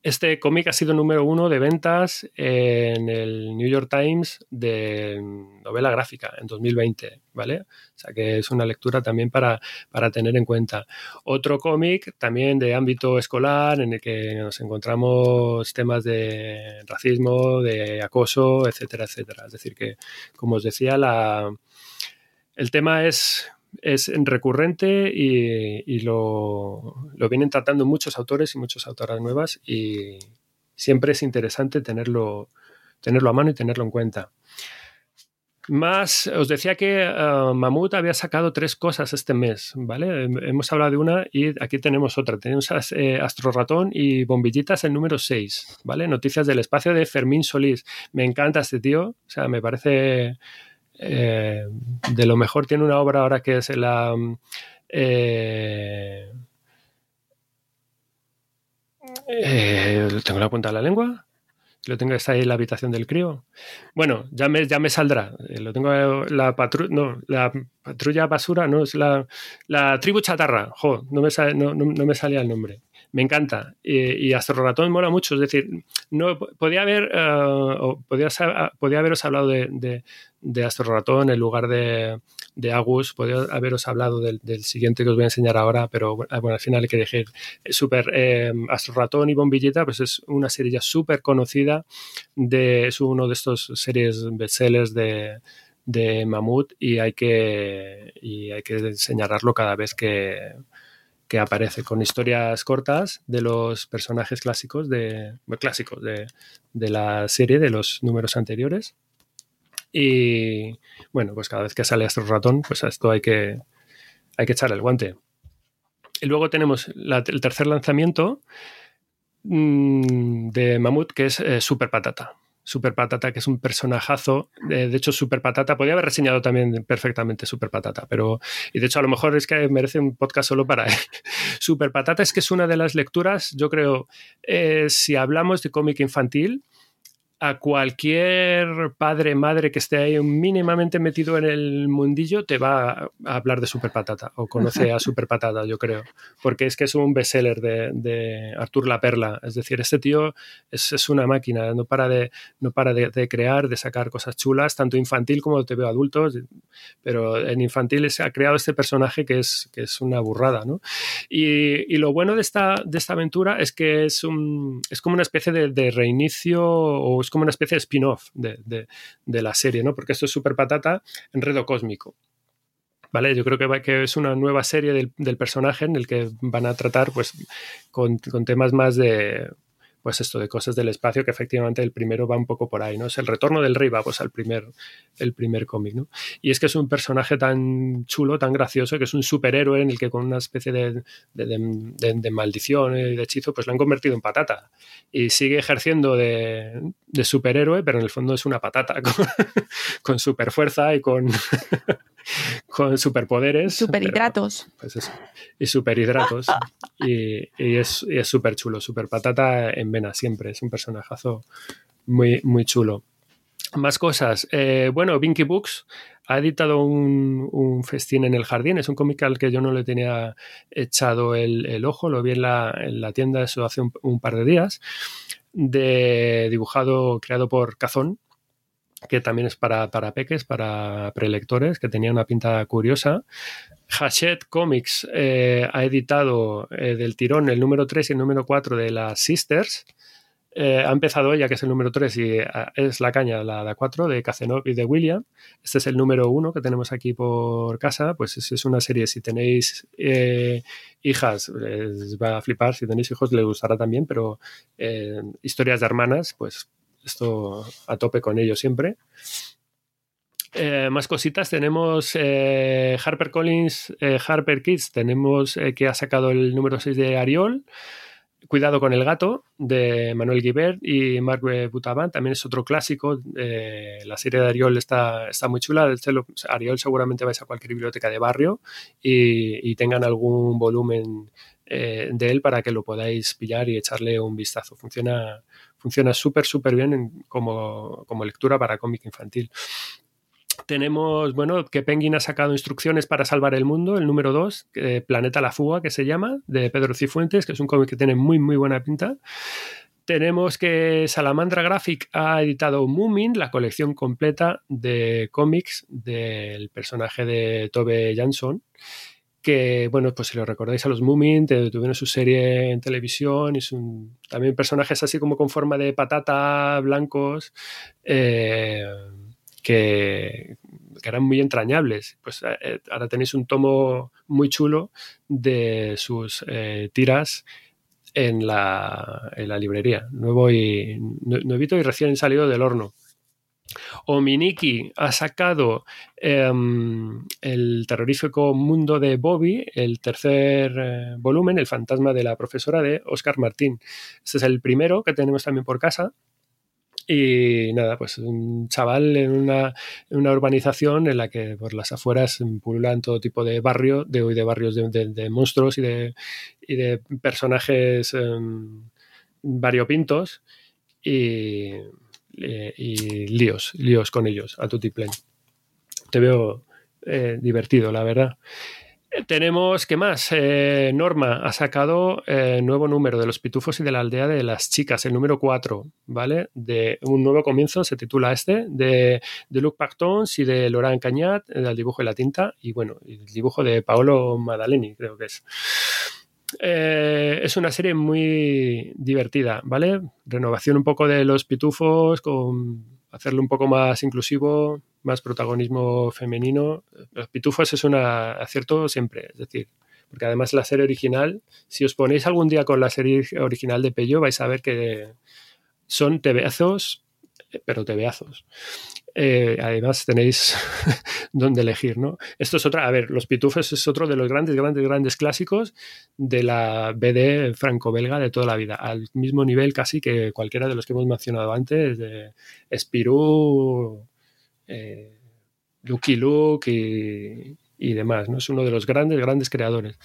este cómic ha sido número uno de ventas en el New York Times de novela gráfica en 2020, ¿vale? O sea que es una lectura también para, para tener en cuenta. Otro cómic también de ámbito escolar en el que nos encontramos temas de racismo, de acoso, etcétera, etcétera. Es decir, que, como os decía, la, el tema es es recurrente y, lo, vienen tratando muchos autores y muchas autoras nuevas y siempre es interesante tenerlo, tenerlo a mano y tenerlo en cuenta. Más, os decía que uh, Mamut había sacado tres cosas este mes, ¿vale? Hemos hablado de una y aquí tenemos otra. Tenemos eh, Astro Ratón y Bombillitas el número 6, ¿vale? Noticias del espacio de Fermín Solís. Me encanta este tío, o sea, me parece eh, de lo mejor tiene una obra ahora que es la... Eh, eh, tengo la punta de la lengua. Lo tengo está ahí en la habitación del crío. Bueno, ya me, ya me saldrá. Lo tengo la patrulla. No, la patrulla basura, no, es la, la tribu chatarra. Jo, no me, no, no me salía el nombre me encanta. Y, y Astro Ratón mola mucho. Es decir, no podía haber, haberos hablado de, Astro Ratón en lugar de, de Agus. Podría haberos hablado del, siguiente que os voy a enseñar ahora, pero bueno, al final hay que decir, super eh, Astro Ratón y Bombillita, pues es una serie ya súper conocida. De, es uno de estos series bestsellers de de Mamut y hay que y hay que señalarlo cada vez que, que aparece con historias cortas de los personajes clásicos de, clásicos de, la serie, de los números anteriores. Y bueno, pues cada vez que sale Astro Ratón, pues a esto hay que, hay que echar el guante. Y luego tenemos el tercer lanzamiento mm, de Mamut, que es eh, Super Patata. Super Patata, que es un personajazo. de hecho, Super Patata, podría haber reseñado también perfectamente Super Patata, pero. Y de hecho, a lo mejor es que merece un podcast solo para él. Super Patata es que es una de las lecturas, yo creo, eh, si hablamos de cómic infantil, a cualquier padre, madre que esté ahí mínimamente metido en el mundillo, te va a hablar de Super Patata o conoce a Super Patata, yo creo. Porque es que es un bestseller de, de Artur La Perla. Es decir, este tío es, una máquina, no para, de, no para de, crear, de sacar cosas chulas, tanto infantil como te veo adultos. Pero en infantil se ha creado este personaje que es, que es una burrada, ¿no? Y, lo bueno de esta, de esta aventura es que es, un, es como una especie de, de reinicio o es como una especie de spin-off de, la serie, ¿no? Porque esto es Super Patata, Enredo Cósmico. ¿Vale? Yo creo que, que es una nueva serie del, personaje en el que van a tratar pues, con, temas más de pues esto de cosas del espacio, que efectivamente el primero va un poco por ahí, ¿no? Es el retorno del rey, va pues al primer, el primer cómic, ¿no? Y es que es un personaje tan chulo, tan gracioso, que es un superhéroe en el que con una especie de, de, maldición y de hechizo, pues lo han convertido en patata. Y sigue ejerciendo de, superhéroe, pero en el fondo es una patata, con, con super fuerza y con... con superpoderes. Superhidratos. Pues eso. Y superhidratos. y, y es súper chulo, super patata en vena siempre. Es un personajazo muy, muy chulo. Más cosas. Eh, bueno, Binky Books ha editado un, festín en el jardín. Es un cómic al que yo no le tenía echado el, ojo. Lo vi en la, tienda eso hace un, par de días. De dibujado, creado por Cazón, que también es para, para peques, para prelectores, que tenía una pinta curiosa. Hachette Comics eh, ha editado eh, del tirón el número 3 y el número 4 de las Sisters. Eh, ha empezado ella, que es el número 3 y es la caña, la, de 4 de Cazenov y de William. Este es el número 1 que tenemos aquí por casa. Pues es, es una serie, si tenéis hijas, les va a flipar. Si tenéis hijos, les gustará también. Pero historias de hermanas, pues esto a tope con ello siempre. Eh, más cositas, tenemos eh, Harper Collins, eh, Harper Kids, tenemos que ha sacado el número 6 de Ariol, Cuidado con el gato, de Manuel Guibert y Marc Butaban, también es otro clásico, la serie de Ariol está, está muy chula, Ariol seguramente vais a cualquier biblioteca de barrio y tengan algún volumen de él para que lo podáis pillar y echarle un vistazo, funciona funciona súper, súper bien como, lectura para cómic infantil. Tenemos, bueno, que Penguin ha sacado instrucciones para salvar el mundo, el número 2, Planeta la Fuga, que se llama, de Pedro Cifuentes, que es un cómic que tiene muy, muy buena pinta. Tenemos que Salamandra Graphic ha editado Moomin, la colección completa de cómics del personaje de Tobe Jansson que, bueno, pues si lo recordáis a los Moomin, tuvieron su serie en televisión y son también personajes así como con forma de patata, blancos, eh, que, eran muy entrañables. Pues eh, ahora tenéis un tomo muy chulo de sus eh, tiras en la, en la, librería, nuevo y nuevito y recién salido del horno. Ominiki ha sacado em, el terrorífico mundo de Bobby, el tercer eh, volumen, El fantasma de la profesora de Oscar Martín. Este es el primero que tenemos también por casa. Y nada, pues un chaval en una, urbanización en la que por las afueras pululan todo tipo de barrio, de, de barrios de, monstruos y de, de personajes em, variopintos. Y eh, y líos, líos con ellos a tutiplén. Te veo eh, divertido, la verdad. Eh, tenemos, ¿qué más? Norma ha sacado nuevo número de los pitufos y de la aldea de las chicas, el número 4, ¿vale? De un nuevo comienzo, se titula este, de, de Luc Pactons y de Laurent Cañat, el dibujo y la tinta, y bueno, el dibujo de Paolo Madaleni, creo que es. Eh, es una serie muy divertida, ¿vale? Renovación un poco de los pitufos, con hacerlo un poco más inclusivo, más protagonismo femenino. Los pitufos es un acierto siempre, es decir, porque además la serie original, si os ponéis algún día con la serie original de Pello, vais a ver que son tebeazos, pero tebeazos. Eh, además tenéis donde elegir, ¿no? Esto es otra, a ver, Los Pitufos es otro de los grandes, grandes, grandes clásicos de la BD franco-belga de toda la vida, al mismo nivel casi que cualquiera de los que hemos mencionado antes, de Spirou, eh, Lucky Luke y, demás, ¿no? Es uno de los grandes, grandes creadores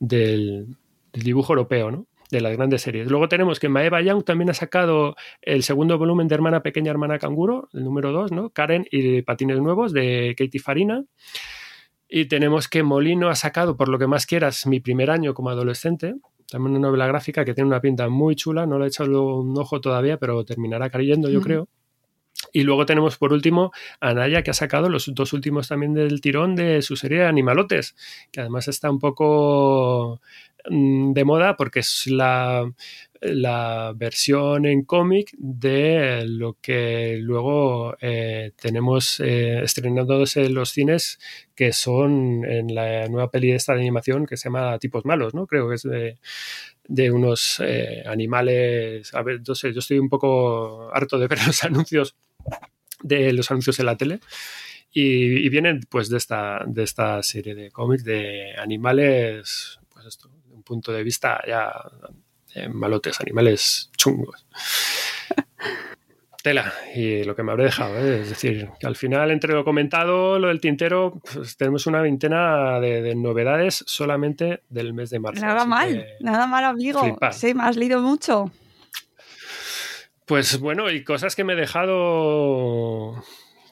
del, del dibujo europeo, ¿no? De las grandes series. Luego tenemos que Maeva Young también ha sacado el segundo volumen de Hermana Pequeña, Hermana Canguro, el número 2, ¿no? Karen y Patines Nuevos de Katie Farina. Y tenemos que Molino ha sacado, por lo que más quieras, mi primer año como adolescente. También una novela gráfica que tiene una pinta muy chula. No le he echado un ojo todavía, pero terminará cayendo, yo creo. Y luego tenemos por último a Naya que ha sacado los dos últimos también del tirón de su serie Animalotes, que además está un poco mm, de moda porque es la, la versión en cómic de lo que luego eh, tenemos eh, estrenándose en los cines, que son en la nueva peli esta de animación que se llama Tipos Malos, ¿no? Creo que es de, de unos eh, animales. A ver, yo sé, yo estoy un poco harto de ver los anuncios de los anuncios en la tele. Y, y vienen pues de esta, de esta serie de cómics de animales, pues esto, de punto de vista ya eh, malotes, animales chungos. Tela, y lo que me habré dejado, ¿eh? es decir, que al final, entre lo comentado, lo del tintero, pues tenemos una veintena de, de novedades solamente del mes de marzo. Nada mal, nada mal, amigo. flipar. Sí, me has leído mucho. Pues bueno, y cosas que me he dejado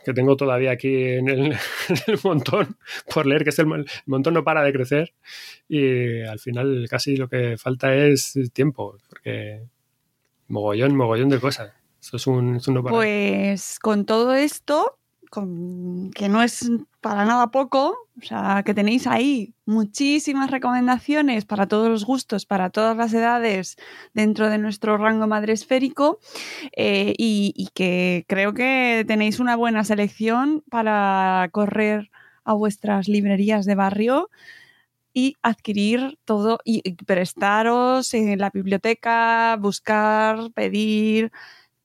que tengo todavía aquí en el, montón por leer, que es el, el montón no para de crecer y al final casi lo que falta es tiempo, porque mogollón, mogollón de cosas. Eso es un, no parar. Pues con todo esto, que no es para nada poco, o sea, que tenéis ahí muchísimas recomendaciones para todos los gustos, para todas las edades dentro de nuestro rango madresférico eh, y, que creo que tenéis una buena selección para correr a vuestras librerías de barrio y adquirir todo y prestaros en la biblioteca, buscar, pedir,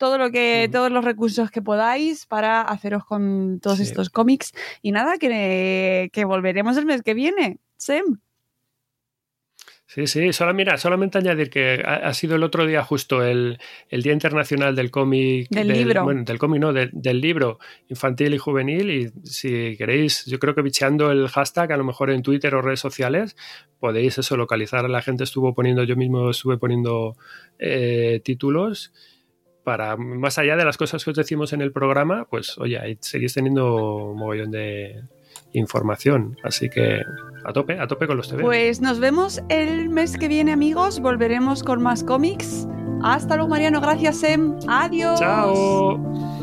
todo lo que, todos los recursos que podáis para haceros con todos Sí. estos cómics. Y nada, que, que volveremos el mes que viene. Sem. Sí, sí, solo, mira, solamente añadir que ha, ha sido el otro día justo el, el Día Internacional del Cómic. Del libro. Bueno, del cómic, no, del- del libro infantil y juvenil. Y si queréis, yo creo que bicheando el hashtag, a lo mejor en Twitter o redes sociales, podéis eso, localizar. La gente estuvo poniendo, yo mismo estuve poniendo eh, títulos para, más allá de las cosas que os decimos en el programa, pues oye, ahí seguís teniendo un mogollón de información. Así que a tope, a tope con los TV. Pues nos vemos el mes que viene, amigos. Volveremos con más cómics. Hasta luego, Mariano. Gracias, Sem. Adiós. Chao.